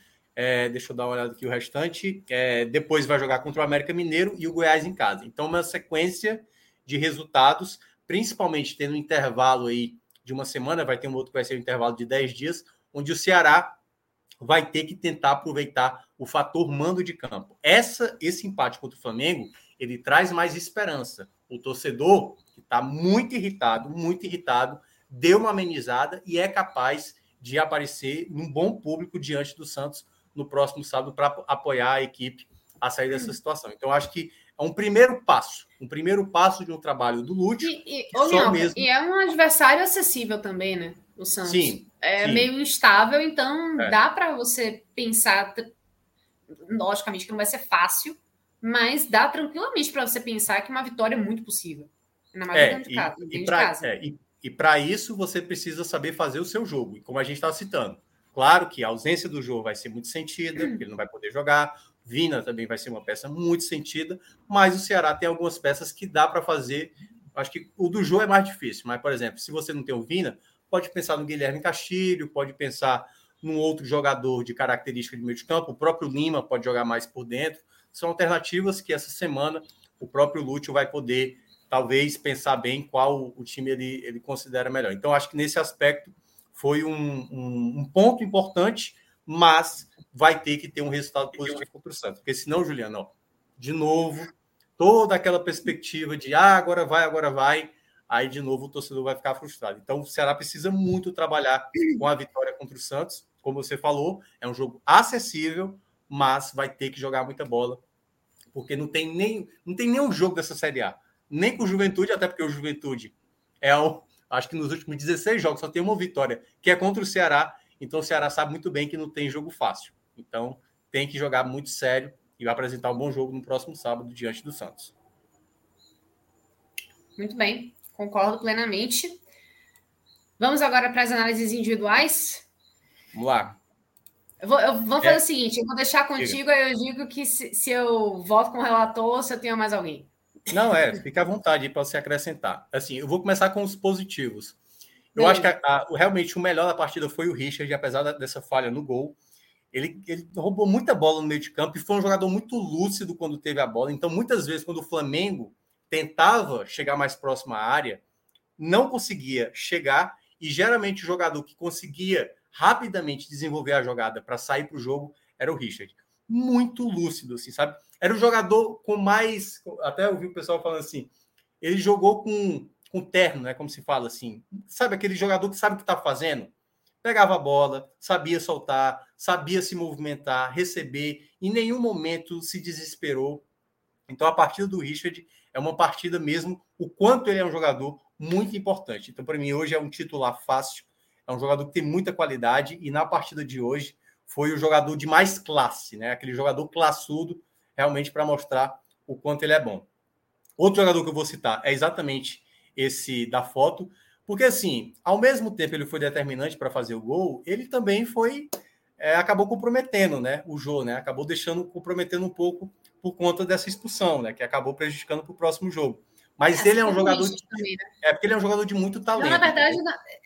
É, deixa eu dar uma olhada aqui o restante. É, depois vai jogar contra o América Mineiro e o Goiás em casa. Então, uma sequência de resultados, principalmente tendo um intervalo aí de uma semana, vai ter um outro que vai ser um intervalo de 10 dias, onde o Ceará vai ter que tentar aproveitar o fator mando de campo. Essa, esse empate contra o Flamengo, ele traz mais esperança. O torcedor, que está muito irritado, muito irritado, deu uma amenizada e é capaz de aparecer num bom público diante do Santos no próximo sábado para apoiar a equipe a sair dessa situação. Então, acho que é um primeiro passo, um primeiro passo de um trabalho do Lute. E, e, mesmo... e é um adversário acessível também, né? O Santos. Sim, é sim. meio instável, então é. dá para você pensar, logicamente que não vai ser fácil, mas dá tranquilamente para você pensar que uma vitória é muito possível. Na maioria é, de casa. E, pra, é, e, e para isso você precisa saber fazer o seu jogo. E como a gente está citando, claro que a ausência do jogo vai ser muito sentida, porque ele não vai poder jogar. Vina também vai ser uma peça muito sentida, mas o Ceará tem algumas peças que dá para fazer. Acho que o do jogo é mais difícil, mas, por exemplo, se você não tem o Vina, pode pensar no Guilherme Castilho, pode pensar num outro jogador de característica de meio de campo, o próprio Lima pode jogar mais por dentro. São alternativas que essa semana o próprio Lúcio vai poder, talvez, pensar bem qual o time ele, ele considera melhor. Então, acho que nesse aspecto foi um, um, um ponto importante, mas vai ter que ter um resultado positivo contra o Santos. Porque senão, Juliano, ó, de novo, toda aquela perspectiva de ah, agora vai, agora vai aí de novo o torcedor vai ficar frustrado. Então o Ceará precisa muito trabalhar com a vitória contra o Santos. Como você falou, é um jogo acessível, mas vai ter que jogar muita bola, porque não tem nem não tem nenhum jogo dessa Série A, nem com o Juventude, até porque o Juventude é o, acho que nos últimos 16 jogos só tem uma vitória, que é contra o Ceará. Então o Ceará sabe muito bem que não tem jogo fácil. Então tem que jogar muito sério e vai apresentar um bom jogo no próximo sábado diante do Santos. Muito bem concordo plenamente. Vamos agora para as análises individuais? Vamos lá. Eu vou, eu vou fazer é. o seguinte: eu vou deixar contigo, aí eu digo que se, se eu voto com o relator ou se eu tenho mais alguém. Não, é, fica à vontade para você acrescentar. Assim, eu vou começar com os positivos. Eu acho que a, a, realmente o melhor da partida foi o Richard, apesar da, dessa falha no gol. Ele, ele, roubou muita bola no meio de campo e foi um jogador muito lúcido quando teve a bola. Então, muitas vezes, quando o Flamengo tentava chegar mais próximo à área, não conseguia chegar, e geralmente o jogador que conseguia rapidamente desenvolver a jogada para sair para o jogo era o Richard. Muito lúcido, assim, sabe? Era o jogador com mais. Até eu vi o pessoal falando assim: ele jogou com com terno, né? Como se fala assim. Sabe aquele jogador que sabe o que está fazendo? Pegava a bola, sabia soltar, sabia se movimentar, receber, em nenhum momento se desesperou. Então a partida do Richard é uma partida mesmo, o quanto ele é um jogador muito importante. Então, para mim, hoje é um titular fácil, é um jogador que tem muita qualidade, e na partida de hoje foi o jogador de mais classe, né? Aquele jogador classudo, realmente para mostrar o quanto ele é bom. Outro jogador que eu vou citar é exatamente esse da foto, porque assim, ao mesmo tempo ele foi determinante para fazer o gol, ele também foi é, acabou comprometendo, né, o jogo, né, acabou deixando comprometendo um pouco por conta dessa expulsão, né, que acabou prejudicando para o próximo jogo. Mas é, ele é um jogador de, também, né? é porque ele é um jogador de muito talento. Não, na verdade,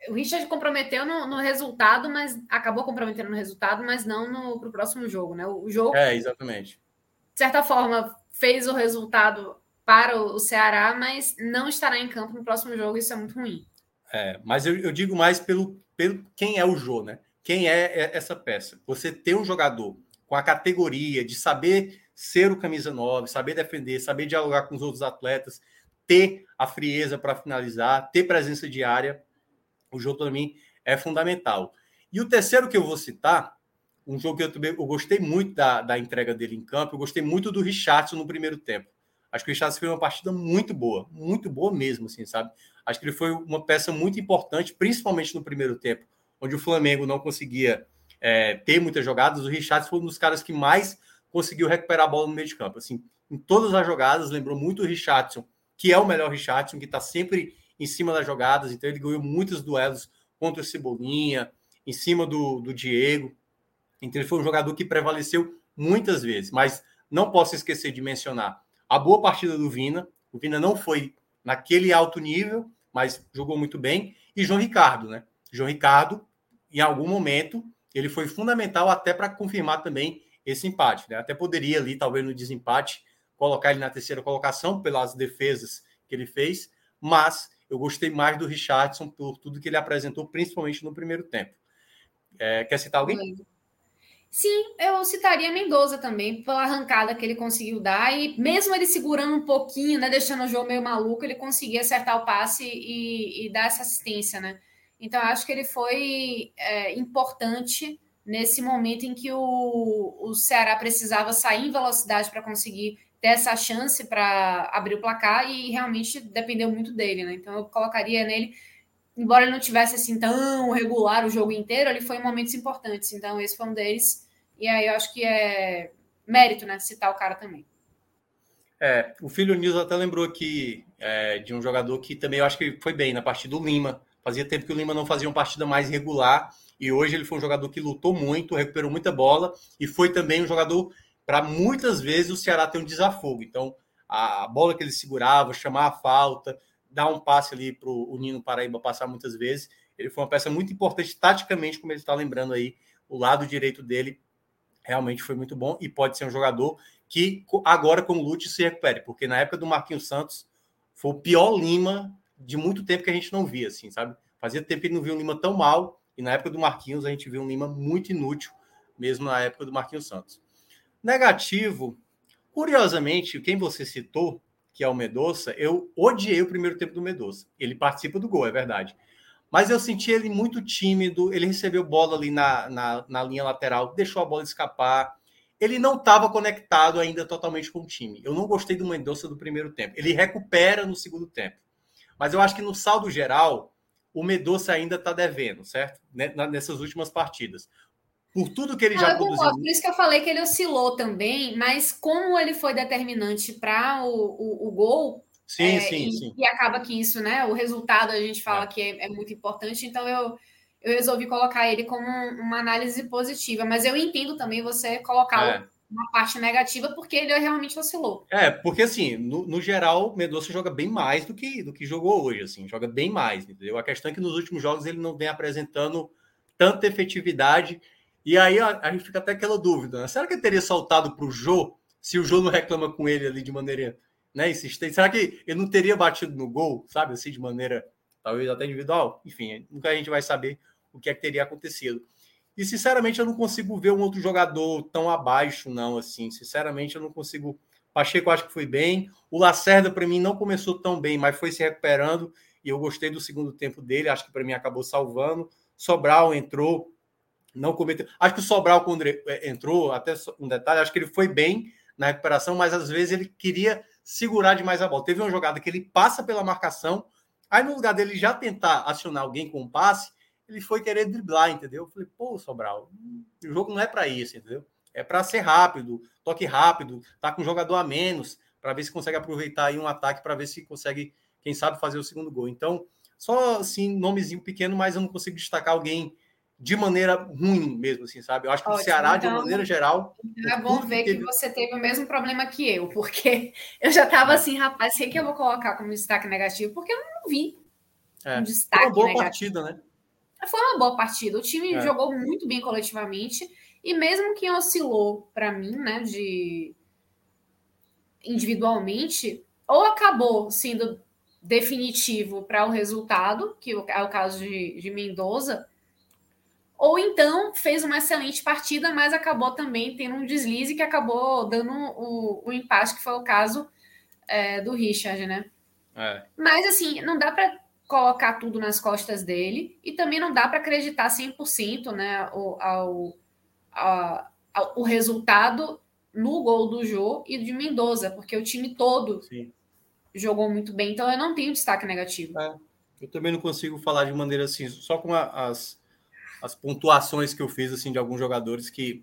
o Richard comprometeu no, no, resultado, mas acabou comprometendo no resultado, mas não para o próximo jogo, né? O jogo. É exatamente. De certa forma, fez o resultado para o Ceará, mas não estará em campo no próximo jogo. Isso é muito ruim. É, mas eu, eu digo mais pelo, pelo quem é o Jô, né? Quem é, é essa peça? Você ter um jogador com a categoria de saber ser o camisa 9, saber defender, saber dialogar com os outros atletas, ter a frieza para finalizar, ter presença diária, o jogo para mim é fundamental. E o terceiro que eu vou citar, um jogo que eu, também, eu gostei muito da, da entrega dele em campo, eu gostei muito do Richardson no primeiro tempo. Acho que o Richardson fez uma partida muito boa, muito boa mesmo, assim, sabe? Acho que ele foi uma peça muito importante, principalmente no primeiro tempo, onde o Flamengo não conseguia é, ter muitas jogadas. O Richardson foi um dos caras que mais conseguiu recuperar a bola no meio de campo. Assim, em todas as jogadas, lembrou muito o Richardson, que é o melhor Richardson, que está sempre em cima das jogadas. Então, ele ganhou muitos duelos contra o Cebolinha, em cima do, do Diego. Então, ele foi um jogador que prevaleceu muitas vezes. Mas não posso esquecer de mencionar a boa partida do Vina. O Vina não foi naquele alto nível, mas jogou muito bem. E João Ricardo, né? João Ricardo, em algum momento, ele foi fundamental até para confirmar também esse empate. Né? Até poderia ali, talvez no desempate, colocar ele na terceira colocação pelas defesas que ele fez, mas eu gostei mais do Richardson por tudo que ele apresentou, principalmente no primeiro tempo. É, quer citar alguém? Sim, eu citaria Mendoza também, pela arrancada que ele conseguiu dar, e mesmo ele segurando um pouquinho, né, deixando o jogo meio maluco, ele conseguia acertar o passe e, e dar essa assistência, né? Então, acho que ele foi é, importante nesse momento em que o, o Ceará precisava sair em velocidade para conseguir ter essa chance para abrir o placar e realmente dependeu muito dele, né? Então, eu colocaria nele embora ele não tivesse assim tão regular o jogo inteiro, ele foi em momentos importantes. Então, esse foi um deles. E aí eu acho que é mérito, né? Citar o cara também. É, o filho Nilson até lembrou aqui é, de um jogador que também eu acho que foi bem na partida do Lima. Fazia tempo que o Lima não fazia uma partida mais regular e hoje ele foi um jogador que lutou muito, recuperou muita bola e foi também um jogador para muitas vezes o Ceará ter um desafogo. Então, a bola que ele segurava, chamar a falta, dar um passe ali para o Nino Paraíba passar muitas vezes. Ele foi uma peça muito importante taticamente, como ele está lembrando aí, o lado direito dele realmente foi muito bom e pode ser um jogador que agora com o Lute se recupere, porque na época do Marquinhos Santos foi o pior Lima de muito tempo que a gente não via, assim, sabe? Fazia tempo que não via um Lima tão mal e na época do Marquinhos a gente viu um Lima muito inútil, mesmo na época do Marquinhos Santos. Negativo, curiosamente, quem você citou, que é o Medoça, eu odiei o primeiro tempo do Medoça. Ele participa do gol, é verdade. Mas eu senti ele muito tímido. Ele recebeu bola ali na, na, na linha lateral, deixou a bola escapar. Ele não estava conectado ainda totalmente com o time. Eu não gostei do Mendonça do primeiro tempo. Ele recupera no segundo tempo. Mas eu acho que no saldo geral, o Mendonça ainda está devendo, certo? Nessas últimas partidas. Por tudo que ele já produziu. Por isso que eu falei que ele oscilou também, mas como ele foi determinante para o, o, o, gol, Sim, é, sim, e, sim. E acaba que isso, né? O resultado a gente fala é. que é, é, muito importante, então eu, eu resolvi colocar ele como uma análise positiva, mas eu entendo também você colocar é. uma parte negativa, porque ele realmente oscilou. É, porque assim, no, no geral, o Mendonça joga bem mais do que, do que jogou hoje, assim, joga bem mais, entendeu? A questão é que nos últimos jogos ele não vem apresentando tanta efetividade, e aí a, a gente fica até aquela dúvida, né? Será que ele teria soltado para o Jô se o Jô não reclama com ele ali de maneira né, insistente. Será que ele não teria batido no gol, sabe, assim, de maneira talvez até individual? Enfim, nunca a gente vai saber o que é que teria acontecido. E sinceramente eu não consigo ver um outro jogador tão abaixo, não, assim. Sinceramente eu não consigo. Pacheco acho que foi bem. O Lacerda para mim não começou tão bem, mas foi se recuperando. e eu gostei do segundo tempo dele, acho que para mim acabou salvando. Sobral entrou, não cometeu. Acho que o Sobral, quando é, entrou, até um detalhe, acho que ele foi bem na recuperação, mas às vezes ele queria segurar demais a bola. Teve uma jogada que ele passa pela marcação, aí no lugar dele já tentar acionar alguém com um passe, ele foi querer driblar, entendeu? Eu falei, pô, Sobral, o jogo não é para isso, entendeu? É para ser rápido, toque rápido, tá com um jogador a menos, para ver se consegue aproveitar aí um ataque, para ver se consegue, quem sabe, fazer o segundo gol. Então, só assim, nomezinho pequeno, mas eu não consigo destacar alguém de maneira ruim mesmo, assim, sabe? Eu acho que Ótimo, o Ceará, então, de maneira geral. É bom ver que, teve... você teve o mesmo problema que eu, porque eu já estava é. assim, rapaz, quem que eu vou colocar como destaque negativo? Porque eu não vi é. um destaque. Foi uma boa negativo. partida, né? Foi uma boa partida. O time é. jogou muito bem coletivamente, e mesmo que oscilou para mim, né, de individualmente, ou acabou sendo definitivo para o resultado, que é o caso de, de Mendoza, ou então fez uma excelente partida, mas acabou também tendo um deslize que acabou dando o, o empate, que foi o caso é, do Richard, né? É. Mas assim, não dá para colocar tudo nas costas dele e também não dá para acreditar 100% né, ao, ao, ao, ao, o resultado no gol do Jô e de Mendoza, porque o time todo Sim. jogou muito bem, então eu não tenho destaque negativo. É. Eu também não consigo falar de maneira assim, só com a, as as pontuações que eu fiz assim de alguns jogadores que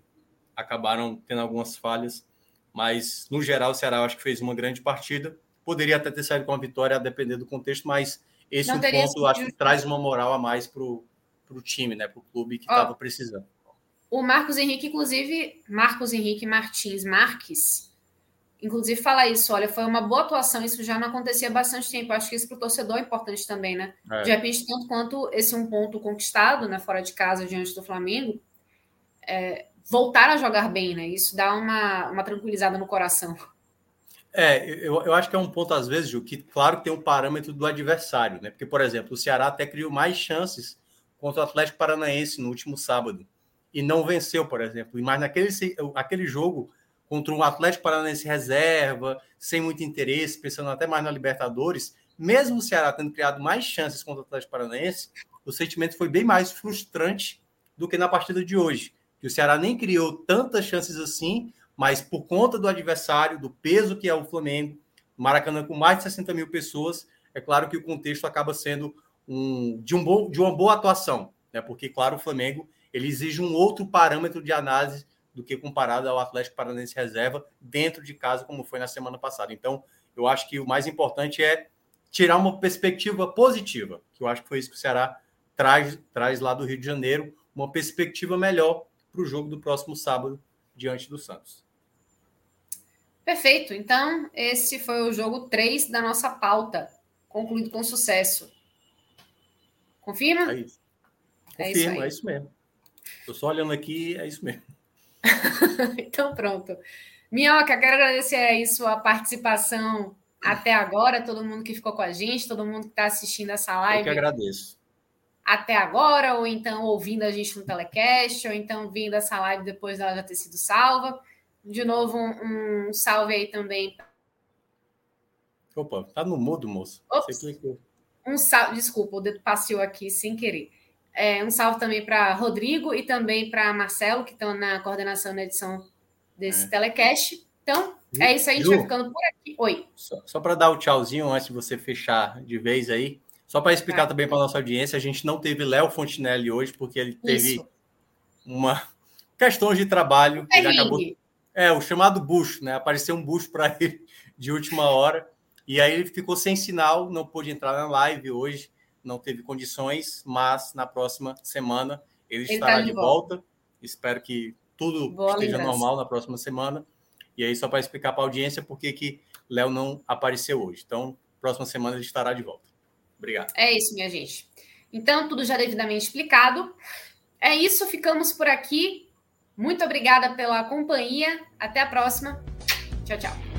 acabaram tendo algumas falhas, mas no geral o Ceará eu acho que fez uma grande partida. Poderia até ter saído com a vitória a depender do contexto, mas esse um ponto eu acho que traz uma moral a mais para o time, né, para o clube que estava precisando. O Marcos Henrique, inclusive, Marcos Henrique Martins Marques, inclusive fala isso, olha, foi uma boa atuação, isso já não acontecia há bastante tempo, acho que isso para o torcedor é importante também, né? É. De repente, tanto quanto esse um ponto conquistado, né, fora de casa, diante do Flamengo, é, voltar a jogar bem, né? Isso dá uma, uma tranquilizada no coração. É, eu, eu acho que é um ponto, às vezes, Ju, que claro tem um parâmetro do adversário, né? Porque, por exemplo, o Ceará até criou mais chances contra o Atlético Paranaense no último sábado e não venceu, por exemplo. Mas naquele aquele jogo contra um Atlético Paranaense reserva, sem muito interesse, pensando até mais na Libertadores, mesmo o Ceará tendo criado mais chances contra o Atlético Paranaense, o sentimento foi bem mais frustrante do que na partida de hoje. Que o Ceará nem criou tantas chances assim, mas por conta do adversário, do peso que é o Flamengo, Maracanã com mais de 60 mil pessoas, é claro que o contexto acaba sendo um, de, um bom, de uma boa atuação, né? porque, claro, o Flamengo ele exige um outro parâmetro de análise do que comparado ao Atlético Paranaense reserva dentro de casa, como foi na semana passada. Então, eu acho que o mais importante é tirar uma perspectiva positiva, que eu acho que foi isso que o Ceará traz, traz lá do Rio de Janeiro, uma perspectiva melhor para o jogo do próximo sábado diante do Santos. Perfeito. Então, esse foi o jogo 3 da nossa pauta, concluído com sucesso. Confirma? É isso. Confirma, é isso, é isso mesmo. Estou só olhando aqui, é isso mesmo. então, pronto. Minhoca, quero agradecer aí sua participação até agora, todo mundo que ficou com a gente, todo mundo que está assistindo essa live. Eu que agradeço. Até agora, ou então ouvindo a gente no telecast, ou então vindo essa live depois dela já ter sido salva. De novo, um, um salve aí também. Opa, tá no mudo, moço. Ops. Você clicou. Um salve, desculpa, o dedo passeou aqui sem querer. É, um salve também para Rodrigo e também para Marcelo, que estão na coordenação da edição desse é. telecast. Então, é isso aí, a gente Ju, vai ficando por aqui. Oi. Só, só para dar o tchauzinho antes de você fechar de vez aí. Só para explicar também para nossa audiência, a gente não teve Léo Fontinelli hoje, porque ele teve isso. uma questão de trabalho. É, acabou... é, o chamado bucho, né? Apareceu um bucho para ele de última hora. E aí ele ficou sem sinal, não pôde entrar na live hoje não teve condições, mas na próxima semana ele, ele estará tá de, de volta. volta. Espero que tudo Boa esteja lembrança. normal na próxima semana. E aí, só para explicar para a audiência por que que Léo não apareceu hoje. Então, próxima semana ele estará de volta. Obrigado. É isso, minha gente. Então, tudo já devidamente explicado. É isso, ficamos por aqui. Muito obrigada pela companhia. Até a próxima. Tchau, tchau.